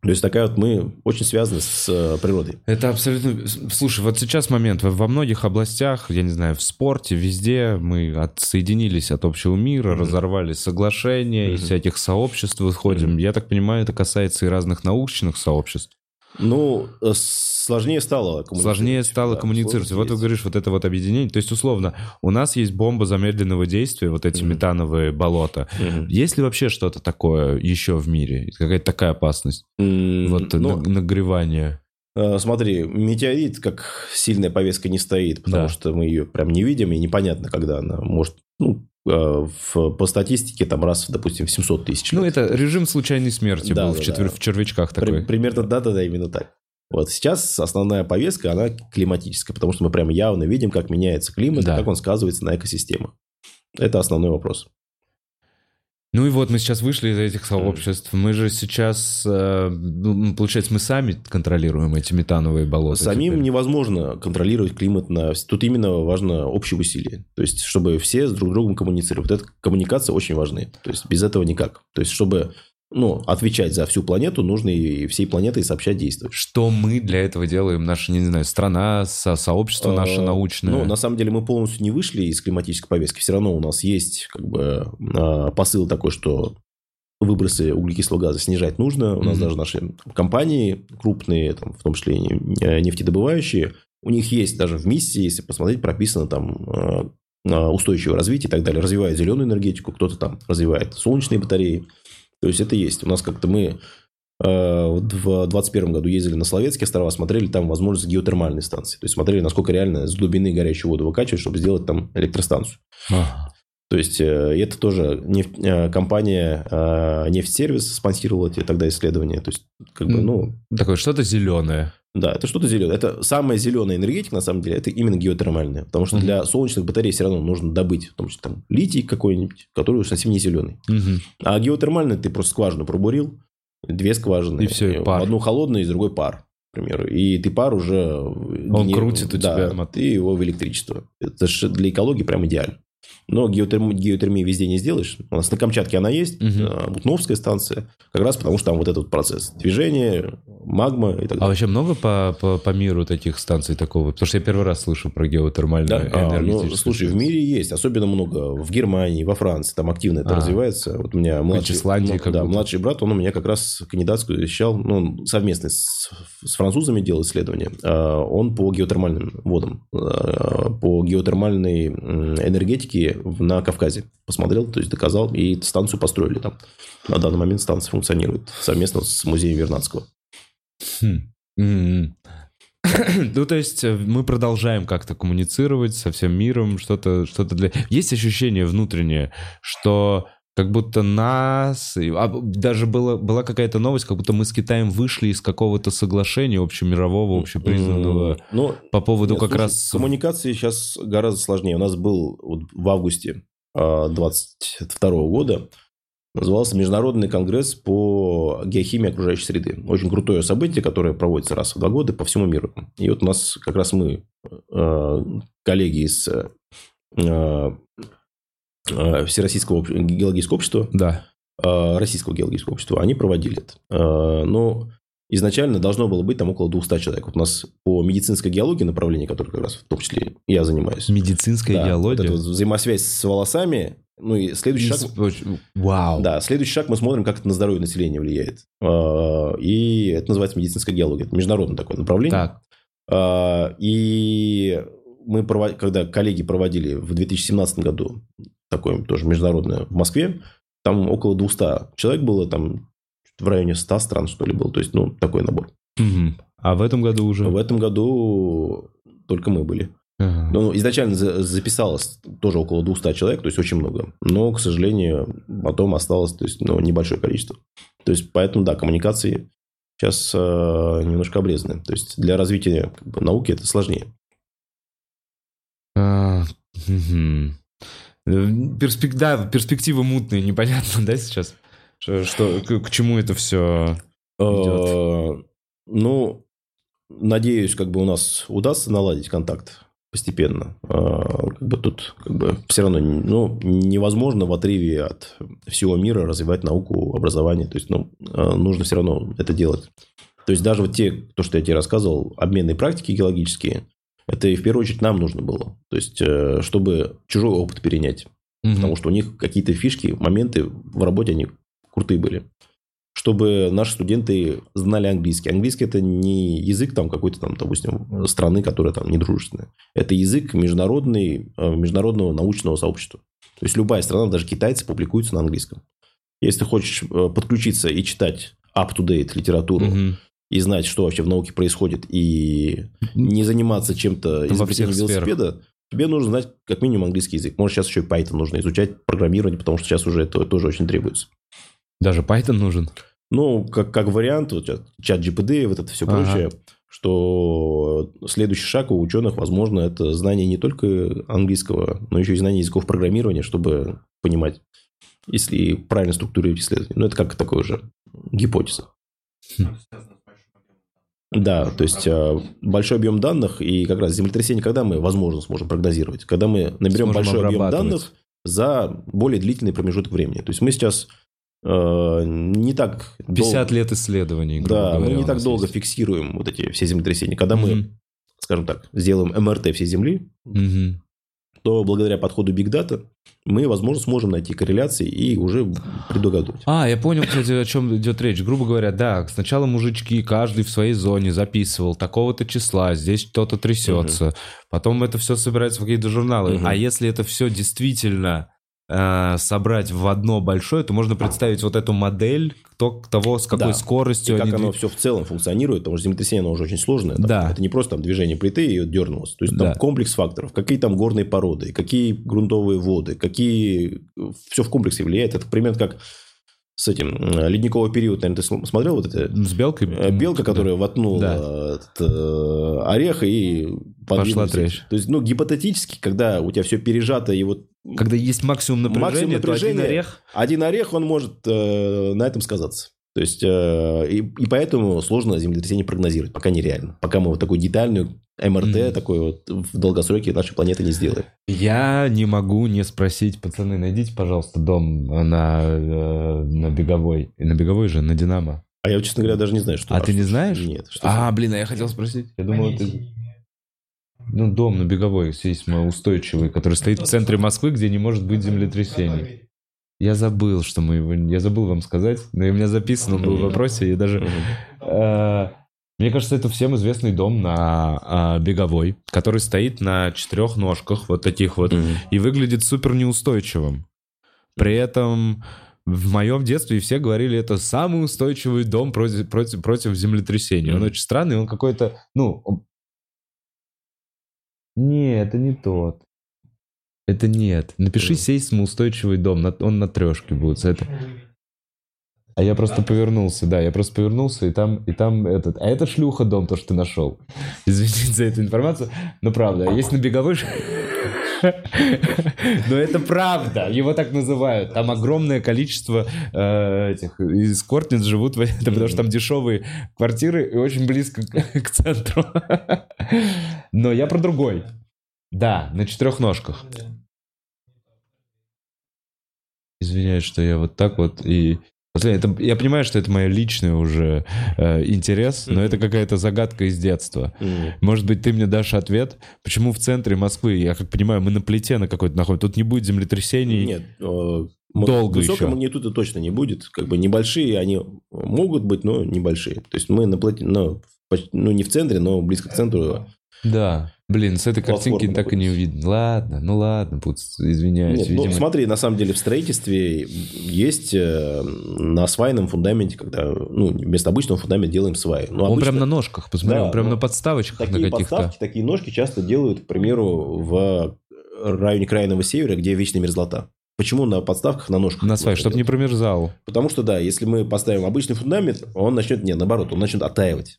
[SPEAKER 2] То есть такая вот мы очень связаны с э, природой.
[SPEAKER 1] Это абсолютно... Слушай, вот сейчас момент. Во- многих областях, я не знаю, в спорте, везде мы отсоединились от общего мира,
[SPEAKER 2] Мгм.
[SPEAKER 1] разорвали соглашения, из
[SPEAKER 2] Мгм.
[SPEAKER 1] всяких сообществ выходим. Я так понимаю, это касается и разных научных сообществ.
[SPEAKER 2] Ну, э, сложнее стало коммуницировать.
[SPEAKER 1] Сложнее стало
[SPEAKER 2] Да,
[SPEAKER 1] коммуницировать. Вот ты
[SPEAKER 2] есть.
[SPEAKER 1] говоришь, вот это вот объединение. То есть, условно, у нас есть бомба замедленного действия, вот эти
[SPEAKER 2] Мгм.
[SPEAKER 1] метановые болота.
[SPEAKER 2] Мгм.
[SPEAKER 1] Есть ли вообще что-то такое еще в мире? Какая-то такая опасность?
[SPEAKER 2] М,
[SPEAKER 1] Вот
[SPEAKER 2] ну,
[SPEAKER 1] на- нагревание.
[SPEAKER 2] Э, Смотри, метеорит как сильная повестка не стоит, потому
[SPEAKER 1] Да.
[SPEAKER 2] что мы ее прям не видим, и непонятно, когда она может... Ну, в- по статистике там раз, допустим, в 700 тысяч.
[SPEAKER 1] Ну, это режим случайной смерти
[SPEAKER 2] Да,
[SPEAKER 1] был
[SPEAKER 2] да,
[SPEAKER 1] в, четвер-
[SPEAKER 2] да.
[SPEAKER 1] в червячках
[SPEAKER 2] При-
[SPEAKER 1] такой.
[SPEAKER 2] примерно, да-да-да, именно так. Вот сейчас основная повестка, она климатическая, потому что мы прям явно видим, как меняется климат,
[SPEAKER 1] Да.
[SPEAKER 2] и как он сказывается на экосистемах. Это основной вопрос.
[SPEAKER 1] Ну и вот мы сейчас вышли из этих сообществ. Мы же сейчас, э, ну, получается, мы сами контролируем эти метановые болота.
[SPEAKER 2] Самим
[SPEAKER 1] теперь.
[SPEAKER 2] невозможно контролировать климат. На... Тут именно важно общее усилие. То есть, чтобы все с друг другом коммуницировали. Вот эта коммуникация очень важны. То есть, без этого никак. То есть, чтобы ну, отвечать за всю планету, нужно и всей планетой сообща действовать.
[SPEAKER 1] Что мы для этого делаем? Наша, не знаю, страна, со- сообщество наше
[SPEAKER 2] Э,
[SPEAKER 1] научное.
[SPEAKER 2] Ну, на самом деле, мы полностью не вышли из климатической повестки. Все равно у нас есть как бы э, посыл такой, что выбросы углекислого газа снижать нужно. У нас даже наши компании крупные, там, в том числе и не- нефтедобывающие, у них есть даже в миссии, если посмотреть, прописано там э, устойчивое развитие и так далее. Развивает зеленую энергетику, кто-то там развивает солнечные батареи. То есть, это есть. У нас как-то мы Э, В 2021 году ездили на Словецкие острова, смотрели там возможность геотермальной станции. То есть смотрели, насколько реально с глубины горячую воду выкачивать, чтобы сделать там электростанцию.
[SPEAKER 1] Ага.
[SPEAKER 2] То есть, э, это тоже нефть- э, компания «Нефтьсервис» спонсировала эти тогда исследования. То есть, как бы, ну,
[SPEAKER 1] Такое что-то зеленое.
[SPEAKER 2] Да, это что-то зеленое. Это самая зеленая энергетика, на самом деле, это именно геотермальная. Потому что
[SPEAKER 1] Мгм.
[SPEAKER 2] для солнечных батарей все равно нужно добыть, в том числе там литий какой-нибудь, который уж совсем не зеленый.
[SPEAKER 1] Мгм.
[SPEAKER 2] А геотермальный ты просто скважину пробурил, две скважины.
[SPEAKER 1] И всё, и пар.
[SPEAKER 2] Одну холодную, и с другой пар, к примеру. И ты пар уже...
[SPEAKER 1] Он крутит у
[SPEAKER 2] да,
[SPEAKER 1] тебя
[SPEAKER 2] ты его в электричество. Это ж для экологии прям идеально. Но геотерм... геотермии везде не сделаешь. У нас на Камчатке она есть,
[SPEAKER 1] Мгм.
[SPEAKER 2] э, Бутновская станция. Как раз потому, что там вот этот вот процесс. Движение, магма и так
[SPEAKER 1] А
[SPEAKER 2] далее.
[SPEAKER 1] вообще много по, по, по миру таких станций такого? Потому что я первый раз слышу про
[SPEAKER 2] Да?
[SPEAKER 1] геотермальную
[SPEAKER 2] А, ну,
[SPEAKER 1] энергетическую
[SPEAKER 2] слушай, в мире есть, особенно много в Германии, во Франции, там активно это
[SPEAKER 1] А.
[SPEAKER 2] развивается. Вот у меня младший,
[SPEAKER 1] Исландии
[SPEAKER 2] ну, да, младший брат, он у меня как раз кандидатскую защищал, ну, он совместно с, с французами делал исследования. А, Он по геотермальным водам, а, по геотермальной энергетике на Кавказе посмотрел, то есть доказал, и станцию построили там. На данный момент станция функционирует совместно с музеем Вернадского.
[SPEAKER 1] Хм. М. Ну, то есть э, мы продолжаем как-то коммуницировать со всем миром, что-то что для... Есть ощущение внутреннее, что как будто нас... а даже было, была какая-то новость, как будто мы с Китаем вышли из какого-то соглашения общемирового, общепризнанного
[SPEAKER 2] Ну,
[SPEAKER 1] по поводу
[SPEAKER 2] Нет,
[SPEAKER 1] как
[SPEAKER 2] слушай,
[SPEAKER 1] раз...
[SPEAKER 2] Коммуникации сейчас гораздо сложнее. У нас был вот в августе 22 года назывался Международный конгресс по геохимии окружающей среды. Очень крутое событие, которое проводится раз в два года по всему миру. И вот у нас как раз мы, э, коллеги из э, Всероссийского об- геологического общества,
[SPEAKER 1] Да.
[SPEAKER 2] э, Российского геологического общества, они проводили это. Э, Но изначально должно было быть там около 200 человек. Вот у нас по медицинской геологии направление, которое как раз в том числе я занимаюсь.
[SPEAKER 1] Медицинская
[SPEAKER 2] Да, вот
[SPEAKER 1] геология.
[SPEAKER 2] эта вот взаимосвязь с волосами. Ну и следующий шаг...
[SPEAKER 1] Вау.
[SPEAKER 2] Да, следующий шаг мы смотрим, как это на здоровье населения влияет. Э, И это называется медицинская геология. Это международное такое направление.
[SPEAKER 1] Так.
[SPEAKER 2] И мы, прово- когда коллеги проводили в 2017 году такое тоже международное в Москве, там около 200 человек было, там в районе 100 стран, что ли, был. То есть, ну, такой набор.
[SPEAKER 1] Мгм. А в этом году уже...
[SPEAKER 2] В этом году только мы были.
[SPEAKER 1] Ага.
[SPEAKER 2] Ну, изначально за- записалось тоже около 200 человек, то есть очень много. Но, к сожалению, потом осталось то есть, ну, небольшое количество. То есть, поэтому, да, коммуникации сейчас э, немножко обрезаны. То есть, для развития как бы, науки это сложнее.
[SPEAKER 1] А, перспек- Да, перспективы мутные, непонятно, да, сейчас? Что, что- к, к чему это все
[SPEAKER 2] Э, Ну, надеюсь, как бы у нас удастся наладить контакт постепенно. Э, Как бы тут как бы все равно ну, невозможно в отрыве от всего мира развивать науку, образование. То есть, ну, нужно все равно это делать. То есть, даже вот те, то, что я тебе рассказывал, обменные практики геологические, это и в первую очередь нам нужно было. То есть, э, чтобы чужой опыт перенять. Потому что у них какие-то фишки, моменты в работе, они крутые были. Чтобы наши студенты знали английский. Английский это не язык там какой-то там, допустим, страны, которая там недружественная. Это язык международный, э, международного научного сообщества. То есть любая страна, даже китайцы, публикуются на английском. Если ты хочешь э, подключиться и читать up-to-date литературу,
[SPEAKER 1] Мгм.
[SPEAKER 2] И знать, что вообще в науке происходит, и не заниматься чем-то изобретением
[SPEAKER 1] сферах.
[SPEAKER 2] велосипеда, тебе нужно знать как минимум английский язык. Может, сейчас еще и Python нужно изучать, программирование, потому что сейчас уже это тоже очень требуется.
[SPEAKER 1] Даже Python нужен.
[SPEAKER 2] Ну, как, как вариант, вот чат GPD, вот это все
[SPEAKER 1] Ага.
[SPEAKER 2] прочее, что следующий шаг у ученых, возможно, это знание не только английского, но еще и знание языков программирования, чтобы понимать, если правильно структурировать исследование. Ну, это как такое уже гипотеза. Да, то есть э, большой объем данных и как раз землетрясение, когда мы, возможно, сможем прогнозировать, когда мы наберем
[SPEAKER 1] Сможем
[SPEAKER 2] большой объем данных за более длительный промежуток времени. То есть мы сейчас э, не так
[SPEAKER 1] 50
[SPEAKER 2] дол-
[SPEAKER 1] лет исследований,
[SPEAKER 2] да,
[SPEAKER 1] говоря,
[SPEAKER 2] мы не так долго
[SPEAKER 1] есть.
[SPEAKER 2] фиксируем вот эти все землетрясения. Когда мы,
[SPEAKER 1] Мгм.
[SPEAKER 2] скажем так, сделаем МРТ всей Земли,
[SPEAKER 1] Мгм.
[SPEAKER 2] То благодаря подходу Big Data мы, возможно, сможем найти корреляции и уже предугадывать.
[SPEAKER 1] А, я понял, кстати, о чем идет речь. Грубо говоря, да, сначала мужички, каждый в своей зоне записывал такого-то числа, здесь кто-то трясется. Потом это все собирается в какие-то журналы.
[SPEAKER 2] Мгм.
[SPEAKER 1] А если это все действительно собрать в одно большое, то можно представить вот эту модель то, того, с какой
[SPEAKER 2] Да.
[SPEAKER 1] скоростью
[SPEAKER 2] И как
[SPEAKER 1] они
[SPEAKER 2] оно все в целом функционирует, потому что землетрясение, оно уже очень сложное. там.
[SPEAKER 1] Да.
[SPEAKER 2] Это не просто там движение плиты и дернулось. То есть
[SPEAKER 1] Да.
[SPEAKER 2] там комплекс факторов. Какие там горные породы, какие грунтовые воды, какие... Все в комплексе влияет. Это примерно как с этим э, ледниковый период, наверное, ты см- смотрел вот это?
[SPEAKER 1] С белкой?
[SPEAKER 2] Э, Белка, которая воткнула
[SPEAKER 1] Да.
[SPEAKER 2] этот, э, орех и
[SPEAKER 1] Пошла трещина.
[SPEAKER 2] То есть, ну, гипотетически, когда у тебя все пережато, и вот
[SPEAKER 1] Когда есть максимум напряжения,
[SPEAKER 2] Максимум
[SPEAKER 1] то один
[SPEAKER 2] напряжения.
[SPEAKER 1] орех...
[SPEAKER 2] один орех, он может э, на этом сказаться. То есть, э, и, и поэтому сложно землетрясение прогнозировать, пока нереально. Пока мы вот такую детальную МРТ,
[SPEAKER 1] Мгм.
[SPEAKER 2] такой вот в долгосроке нашей планеты не сделаем.
[SPEAKER 1] Я не могу не спросить, пацаны, найдите, пожалуйста, дом на, э, на Беговой. И На Беговой же, на Динамо.
[SPEAKER 2] А я, честно говоря, даже не знаю, что...
[SPEAKER 1] А ты не знаешь?
[SPEAKER 2] Нет. Что
[SPEAKER 1] А, блин, а я хотел спросить. Я думал, ты... Ну, дом на Беговой, сейсмоустойчивый, который стоит в центре Москвы, где не может быть землетрясений. Я забыл, что мы его... Я забыл вам сказать, но у меня записано он был в вопросе, и даже... Э, Мне кажется, это всем известный дом на а, Беговой, который стоит на четырех ножках, вот таких вот,
[SPEAKER 2] Мгм.
[SPEAKER 1] и выглядит супер неустойчивым. При этом в моем детстве все говорили, это самый устойчивый дом против, против, против землетрясения. Он
[SPEAKER 2] Мгм.
[SPEAKER 1] очень странный, он какой-то, ну... Не, это не тот. Это нет. Напиши
[SPEAKER 2] Мгм.
[SPEAKER 1] сейсмоустойчивый дом, он на трешке будет. Это... А я просто повернулся, да, я просто повернулся, и там, и там этот... А это шлюха дом, то, что ты нашел. Извините за эту информацию, но правда. Есть на беговой... Но это правда, его так называют. Там огромное количество э, этих из Кортниц живут, в этом, потому что там дешевые квартиры и очень близко к центру. Но я про другой. Да, на четырех ножках. Извиняюсь, что я вот так вот и... Это, я понимаю, что это мой личный уже э, интерес, но
[SPEAKER 2] Мгм.
[SPEAKER 1] это какая-то загадка из детства.
[SPEAKER 2] Мгм.
[SPEAKER 1] Может быть, ты мне дашь ответ, почему в центре Москвы, я как понимаю, мы на плите на какой-то находимся, тут не будет землетрясений.
[SPEAKER 2] Нет. э,
[SPEAKER 1] Долго
[SPEAKER 2] Высокой
[SPEAKER 1] еще.
[SPEAKER 2] магнитуды точно не будет. Как бы небольшие они могут быть, но небольшие. То есть мы на плате, ну, почти- ну, не в центре, но близко к центру.
[SPEAKER 1] Да. Блин, с этой картинки
[SPEAKER 2] Платформа
[SPEAKER 1] так и не увидно. Ладно, ну ладно, пуц, извиняюсь.
[SPEAKER 2] Нет, ну,
[SPEAKER 1] видимо.
[SPEAKER 2] смотри, на самом деле в строительстве есть э, на свайном фундаменте, когда ну, вместо обычного фундамента делаем сваи.
[SPEAKER 1] Он
[SPEAKER 2] обычно
[SPEAKER 1] прям на ножках, посмотри,
[SPEAKER 2] Да,
[SPEAKER 1] он прям
[SPEAKER 2] но
[SPEAKER 1] на подставочках на
[SPEAKER 2] такие
[SPEAKER 1] каких-то.
[SPEAKER 2] подставки, такие ножки часто делают, к примеру, в районе крайнего севера, где вечная мерзлота. Почему на подставках, на ножках?
[SPEAKER 1] На свай,
[SPEAKER 2] можно
[SPEAKER 1] чтобы не промерзал.
[SPEAKER 2] Потому что, да, если мы поставим обычный фундамент, он начнет, нет, наоборот, он начнет оттаивать.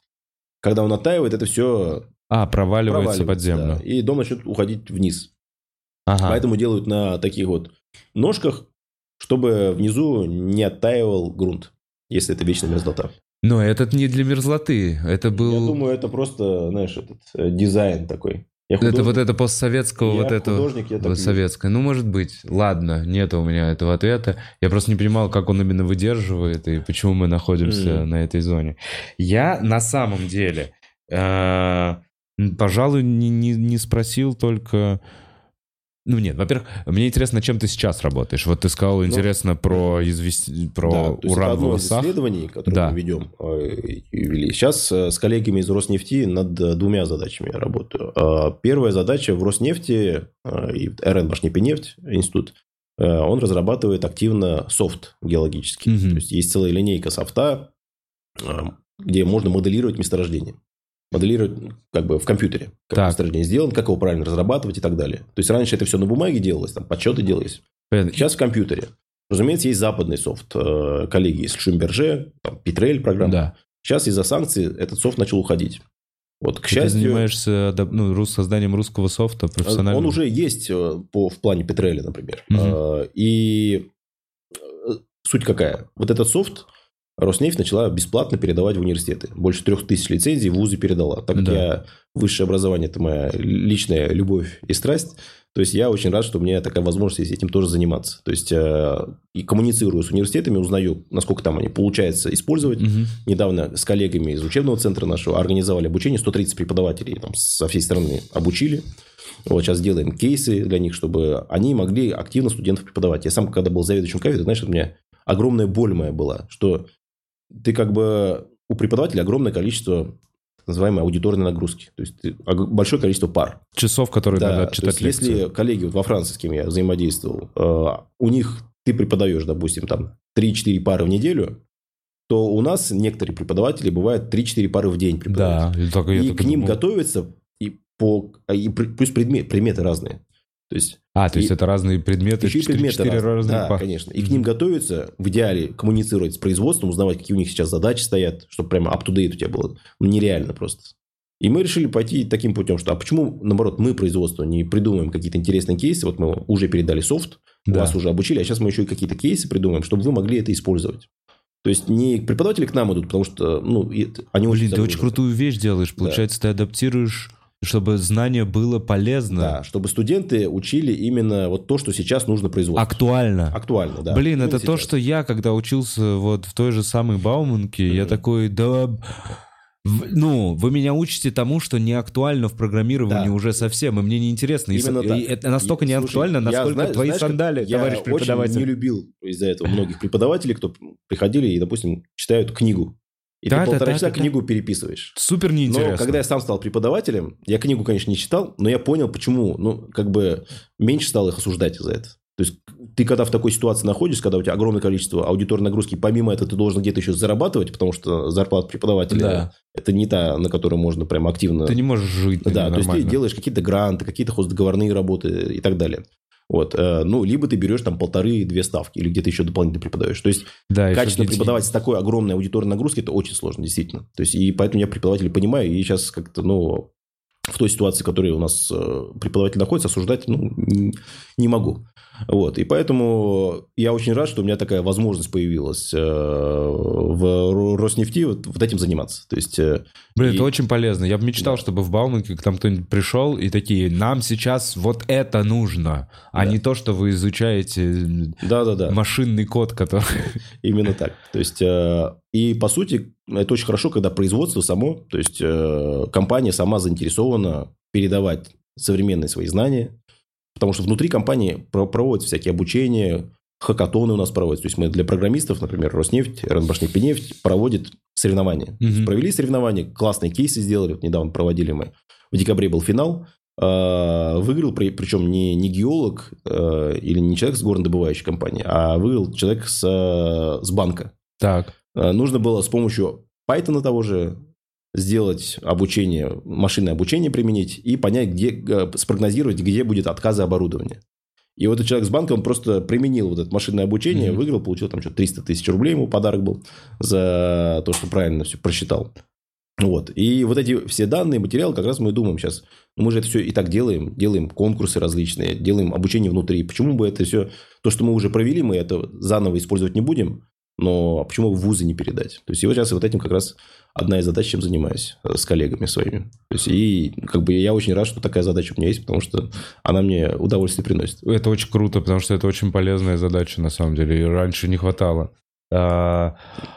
[SPEAKER 2] Когда он оттаивает, это все
[SPEAKER 1] А, проваливается,
[SPEAKER 2] проваливается
[SPEAKER 1] под землю.
[SPEAKER 2] да, и дом начнет уходить вниз.
[SPEAKER 1] Ага.
[SPEAKER 2] Поэтому делают на таких вот ножках, чтобы внизу не оттаивал грунт, если это вечная мерзлота.
[SPEAKER 1] Но этот не для мерзлоты. Это был...
[SPEAKER 2] Я думаю, это просто, знаешь, этот э, дизайн такой. Я
[SPEAKER 1] Это вот это постсоветского,
[SPEAKER 2] я
[SPEAKER 1] вот это
[SPEAKER 2] художник, я
[SPEAKER 1] вот советское. Ну, может быть. Ладно, нет у меня этого ответа. Я просто не понимал, как он именно выдерживает и почему мы находимся
[SPEAKER 2] Мгм.
[SPEAKER 1] на этой зоне. Я на самом деле, э, пожалуй, не, не, не спросил только... Ну, нет, во-первых, мне интересно, чем ты сейчас работаешь. Вот ты сказал, интересно про, извести... про
[SPEAKER 2] Ну, Да,
[SPEAKER 1] уран в волосах.
[SPEAKER 2] исследований, которое
[SPEAKER 1] Да.
[SPEAKER 2] мы ведем э, и вели. Сейчас э, с коллегами из Роснефти над э, двумя задачами я работаю. Э, Первая задача в Роснефти э, и РН Башнепинефть институт, э, он разрабатывает активно софт геологический.
[SPEAKER 1] Мгм.
[SPEAKER 2] То есть есть целая линейка софта, где можно моделировать месторождение. Моделировать как бы в компьютере, как
[SPEAKER 1] Так.
[SPEAKER 2] месторождение сделано, как его правильно разрабатывать и так далее. То есть раньше это все на бумаге делалось, там подсчеты делались.
[SPEAKER 1] Понятно.
[SPEAKER 2] Сейчас в компьютере. Разумеется, есть западный софт. Э, Коллеги из Шумберже, там, Петрель программа.
[SPEAKER 1] Да.
[SPEAKER 2] Сейчас из-за санкций этот софт начал уходить. Вот, к
[SPEAKER 1] Ты
[SPEAKER 2] счастью,
[SPEAKER 1] занимаешься адап- ну, созданием русского софта профессионально.
[SPEAKER 2] он уже есть э, по, в плане Петреля, например. Э, И суть какая? Вот этот софт Роснефть начала бесплатно передавать в университеты. Больше трех тысяч лицензий в вузы передала. Так как
[SPEAKER 1] Да.
[SPEAKER 2] я высшее образование – это моя личная любовь и страсть, то есть я очень рад, что у меня такая возможность есть этим тоже заниматься. То есть э, и коммуницирую с университетами, узнаю, насколько там они получается использовать.
[SPEAKER 1] Мгм.
[SPEAKER 2] Недавно с коллегами из учебного центра нашего организовали обучение. 130 преподавателей там, со всей страны обучили. Вот сейчас делаем кейсы для них, чтобы они могли активно студентов преподавать. Я сам, когда был заведующим кафедрой, знаешь, у меня огромная боль моя была, что ты как бы у преподавателя огромное количество называемые аудиторные нагрузки. То есть ты- ог- большое количество пар.
[SPEAKER 1] Часов, которые
[SPEAKER 2] Да,
[SPEAKER 1] надо
[SPEAKER 2] то
[SPEAKER 1] читать
[SPEAKER 2] есть
[SPEAKER 1] лекции.
[SPEAKER 2] если коллеги вот во Франции, с кем я взаимодействовал, э, у них ты преподаешь, допустим, там 3-4 пары в неделю, то у нас некоторые преподаватели бывают 3-4 пары в день преподают.
[SPEAKER 1] Да, и, я
[SPEAKER 2] и к ним
[SPEAKER 1] думал.
[SPEAKER 2] готовятся, и, по, и плюс предмет, предметы разные. То есть
[SPEAKER 1] А, то есть
[SPEAKER 2] и-
[SPEAKER 1] это разные предметы,
[SPEAKER 2] еще и
[SPEAKER 1] четыре
[SPEAKER 2] предметы
[SPEAKER 1] четыре
[SPEAKER 2] разные.
[SPEAKER 1] разных
[SPEAKER 2] Да,
[SPEAKER 1] пар.
[SPEAKER 2] конечно. И к
[SPEAKER 1] Мгм.
[SPEAKER 2] ним готовятся, в идеале коммуницировать с производством, узнавать, какие у них сейчас задачи стоят, чтобы прямо up-to-date у тебя было. Нереально просто. И мы решили пойти таким путем, что а почему, наоборот, мы, производство, не придумаем какие-то интересные кейсы, вот мы уже передали софт,
[SPEAKER 1] Да.
[SPEAKER 2] вас уже обучили, а сейчас мы еще и какие-то кейсы придумаем, чтобы вы могли это использовать. То есть не преподаватели к нам идут, потому что ну, они
[SPEAKER 1] Блин, ты очень крутую вещь делаешь.
[SPEAKER 2] Да.
[SPEAKER 1] Получается, ты адаптируешь, чтобы знание было полезно,
[SPEAKER 2] Да, чтобы студенты учили именно вот то, что сейчас нужно производству.
[SPEAKER 1] актуально.
[SPEAKER 2] Актуально, да.
[SPEAKER 1] Блин,
[SPEAKER 2] Именно
[SPEAKER 1] это то,
[SPEAKER 2] сейчас.
[SPEAKER 1] что я, когда учился вот в той же самой Бауманке, я
[SPEAKER 2] Мгм.
[SPEAKER 1] такой, да... Ну, вы меня учите тому, что не актуально в программировании
[SPEAKER 2] Да.
[SPEAKER 1] уже совсем, и мне не интересно. И,
[SPEAKER 2] Именно
[SPEAKER 1] со-
[SPEAKER 2] так.
[SPEAKER 1] и это настолько
[SPEAKER 2] И,
[SPEAKER 1] не актуально,
[SPEAKER 2] я
[SPEAKER 1] насколько
[SPEAKER 2] знаю-
[SPEAKER 1] твои
[SPEAKER 2] знаешь,
[SPEAKER 1] сандали,
[SPEAKER 2] я
[SPEAKER 1] товарищ
[SPEAKER 2] очень
[SPEAKER 1] преподаватель.
[SPEAKER 2] не любил из-за этого многих преподавателей, кто приходили и, допустим, читают книгу. И
[SPEAKER 1] Да,
[SPEAKER 2] ты
[SPEAKER 1] да,
[SPEAKER 2] полтора
[SPEAKER 1] да,
[SPEAKER 2] часа
[SPEAKER 1] да, да.
[SPEAKER 2] книгу переписываешь.
[SPEAKER 1] Супер неинтересно.
[SPEAKER 2] Но когда я сам стал преподавателем, я книгу, конечно, не читал, но я понял, почему. Ну, как бы меньше стал их осуждать за это. То есть ты когда в такой ситуации находишься, когда у тебя огромное количество аудиторной нагрузки, помимо этого ты должен где-то еще зарабатывать, потому что зарплата преподавателя
[SPEAKER 1] Да.
[SPEAKER 2] это не та, на которую можно прям активно
[SPEAKER 1] Ты не можешь жить
[SPEAKER 2] да, то есть ты делаешь какие-то гранты, какие-то хоздоговорные работы и так далее. Вот, э, ну, либо ты берешь там полторы-две ставки, или где-то еще дополнительно преподаешь. То есть,
[SPEAKER 1] Да,
[SPEAKER 2] качественно преподавать с такой огромной аудиторной нагрузкой, это очень сложно, действительно. То есть, и поэтому я преподавателей понимаю, и сейчас как-то, ну, в той ситуации, в которой у нас э, преподаватель находится, осуждать, ну, не могу. Вот, и поэтому я очень рад, что у меня такая возможность появилась э, в Ро- Роснефти вот, вот этим заниматься. То есть, э,
[SPEAKER 1] Блин,
[SPEAKER 2] и-
[SPEAKER 1] это очень полезно. Я бы мечтал,
[SPEAKER 2] Да.
[SPEAKER 1] чтобы в Бауманке к кто-нибудь пришел и такие, нам сейчас вот это нужно, а
[SPEAKER 2] Да.
[SPEAKER 1] не то, что вы изучаете
[SPEAKER 2] да-да-да.
[SPEAKER 1] машинный код, который...
[SPEAKER 2] Именно так. То есть, э, и по сути, это очень хорошо, когда производство само, то есть, компания сама заинтересована передавать современные свои знания, потому что внутри компании про- проводятся всякие обучения, хакатоны у нас проводятся. То есть, мы для программистов, например, Роснефть, РНБашнефть проводит соревнования.
[SPEAKER 1] Мгм.
[SPEAKER 2] провели соревнования, классные кейсы сделали, вот недавно проводили мы. В декабре был финал, э, выиграл, при- причем не, не геолог э, или не человек с горнодобывающей компании, а выиграл человек с, э, с банка.
[SPEAKER 1] Так,
[SPEAKER 2] Нужно было с помощью Python того же сделать обучение, машинное обучение применить и понять, где, спрогнозировать, где будет отказы оборудования. И вот этот человек с банка, он просто применил вот это машинное обучение,
[SPEAKER 1] Мгм.
[SPEAKER 2] выиграл, получил там что-то 300 тысяч рублей, ему подарок был за то, что правильно все просчитал. Вот. И вот эти все данные, материалы, как раз мы думаем сейчас, ну, мы же это все и так делаем, делаем конкурсы различные, делаем обучение внутри. Почему бы это все, то, что мы уже провели, мы это заново использовать не будем, но почему бы в вузы не передать? То есть, и вот сейчас вот этим как раз одна из задач, чем занимаюсь э, с коллегами своими. То есть, и как бы я очень рад, что такая задача у меня есть, потому что она мне удовольствие приносит.
[SPEAKER 1] это очень круто, потому что это очень полезная задача, на самом деле, и раньше не хватало. А,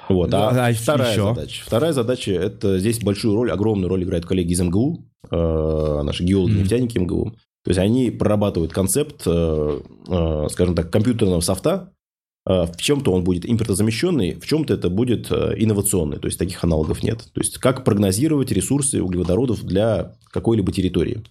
[SPEAKER 2] Вот. А,
[SPEAKER 1] А
[SPEAKER 2] вторая
[SPEAKER 1] еще?
[SPEAKER 2] задача. Вторая задача – это здесь большую роль, огромную роль играют коллеги из МГУ, э, наши геологи,
[SPEAKER 1] Мгм.
[SPEAKER 2] нефтяники МГУ. То есть, они прорабатывают концепт, э, э, скажем так, компьютерного софта. Э, В чем-то он будет импортозамещенный, в чем-то это будет э, инновационный. То есть, таких аналогов нет. То есть, как прогнозировать ресурсы углеводородов для какой-либо территории.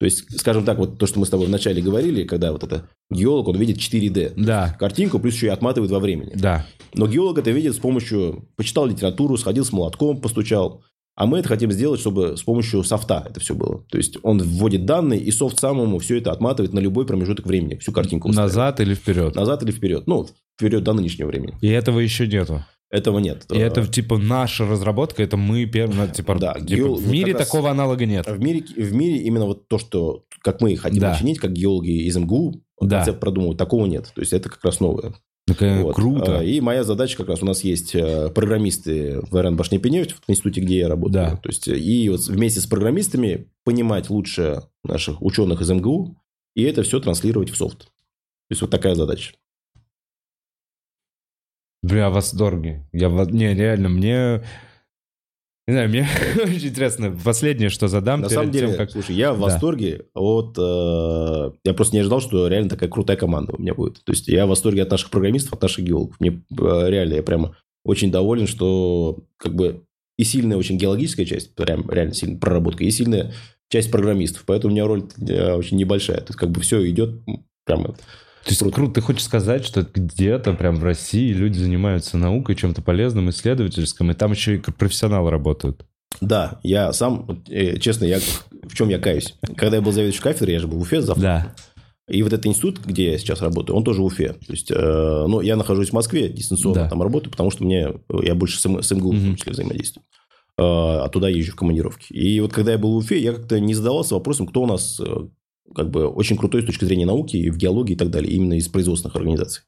[SPEAKER 2] То есть, скажем так, вот то, что мы с тобой вначале говорили, когда вот это геолог, он видит 4D.
[SPEAKER 1] да,
[SPEAKER 2] Картинку, плюс еще и отматывает во времени.
[SPEAKER 1] да.
[SPEAKER 2] Но геолог это видит с помощью... Почитал литературу, сходил с молотком, постучал. А мы это хотим сделать, чтобы с помощью софта это все было. То есть, он вводит данные, и софт самому все это отматывает на любой промежуток времени. Всю картинку. устраивает.
[SPEAKER 1] Назад или вперед.
[SPEAKER 2] Назад или вперед. Ну, вперед до нынешнего времени.
[SPEAKER 1] И этого еще нету.
[SPEAKER 2] Этого нет.
[SPEAKER 1] И это, типа, наша разработка, это мы первые, типа,
[SPEAKER 2] Да,
[SPEAKER 1] типа,
[SPEAKER 2] геол-
[SPEAKER 1] в
[SPEAKER 2] вот
[SPEAKER 1] мире
[SPEAKER 2] раз-
[SPEAKER 1] такого аналога нет.
[SPEAKER 2] В мире, в мире именно вот то, что как мы хотим
[SPEAKER 1] Да.
[SPEAKER 2] учинить, как геологи из МГУ,
[SPEAKER 1] Да.
[SPEAKER 2] концепт продумывают, такого нет. То есть, это как раз новое.
[SPEAKER 1] Такая
[SPEAKER 2] Вот.
[SPEAKER 1] круто.
[SPEAKER 2] А, И моя задача как раз, у нас есть э, программисты в РН Башнефть, в институте, где я работаю.
[SPEAKER 1] Да.
[SPEAKER 2] То есть, и вот вместе с программистами понимать лучше наших ученых из МГУ, и это все транслировать в софт. То есть, вот такая задача.
[SPEAKER 1] Бля, в восторге. Я. Не, реально, мне... Не знаю, мне очень интересно. Последнее, что задам
[SPEAKER 2] На самом деле,
[SPEAKER 1] тем, как...
[SPEAKER 2] слушай, я в
[SPEAKER 1] Да.
[SPEAKER 2] восторге от... э, я просто не ожидал, что реально такая крутая команда у меня будет. То есть, я в восторге от наших программистов, от наших геологов. Мне э, реально, я прямо очень доволен, что как бы и сильная очень геологическая часть, прям реально сильная проработка, и сильная часть программистов. Поэтому у меня роль э, очень небольшая. То есть, как бы все идет прямо...
[SPEAKER 1] То есть круто. Ты хочешь сказать, что где-то прям в России люди занимаются наукой, чем-то полезным, исследовательским, и там еще и как профессионалы работают?
[SPEAKER 2] Да, я сам, э, честно, я в чем я каюсь. Когда я был заведующим кафедрой, я же был в Уфе завтра.
[SPEAKER 1] Да.
[SPEAKER 2] И вот этот институт, где я сейчас работаю, он тоже в Уфе. То есть, э, ну, я нахожусь в Москве, дистанционно
[SPEAKER 1] Да.
[SPEAKER 2] там работаю, потому что мне, я больше с, с МГУ в том числе взаимодействую. Э, а туда езжу в командировки. И вот когда я был в Уфе, я как-то не задавался вопросом, кто у нас э, как бы очень крутой с точки зрения науки, в геологии и так далее, именно из производственных организаций.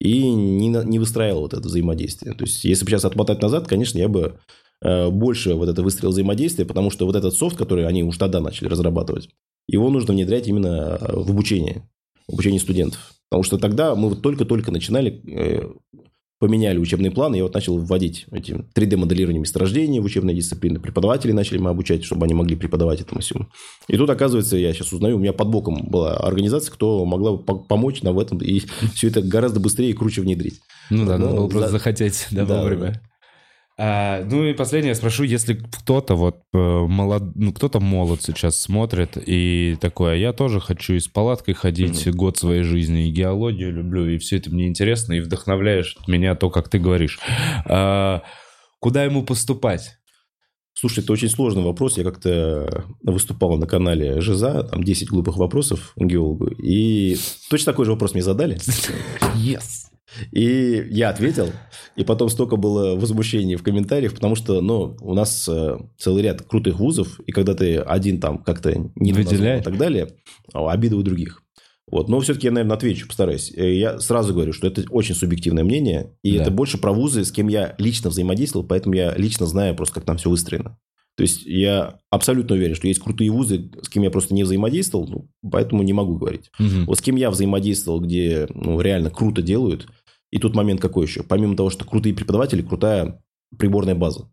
[SPEAKER 2] И не, не выстраивал вот это взаимодействие. То есть, если бы сейчас отмотать назад, конечно, я бы э, больше вот это выстроил взаимодействие, потому что вот этот софт, который они уж тогда начали разрабатывать, его нужно внедрять именно э, в обучение, в обучение студентов. Потому что тогда мы вот только-только начинали, э, поменяли учебный план, и я вот начал вводить эти 3D-моделирование месторождений в учебные дисциплины. Преподавателей начали мы обучать, чтобы они могли преподавать этому всему. И тут, оказывается, я сейчас узнаю, у меня под боком была организация, кто могла помочь нам в этом и все это гораздо быстрее и круче внедрить.
[SPEAKER 1] Ну да, надо
[SPEAKER 2] Ну,
[SPEAKER 1] было просто
[SPEAKER 2] за-
[SPEAKER 1] захотеть да,
[SPEAKER 2] Да,
[SPEAKER 1] вовремя. А, ну и последнее спрошу, если кто-то вот э, молод, ну кто-то молод сейчас смотрит и такой, а я тоже хочу и с палаткой ходить год своей жизни, и геологию люблю, и все это мне интересно, и вдохновляешь меня то, как ты говоришь. А, куда ему поступать?
[SPEAKER 2] Слушай, это очень сложный вопрос. Я как-то выступал на канале Жиза, там 10 глупых вопросов геологу, и точно такой же вопрос мне задали.
[SPEAKER 1] Yes.
[SPEAKER 2] И я ответил, и потом столько было возмущений в комментариях, потому что, ну, у нас э, целый ряд крутых вузов, и когда ты один там как-то не и так далее, а, обида у других. Вот. Но все-таки я, наверное, отвечу, постараюсь. Э, Я сразу говорю, что это очень субъективное мнение, и
[SPEAKER 1] Да.
[SPEAKER 2] это больше про вузы, с кем я лично взаимодействовал, поэтому я лично знаю просто, как там все выстроено. То есть я абсолютно уверен, что есть крутые вузы, с кем я просто не взаимодействовал, ну, поэтому не могу говорить.
[SPEAKER 1] Мгм.
[SPEAKER 2] Вот с кем я взаимодействовал, где ну, реально круто делают. И тут момент какой еще? Помимо того, что крутые преподаватели, крутая приборная база.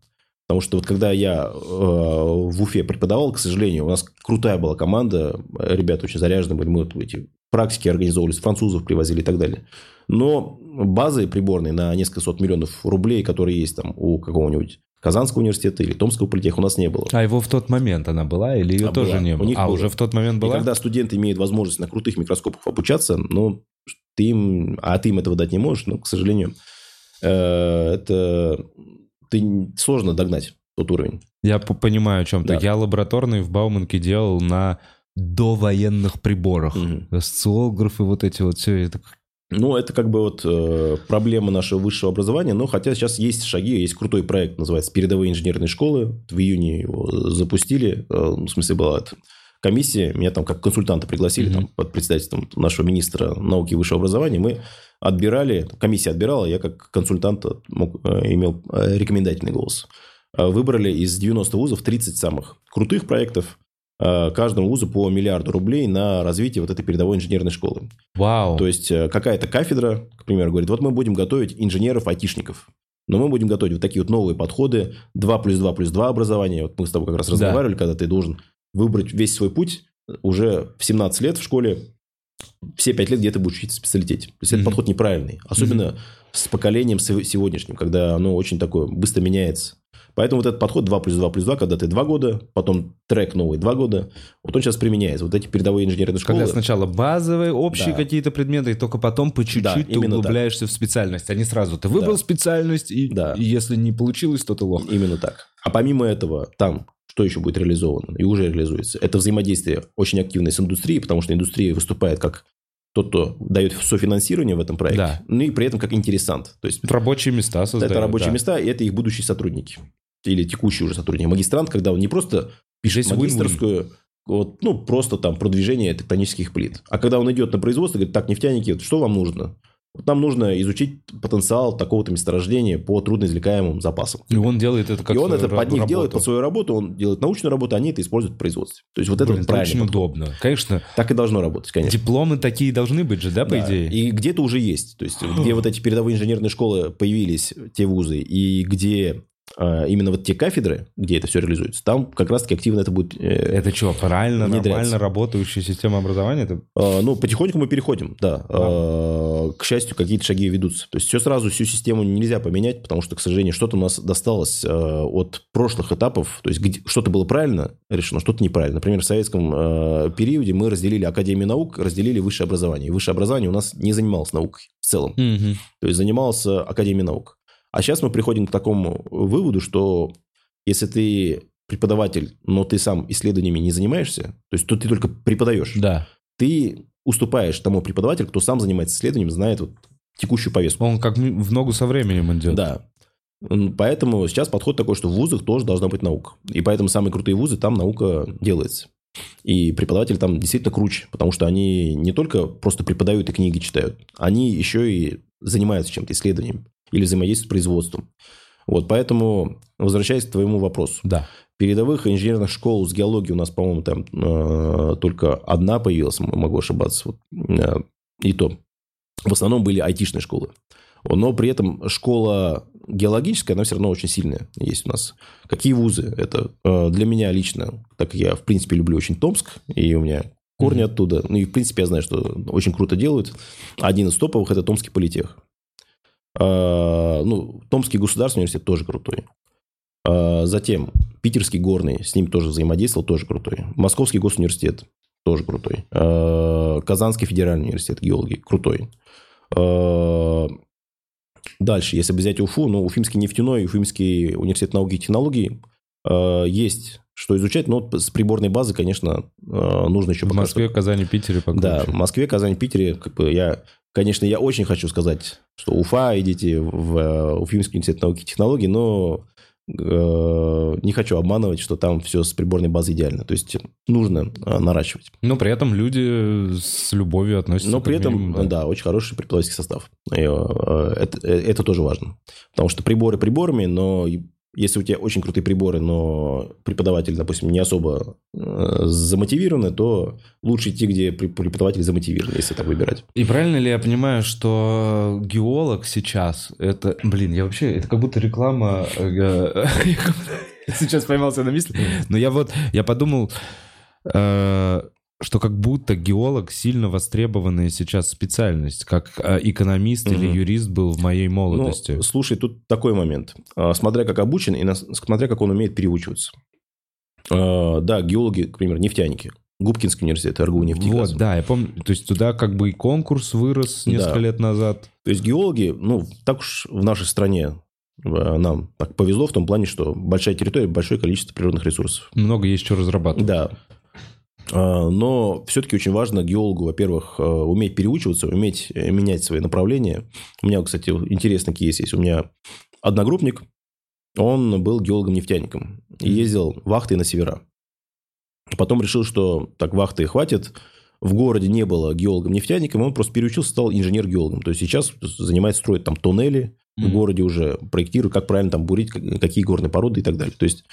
[SPEAKER 2] Потому что вот когда я э, в Уфе преподавал, к сожалению, у нас крутая была команда, ребята очень заряженные были, мы вот эти практики организовывались, французов привозили и так далее. Но базы приборные на несколько сот миллионов рублей, которые есть там у какого-нибудь Казанского университета или Томского политеха, у нас не было.
[SPEAKER 1] А его в тот момент она была или ее
[SPEAKER 2] А
[SPEAKER 1] тоже
[SPEAKER 2] была.
[SPEAKER 1] не было? а,
[SPEAKER 2] было.
[SPEAKER 1] уже в тот момент
[SPEAKER 2] И
[SPEAKER 1] была?
[SPEAKER 2] когда студенты имеют возможность на крутых микроскопах обучаться, ну, ты им, а ты им этого дать не можешь, ну, к сожалению, э, это ты сложно догнать тот уровень.
[SPEAKER 1] Я понимаю, о чем ты.
[SPEAKER 2] Да.
[SPEAKER 1] Я лабораторный в Бауманке делал на довоенных приборах.
[SPEAKER 2] Мгм.
[SPEAKER 1] Осциллографы, вот эти вот все. Это...
[SPEAKER 2] Ну, это как бы вот э, проблема нашего высшего образования, но хотя сейчас есть шаги, есть крутой проект, называется «Передовые инженерные школы». В июне его запустили, э, ну, в смысле была это комиссия, меня там как консультанта пригласили
[SPEAKER 1] Мгм.
[SPEAKER 2] там, под председательством нашего министра науки и высшего образования. Мы отбирали, комиссия отбирала, я как консультант мог, э, имел э, рекомендательный голос. Э, Выбрали из 90 вузов 30 самых крутых проектов, каждому вузу по миллиарду рублей на развитие вот этой передовой инженерной школы.
[SPEAKER 1] Вау.
[SPEAKER 2] То есть какая-то кафедра, к примеру, говорит, вот мы будем готовить инженеров-айтишников. Но мы будем готовить вот такие вот новые подходы, 2 плюс 2 плюс 2 образования. Вот мы с тобой как раз
[SPEAKER 1] Да.
[SPEAKER 2] разговаривали, когда ты должен выбрать весь свой путь уже в 17 лет в школе, все 5 лет, где ты будешь учиться в специалитете. То есть, это
[SPEAKER 1] Мгм.
[SPEAKER 2] подход неправильный. Особенно с поколением сего- сегодняшним, когда оно очень такое быстро меняется. Поэтому вот этот подход 2 плюс 2 плюс 2, когда ты 2 года, потом трек новый 2 года, вот он сейчас применяется. Вот эти передовые инженерные школы.
[SPEAKER 1] Когда сначала базовые, общие
[SPEAKER 2] Да.
[SPEAKER 1] какие-то предметы, и только потом по чуть-чуть
[SPEAKER 2] Да,
[SPEAKER 1] ты
[SPEAKER 2] именно так.
[SPEAKER 1] углубляешься в специальность. А не сразу. Ты выбрал
[SPEAKER 2] Да.
[SPEAKER 1] специальность, и,
[SPEAKER 2] Да.
[SPEAKER 1] и если не получилось, то ты лох.
[SPEAKER 2] Именно так. А помимо этого, там что еще будет реализовано и уже реализуется? Это взаимодействие очень активное с индустрией, потому что индустрия выступает как тот, кто дает софинансирование в этом проекте,
[SPEAKER 1] Да.
[SPEAKER 2] ну и при этом как интересант. То есть
[SPEAKER 1] Рабочие места создают.
[SPEAKER 2] это рабочие
[SPEAKER 1] да.
[SPEAKER 2] места, и это их будущие сотрудники. Или текущие уже сотрудники. Магистрант, когда он не просто пишет
[SPEAKER 1] Здесь win-win.
[SPEAKER 2] магистрскую, вот, ну, просто там продвижение тектонических плит. А когда он идет на производство, говорит, так, нефтяники, вот что вам нужно? Вот нам нужно изучить потенциал такого-то месторождения по трудноизвлекаемым запасам.
[SPEAKER 1] И он делает это как
[SPEAKER 2] и он это под них
[SPEAKER 1] работу.
[SPEAKER 2] делает под свою работу, он делает научную работу, они это используют в производстве. То есть вот это
[SPEAKER 1] Блин,
[SPEAKER 2] вот
[SPEAKER 1] это
[SPEAKER 2] правильно.
[SPEAKER 1] очень удобно. Конечно,
[SPEAKER 2] Так и должно работать, конечно.
[SPEAKER 1] дипломы такие должны быть же, да, по
[SPEAKER 2] Да.
[SPEAKER 1] идее?
[SPEAKER 2] И где-то уже есть. То есть, где вот эти передовые инженерные школы появились, те вузы, и где именно вот те кафедры, где это все реализуется, там как раз-таки активно это будет... э,
[SPEAKER 1] Это что, правильно, нормально работающая система образования? Это...
[SPEAKER 2] А, Ну, потихоньку мы переходим, да. А, К счастью, какие-то шаги ведутся. То есть все сразу, всю систему нельзя поменять, потому что, к сожалению, что-то у нас досталось а, от прошлых этапов. То есть что-то было правильно решено, что-то неправильно. Например, в советском а, периоде мы разделили Академию наук, разделили высшее образование. И высшее образование у нас не занималось наукой в целом. То есть занимался Академией наук. А сейчас мы приходим к такому выводу, что если ты преподаватель, но ты сам исследованиями не занимаешься, то есть то ты только преподаешь,
[SPEAKER 1] Да.
[SPEAKER 2] ты уступаешь тому преподавателю, кто сам занимается исследованием, знает вот текущую повестку.
[SPEAKER 1] Он как в ногу со временем идет.
[SPEAKER 2] Да. Поэтому сейчас подход такой, что в вузах тоже должна быть наука. И поэтому самые крутые вузы, там наука делается. И преподаватели там действительно круче, потому что они не только просто преподают и книги читают, они еще и занимаются чем-то, исследованием или взаимодействуют с производством. Вот, поэтому, возвращаясь к твоему вопросу.
[SPEAKER 1] Да.
[SPEAKER 2] Передовых инженерных школ с геологией у нас, по-моему, там э, только одна появилась, могу ошибаться. Вот, э, и то. В основном были айтишные школы. Но при этом школа геологическая, она все равно очень сильная есть у нас. Какие вузы? Это э, для меня лично, так как я, в принципе, люблю очень Томск, и у меня корни оттуда. Ну и, в принципе, я знаю, что очень круто делают. Один из топовых – это Томский политех. Э, Ну, Томский государственный университет тоже крутой. А, Затем Питерский горный, с ним тоже взаимодействовал, тоже крутой. Московский госуниверситет, тоже крутой. А, Казанский федеральный университет геологии, крутой. А, Дальше, если бы взять Уфу, ну, Уфимский нефтяной, Уфимский университет науки и технологий, а, есть что изучать, но вот с приборной базы, конечно, а, нужно еще
[SPEAKER 1] В Москве,
[SPEAKER 2] что-
[SPEAKER 1] Казани, Питере покруче.
[SPEAKER 2] да, в Москве, Казани, Питере, как бы я, конечно, я очень хочу сказать, что Уфа, идите в э, Уфимский университет науки и технологий, но э, не хочу обманывать, что там все с приборной базой идеально. То есть нужно э, наращивать.
[SPEAKER 1] Но при этом люди с любовью относятся
[SPEAKER 2] Но при этом,
[SPEAKER 1] минимуму,
[SPEAKER 2] да. очень хороший преподавательский состав. Э, это, э, это тоже важно. Потому что приборы приборами, но если у тебя очень крутые приборы, но преподаватель, допустим, не особо э, замотивированы, то лучше идти, где преп- преподаватель замотивирован, если так выбирать.
[SPEAKER 1] И правильно ли я понимаю, что геолог сейчас это, блин, я вообще это как будто реклама. э, сейчас поймался на мысли, но я вот я подумал, э, что как будто геолог сильно востребованная сейчас специальность, как э, экономист или
[SPEAKER 2] Мгм.
[SPEAKER 1] юрист был в моей молодости.
[SPEAKER 2] Ну, слушай, тут такой момент. А, Смотря как обучен и смотря как он умеет переучиваться. А, Да, геологи, к примеру, нефтяники. Губкинский университет, РГУ нефтегаз.
[SPEAKER 1] вот, да, я помню, то есть туда как бы и конкурс вырос несколько
[SPEAKER 2] Да.
[SPEAKER 1] лет назад.
[SPEAKER 2] То есть геологи, ну, так уж в нашей стране э, нам так повезло в том плане, что большая территория, большое количество природных ресурсов.
[SPEAKER 1] Много есть что разрабатывать.
[SPEAKER 2] Да. А, Но все-таки очень важно геологу, во-первых, э, уметь переучиваться, уметь э, менять свои направления. У меня, кстати, интересный кейс есть. У меня одногруппник, он был геологом-нефтяником и ездил вахтой на севера. Потом решил, что так вахты хватит. В городе не было геологом-нефтяником, он просто переучился, стал инженер-геологом. То есть сейчас занимается, строит там туннели в
[SPEAKER 1] Мгм.
[SPEAKER 2] городе уже, проектирует, как правильно там бурить, как- какие горные породы и так далее. То есть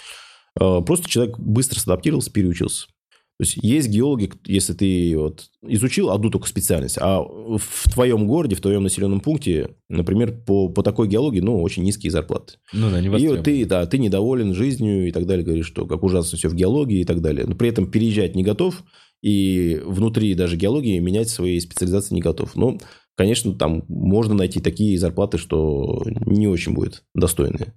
[SPEAKER 2] э, просто человек быстро садаптировался, переучился. То есть есть геологи, если ты вот изучил одну только специальность, а в твоем городе, в твоем населенном пункте, например, по, по такой геологии, ну, очень низкие зарплаты.
[SPEAKER 1] Ну да, не
[SPEAKER 2] И ты, да, ты недоволен жизнью и так далее, говоришь, что как ужасно все в геологии и так далее. Но при этом переезжать не готов, и внутри даже геологии менять свои специализации не готов. Ну, конечно, там можно найти такие зарплаты, что не очень будет достойные.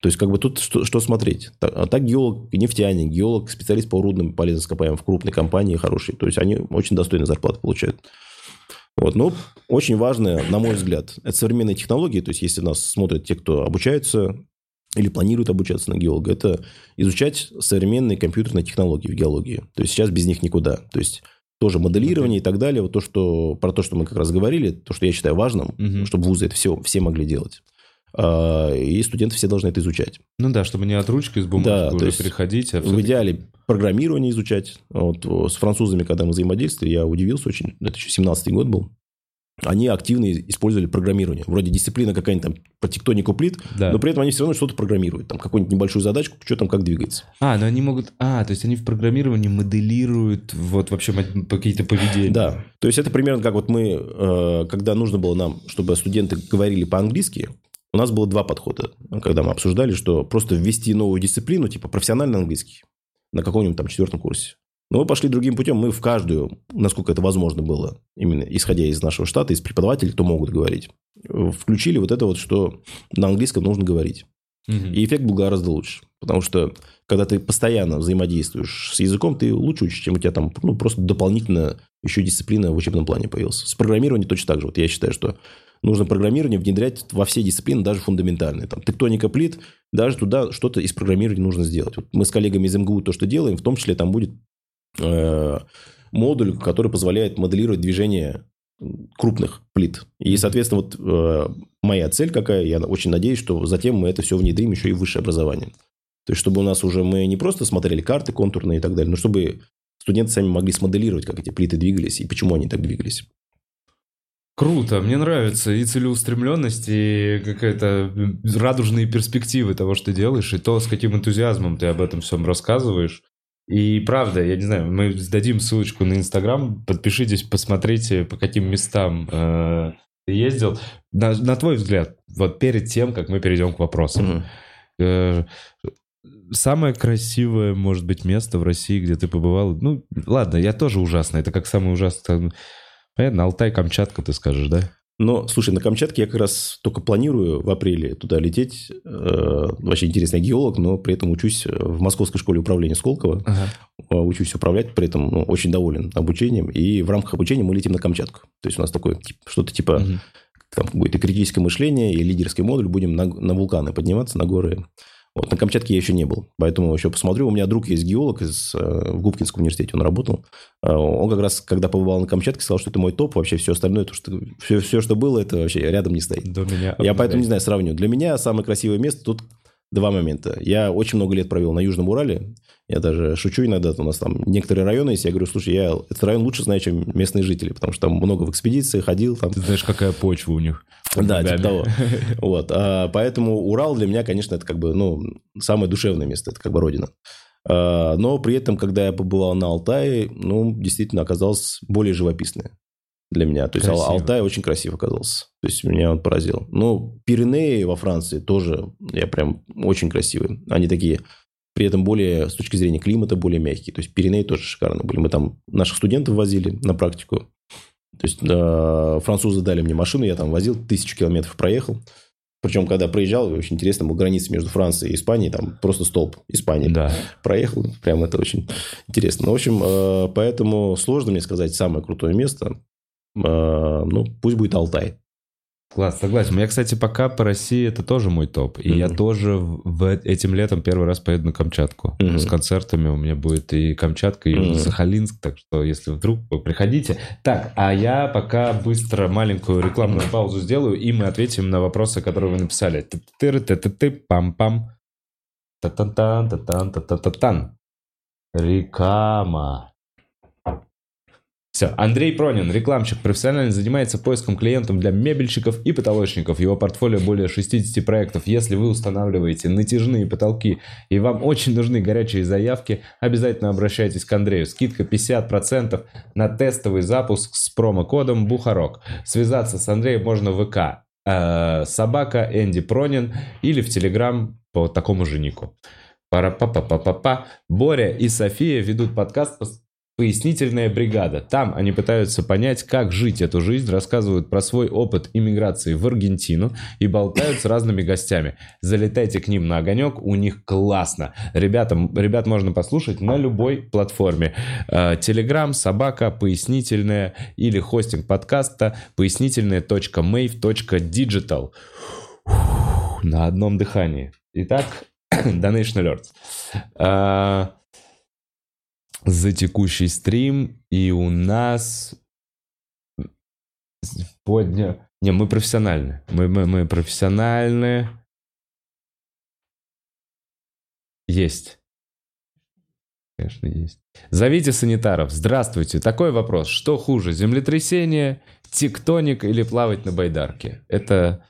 [SPEAKER 2] То есть, как бы тут что, что смотреть? Так, а так геолог, нефтяник, геолог, специалист по рудным полезным ископаемым в крупной компании хороший. То есть, они очень достойные зарплаты получают. Вот, но очень важно, на мой взгляд, это современные технологии. То есть, если нас смотрят те, кто обучаются или планируют обучаться на геолога, это изучать современные компьютерные технологии в геологии. То есть, сейчас без них никуда. То есть, тоже моделирование и так далее. Вот то, что, про то, что мы как раз говорили, то, что я считаю важным,
[SPEAKER 1] Мгм.
[SPEAKER 2] чтобы вузы это все, все могли делать. А, И студенты все должны это изучать.
[SPEAKER 1] Ну да, чтобы не от ручки с бумажкой
[SPEAKER 2] Да,
[SPEAKER 1] уже переходить, а
[SPEAKER 2] В идеале программирование изучать. Вот о, с французами, когда мы взаимодействовали, я удивился очень. Это еще 17 год был. Они активно использовали программирование. Вроде дисциплина какая-нибудь там по тектонику плит,
[SPEAKER 1] Да.
[SPEAKER 2] но при этом они все равно что-то программируют. Там какую-нибудь небольшую задачку, что там как двигается.
[SPEAKER 1] А, но они могут... А, то есть они в программировании моделируют вот вообще какие-то поведения.
[SPEAKER 2] Да. То есть это примерно как вот мы, э, когда нужно было нам, чтобы студенты говорили по-английски, У нас было два подхода, когда мы обсуждали, что просто ввести новую дисциплину, типа профессиональный английский, на каком-нибудь там четвертом курсе. Но мы пошли другим путем. Мы в каждую, насколько это возможно было, именно исходя из нашего штата, из преподавателей, кто могут говорить, включили вот это вот, что на английском нужно говорить.
[SPEAKER 1] Мгм.
[SPEAKER 2] И эффект был гораздо лучше. Потому что, когда ты постоянно взаимодействуешь с языком, ты лучше учишь, чем у тебя там ну, просто дополнительно еще дисциплина в учебном плане появилась. С программированием точно так же. Вот я считаю, что нужно программирование внедрять во все дисциплины, даже фундаментальные. Там, тектоника плит, даже туда что-то из программирования нужно сделать. Вот мы с коллегами из МГУ то, что делаем, в том числе там будет э, модуль, который позволяет моделировать движение крупных плит. И, соответственно, вот э, моя цель какая, я очень надеюсь, что затем мы это все внедрим еще и в высшее образование. То есть, чтобы у нас уже мы не просто смотрели карты контурные и так далее, но чтобы студенты сами могли смоделировать, как эти плиты двигались и почему они так двигались.
[SPEAKER 1] Круто, мне нравится и целеустремленность, и какая-то радужные перспективы того, что ты делаешь, и то, с каким энтузиазмом ты об этом всем рассказываешь. И правда, я не знаю, мы дадим ссылочку на Инстаграм, подпишитесь, посмотрите, по каким местам э, ты ездил. На, на твой взгляд, вот перед тем, как мы перейдем к вопросам,
[SPEAKER 2] Мгм.
[SPEAKER 1] э, самое красивое, может быть, место в России, где ты побывал? Ну, ладно, я тоже ужасно, это как самое ужасное. Понятно, Алтай, Камчатка, ты скажешь, да?
[SPEAKER 2] Но, слушай, на Камчатке я как раз только планирую в апреле туда лететь. Э, вообще интересный геолог, но при этом учусь в Московской школе управления Сколково. Э, Учусь управлять, при этом ну, очень доволен обучением. И в рамках обучения мы летим на Камчатку. То есть у нас такое что-то типа
[SPEAKER 1] Мгм.
[SPEAKER 2] там будет и критическое мышление, и лидерский модуль. Будем на, на вулканы подниматься, на горы. Вот, на Камчатке я еще не был, поэтому еще посмотрю. У меня друг есть геолог из, э, в Губкинском университете, он работал. Э, Он как раз, когда побывал на Камчатке, сказал, что это мой топ, вообще все остальное, то, что, все, все, что было, это вообще рядом не стоит.
[SPEAKER 1] До меня.
[SPEAKER 2] Я поэтому не знаю, сравню. Для меня самое красивое место тут два момента. Я очень много лет провел на Южном Урале. Я даже шучу иногда, у нас там некоторые районы есть. Я говорю, слушай, я этот район лучше знаю, чем местные жители, потому что там много в экспедиции ходил. Там,
[SPEAKER 1] Ты знаешь, какая почва у них.
[SPEAKER 2] да, типа того. Вот. А, поэтому Урал для меня, конечно, это как бы, ну, самое душевное место, это как бы родина. А, но при этом, когда я побывал на Алтае, ну, действительно оказалось более живописное для меня. То есть
[SPEAKER 1] Красиво.
[SPEAKER 2] Алтай очень красиво оказался. То есть меня он поразил. Ну, Пиренеи во Франции тоже, я прям очень красивые. Они такие, при этом более, с точки зрения климата, более мягкие. То есть Пиренеи тоже шикарно были. Мы там наших студентов возили на практику. То есть э, французы дали мне машину, я там возил, тысячу километров проехал. Причем, когда проезжал, очень интересно, был граница между Францией и Испанией, там просто столб Испании.
[SPEAKER 1] Да.
[SPEAKER 2] Проехал, прям это очень интересно. Ну, в общем, э, поэтому сложно мне сказать самое крутое место. Э, Ну, пусть будет Алтай.
[SPEAKER 1] Класс, согласен. Меня, кстати, пока по России это тоже мой топ. И
[SPEAKER 2] Мгм.
[SPEAKER 1] я тоже в- в этим летом первый раз поеду на Камчатку.
[SPEAKER 2] Мгм.
[SPEAKER 1] С концертами у меня будет и Камчатка, и
[SPEAKER 2] Мгм.
[SPEAKER 1] Сахалинск. Так что, если вдруг вы приходите. Так, а я пока быстро маленькую рекламную паузу сделаю, и мы ответим на вопросы, которые вы написали. Ты-ты-ты-ты, пам-пам. Та-тан-тан, та-тан, та-та-та-тан. Реклама. Все. Андрей Пронин, рекламщик, профессионально занимается поиском клиентов для мебельщиков и потолочников. Его портфолио более 60 проектов. Если вы устанавливаете натяжные потолки и вам очень нужны горячие заявки, обязательно обращайтесь к Андрею. Скидка 50% на тестовый запуск с промокодом Бухарок. Связаться с Андреем можно в ВК. э, собака Энди Пронин или в Телеграм по такому же нику. Пара-па-па-па-па-па. Боря и София ведут подкаст «Пояснительная бригада». Там они пытаются понять, как жить эту жизнь, рассказывают про свой опыт иммиграции в Аргентину и болтают с разными гостями. Залетайте к ним на огонек, у них классно. Ребятам, ребят можно послушать на любой платформе. Э, Телеграм, собака, пояснительная или хостинг подкаста пояснительная.mave.digital. На одном дыхании. Итак, Donation Alerts. За текущий стрим, и у нас сегодня... Не, мы профессиональны. Мы, мы, мы профессиональны. Есть. Конечно, есть. Зовите санитаров. Здравствуйте. Такой вопрос. Что хуже, землетрясение, тектоник или плавать на байдарке? Это...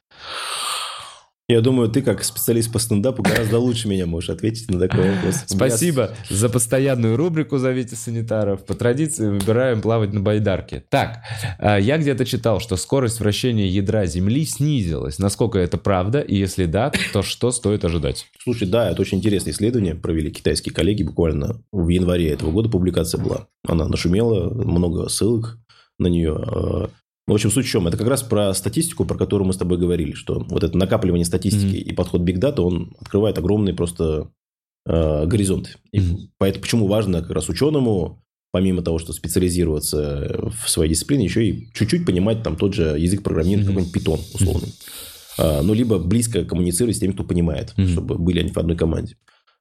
[SPEAKER 2] Я думаю, ты как специалист по стендапу гораздо лучше меня можешь ответить на такой вопрос.
[SPEAKER 1] Спасибо за постоянную рубрику «Зовите санитаров». По традиции выбираем плавать на байдарке. Так, а, я где-то читал, что скорость вращения ядра Земли снизилась. Насколько это правда? И если да, то что стоит ожидать?
[SPEAKER 2] Слушай, да, это очень интересное исследование провели китайские коллеги буквально в январе этого года публикация была. Она нашумела, много ссылок на нее. А, в общем, суть в чем? Это как раз про статистику, про которую мы с тобой говорили, что вот это накапливание статистики mm-hmm. и подход Big Data, он открывает огромный просто э, горизонт. И mm-hmm. поэтому почему важно как раз ученому, помимо того, что специализироваться в своей дисциплине, еще и чуть-чуть понимать там тот же язык программирования, mm-hmm. какой-нибудь питон условный. Mm-hmm. ну, либо близко коммуницировать с теми, кто понимает, mm-hmm. чтобы были они в одной команде.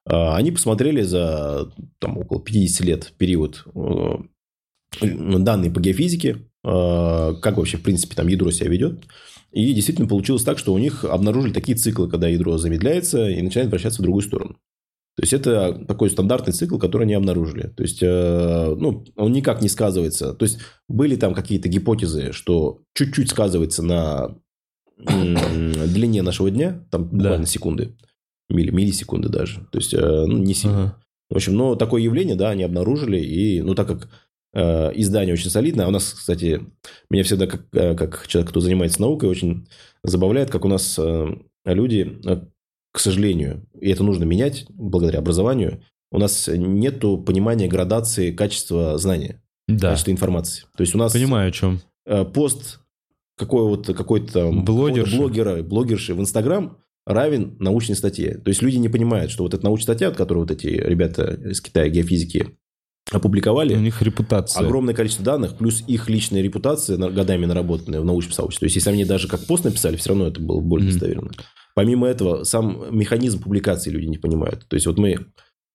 [SPEAKER 2] А, они посмотрели за там, около 50 лет период э, данные по геофизике, Э, как вообще, в принципе, там ядро себя ведет. И действительно получилось так, что у них обнаружили такие циклы, когда ядро замедляется и начинает вращаться в другую сторону. То есть, это такой стандартный цикл, который они обнаружили. То есть, э, ну, он никак не сказывается. То есть, были там какие-то гипотезы, что чуть-чуть сказывается на длине нашего дня, там буквально да. секунды, милли, миллисекунды даже. То есть, э, ну, не сильно. Ага. В общем, но такое явление, да, они обнаружили. И, ну, так как Э, издание очень солидное. А у нас, кстати, меня всегда, как, э, как человек, кто занимается наукой, очень забавляет, как у нас э, люди, к сожалению, и это нужно менять благодаря образованию, у нас нет понимания градации качества знания, да. качества информации. То есть у нас...
[SPEAKER 1] Понимаю, о чем.
[SPEAKER 2] Пост какой вот, какой-то
[SPEAKER 1] блогерши.
[SPEAKER 2] блогера, блогерши в Инстаграм равен научной статье. То есть люди не понимают, что вот эта научная статья, от которой вот эти ребята из Китая, геофизики, опубликовали.
[SPEAKER 1] У них репутация.
[SPEAKER 2] Огромное количество данных, плюс их личная репутация, годами наработанная в научном сообществе. То есть, если они даже как пост написали, все равно это было более mm-hmm. достоверно. Помимо этого, сам механизм публикации люди не понимают. То есть, вот мы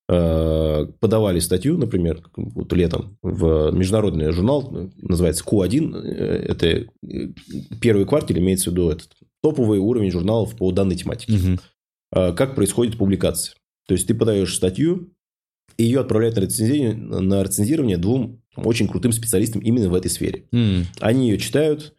[SPEAKER 2] э, подавали статью, например, вот летом в международный журнал, называется Q1, э, это э, первый квартал, имеется в виду этот топовый уровень журналов по данной тематике. Mm-hmm. Как происходит публикация. То есть, ты подаешь статью, и ее отправляют на рецензирование, на рецензирование двум очень крутым специалистам именно в этой сфере. Mm. Они ее читают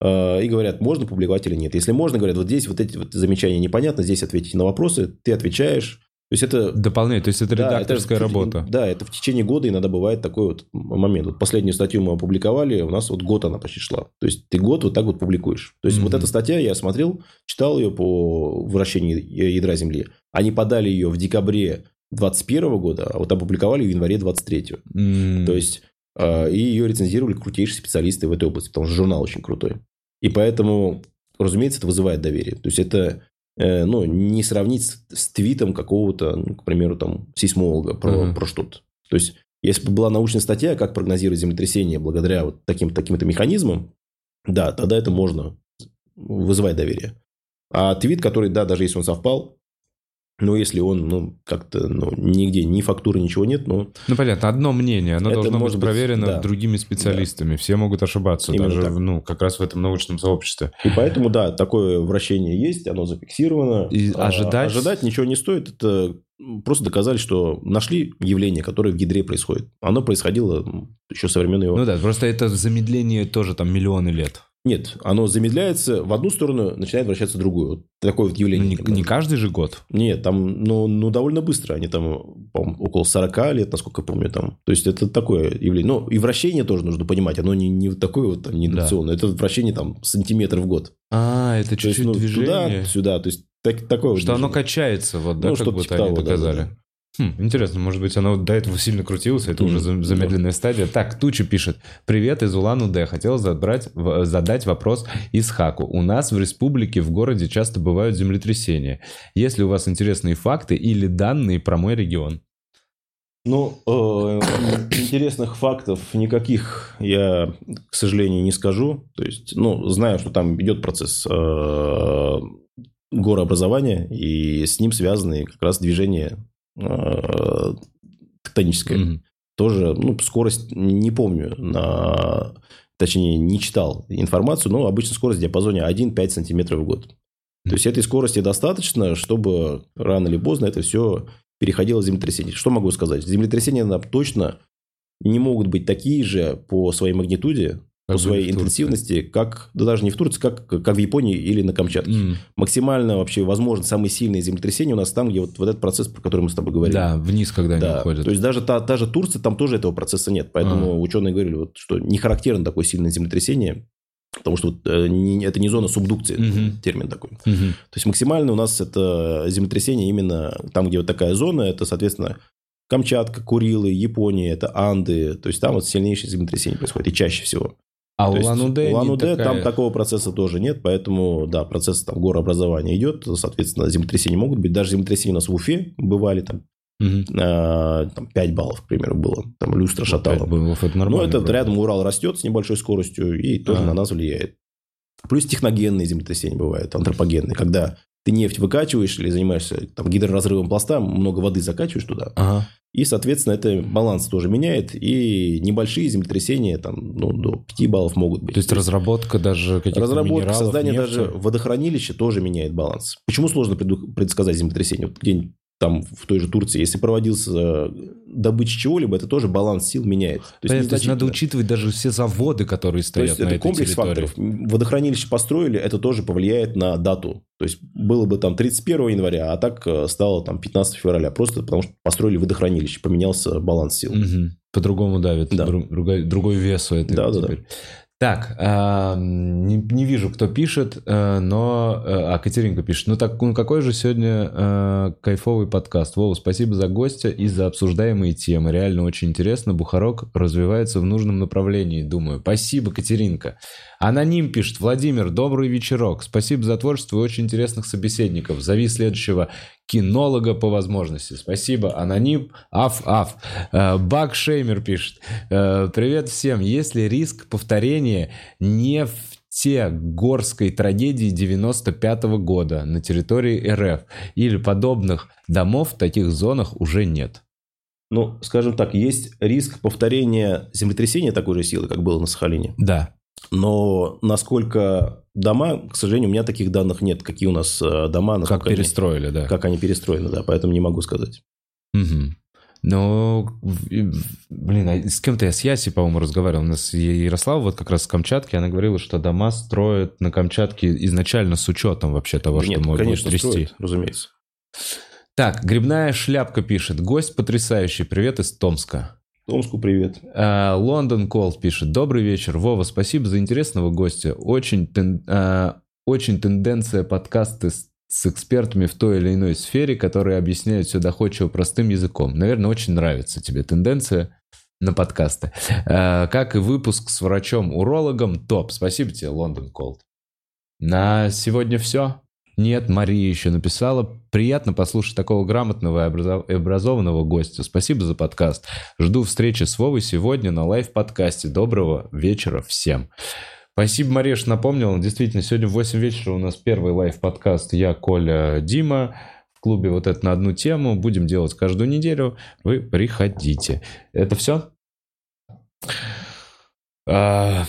[SPEAKER 2] э, и говорят, можно публиковать или нет. Если можно, говорят, вот здесь вот эти вот замечания непонятно, здесь ответите на вопросы, ты отвечаешь. То есть это...
[SPEAKER 1] Дополняет, то есть это редакторская
[SPEAKER 2] это,
[SPEAKER 1] работа.
[SPEAKER 2] Да, это в течение года иногда бывает такой вот момент. Вот последнюю статью мы опубликовали, у нас вот год она почти шла. То есть ты год вот так вот публикуешь. То есть mm-hmm. вот эта статья, я смотрел, читал ее по вращению ядра Земли. Они подали ее в декабре 21 года, а вот опубликовали в январе 23 mm. То есть, э, и ее рецензировали крутейшие специалисты в этой области, потому что журнал очень крутой. И поэтому, разумеется, это вызывает доверие. То есть, это э, ну, не сравнить с, с твитом какого-то, ну, к примеру, там, сейсмолога про, uh-huh. про что-то. То есть, если бы была научная статья, как прогнозировать землетрясение благодаря вот таким, таким-то механизмам, да, тогда это можно вызывать доверие. А твит, который, да, даже если он совпал, но если он, ну, как-то, ну, нигде, ни фактуры, ничего нет, ну...
[SPEAKER 1] Ну, понятно, одно мнение, оно должно быть проверено да. другими специалистами. Да. Все могут ошибаться, Именно даже, так. ну, как раз в этом научном сообществе.
[SPEAKER 2] И поэтому, да, такое вращение есть, оно зафиксировано.
[SPEAKER 1] И а, ожидать...
[SPEAKER 2] Ожидать ничего не стоит, это просто доказали, что нашли явление, которое в гидре происходит. Оно происходило еще со времен его...
[SPEAKER 1] Ну да, просто это замедление тоже там миллионы лет.
[SPEAKER 2] Нет, оно замедляется в одну сторону, начинает вращаться в другую. Вот такое вот явление.
[SPEAKER 1] Ну, не, не каждый же год.
[SPEAKER 2] Нет, там, ну, ну, довольно быстро. Они там, по около 40 лет, насколько я помню, там. То есть, это такое явление. Ну, и вращение тоже нужно понимать. Оно не, не такое вот там, не индукционное. Да. Это вращение там сантиметр в год.
[SPEAKER 1] А, это чуть-чуть ну, движение.
[SPEAKER 2] Туда, сюда. То есть, так, такое
[SPEAKER 1] Что
[SPEAKER 2] вот
[SPEAKER 1] оно качается, вот, да, ну, как будто типа они того, доказали. Да, да. Хм, интересно, может быть, оно до этого сильно крутилось, это уже замедленная стадия. Так, Туча пишет. Привет из Улан-Удэ. Хотел забрать, задать вопрос из Хаку. У нас в республике, в городе часто бывают землетрясения. Есть ли у вас интересные факты или данные про мой регион?
[SPEAKER 2] Ну, э, интересных фактов никаких я, к сожалению, не скажу. То есть, ну, знаю, что там идет процесс э, горообразования, и с ним связаны как раз движения тектоническая. Mm-hmm. Тоже, ну, скорость не помню, на, точнее, не читал информацию, но обычно скорость в диапазоне 1-5 сантиметров в год. Mm-hmm. То есть, этой скорости достаточно, чтобы рано или поздно это все переходило в землетрясение. Что могу сказать? Землетрясения точно не могут быть такие же по своей магнитуде, по своей интенсивности, как, да даже не в Турции, как, как в Японии или на Камчатке.
[SPEAKER 1] М,
[SPEAKER 2] Максимально вообще возможно самые сильные землетрясения у нас там, где вот, вот этот процесс, про который мы с тобой говорили.
[SPEAKER 1] Да, вниз, когда они
[SPEAKER 2] Да,
[SPEAKER 1] уходят.
[SPEAKER 2] то есть даже та, та же Турция, там тоже этого процесса нет. Поэтому
[SPEAKER 1] А.
[SPEAKER 2] ученые говорили, вот, что не характерно такое сильное землетрясение, потому что вот, э, не- это не зона субдукции,
[SPEAKER 1] Мгм.
[SPEAKER 2] термин такой.
[SPEAKER 1] Мгм.
[SPEAKER 2] То есть максимально у нас это землетрясение именно там, где вот такая зона, это, соответственно, Камчатка, Курилы, Япония, это Анды. То есть там вот сильнейшее землетрясение происходит, и чаще всего.
[SPEAKER 1] А
[SPEAKER 2] То
[SPEAKER 1] не
[SPEAKER 2] Улан-Удэ
[SPEAKER 1] такая-
[SPEAKER 2] там такого процесса тоже нет, поэтому, да, процесс там горообразования идет, соответственно, землетрясения могут быть. Даже землетрясения у нас в Уфе бывали, там,
[SPEAKER 1] Мгм.
[SPEAKER 2] э, там 5 баллов, к примеру, было. Там люстра шатала.
[SPEAKER 1] Пять баллов, это
[SPEAKER 2] Ну,
[SPEAKER 1] нормально.
[SPEAKER 2] это
[SPEAKER 1] вроде.
[SPEAKER 2] рядом Урал растет с небольшой скоростью и тоже
[SPEAKER 1] А.
[SPEAKER 2] на нас влияет. Плюс техногенные землетрясения бывают, антропогенные, когда ты нефть выкачиваешь или занимаешься там, гидроразрывом пласта, много воды закачиваешь туда,
[SPEAKER 1] Ага.
[SPEAKER 2] и, соответственно, это баланс тоже меняет, и небольшие землетрясения там, ну, до 5 баллов могут быть.
[SPEAKER 1] То есть разработка даже каких-то
[SPEAKER 2] Разработка, создание
[SPEAKER 1] нефти.
[SPEAKER 2] даже водохранилища тоже меняет баланс. Почему сложно предсказать землетрясение? Вот где-нибудь там в той же Турции, если проводился э, добыча чего-либо, это тоже баланс сил меняет. То есть,
[SPEAKER 1] то есть надо учитывать даже все заводы, которые
[SPEAKER 2] То
[SPEAKER 1] стоят
[SPEAKER 2] есть
[SPEAKER 1] на
[SPEAKER 2] это
[SPEAKER 1] этой
[SPEAKER 2] комплекс
[SPEAKER 1] территории.
[SPEAKER 2] факторов. Водохранилище построили, это тоже повлияет на дату. То есть было бы там 31 января, а так э, стало там 15 февраля. Просто потому что построили водохранилище, поменялся баланс сил.
[SPEAKER 1] Мгм. По-другому давит.
[SPEAKER 2] Да.
[SPEAKER 1] Друг- другой, другой вес у этой
[SPEAKER 2] Да, да,
[SPEAKER 1] теперь. Так, а, не, не вижу, кто пишет, э, но... э, А, Катеринка пишет. Ну, так, ну какой же сегодня э, кайфовый подкаст. Вова, спасибо за гостя и за обсуждаемые темы. Реально очень интересно. Бухарок развивается в нужном направлении, думаю. Спасибо, Катеринка. Аноним пишет. Владимир, добрый вечерок. Спасибо за творчество и очень интересных собеседников. Зови следующего кинолога по возможности. Спасибо, Аноним. Аф-аф. Э, Бак Шеймер пишет. Э, Привет всем. Есть ли риск повторения нефтегорской трагедии 95 года на территории РФ? Или подобных домов в таких зонах уже нет?
[SPEAKER 2] Ну, скажем так, есть риск повторения землетрясения такой же силы, как было на Сахалине.
[SPEAKER 1] Да.
[SPEAKER 2] Но насколько дома, к сожалению, у меня таких данных нет. Какие у нас э, дома,
[SPEAKER 1] Как
[SPEAKER 2] насколько они-
[SPEAKER 1] перестроили, да.
[SPEAKER 2] как они перестроены, да, поэтому не могу сказать.
[SPEAKER 1] Мгм. Ну, блин, а с кем-то я с Яси, по-моему, разговаривал. У нас Ярослава вот как раз с Камчатки, она говорила, что дома строят на Камчатке изначально с учетом вообще того,
[SPEAKER 2] Да
[SPEAKER 1] что
[SPEAKER 2] нет,
[SPEAKER 1] может
[SPEAKER 2] конечно,
[SPEAKER 1] трясти.
[SPEAKER 2] строят, разумеется.
[SPEAKER 1] Так, грибная шляпка пишет. Гость потрясающий. Привет из Томска.
[SPEAKER 2] Томску привет.
[SPEAKER 1] А, Лондон Колд пишет. Добрый вечер. Вова, спасибо за интересного гостя. Очень, тен- а, очень тенденция подкасты с, с экспертами в той или иной сфере, которые объясняют все доходчиво простым языком. Наверное, очень нравится тебе тенденция на подкасты. А, как и выпуск с врачом-урологом. Топ. Спасибо тебе, Лондон Колд. На сегодня все. Нет, Мария еще написала. Приятно послушать такого грамотного и образов- и образованного гостя. Спасибо за подкаст. Жду встречи с Вовой сегодня на лайв-подкасте. Доброго вечера всем. Спасибо, Мария, что напомнила. Действительно, сегодня в 8 вечера у нас первый лайв-подкаст. Я, Коля, Дима. В клубе вот это на одну тему. Будем делать каждую неделю. Вы приходите. Это все? А,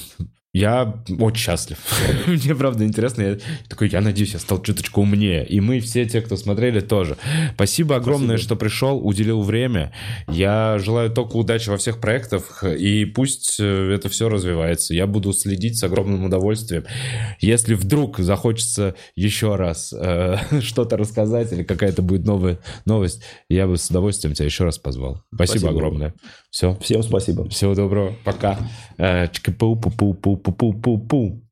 [SPEAKER 1] Я очень счастлив. Мне правда интересно. Я такой, я надеюсь, я стал чуточку умнее. И мы все те, кто смотрели, тоже. Спасибо огромное,
[SPEAKER 2] Спасибо.
[SPEAKER 1] что пришел, уделил время. Я желаю только удачи во всех проектах. И пусть э, это все развивается. Я буду следить с огромным удовольствием. Если вдруг захочется еще раз э, что-то рассказать или какая-то будет новая новость, я бы с удовольствием тебя еще раз позвал. Спасибо,
[SPEAKER 2] Спасибо.
[SPEAKER 1] огромное. Все.
[SPEAKER 2] Всем спасибо.
[SPEAKER 1] Всего доброго. Пока. Э, 不不不不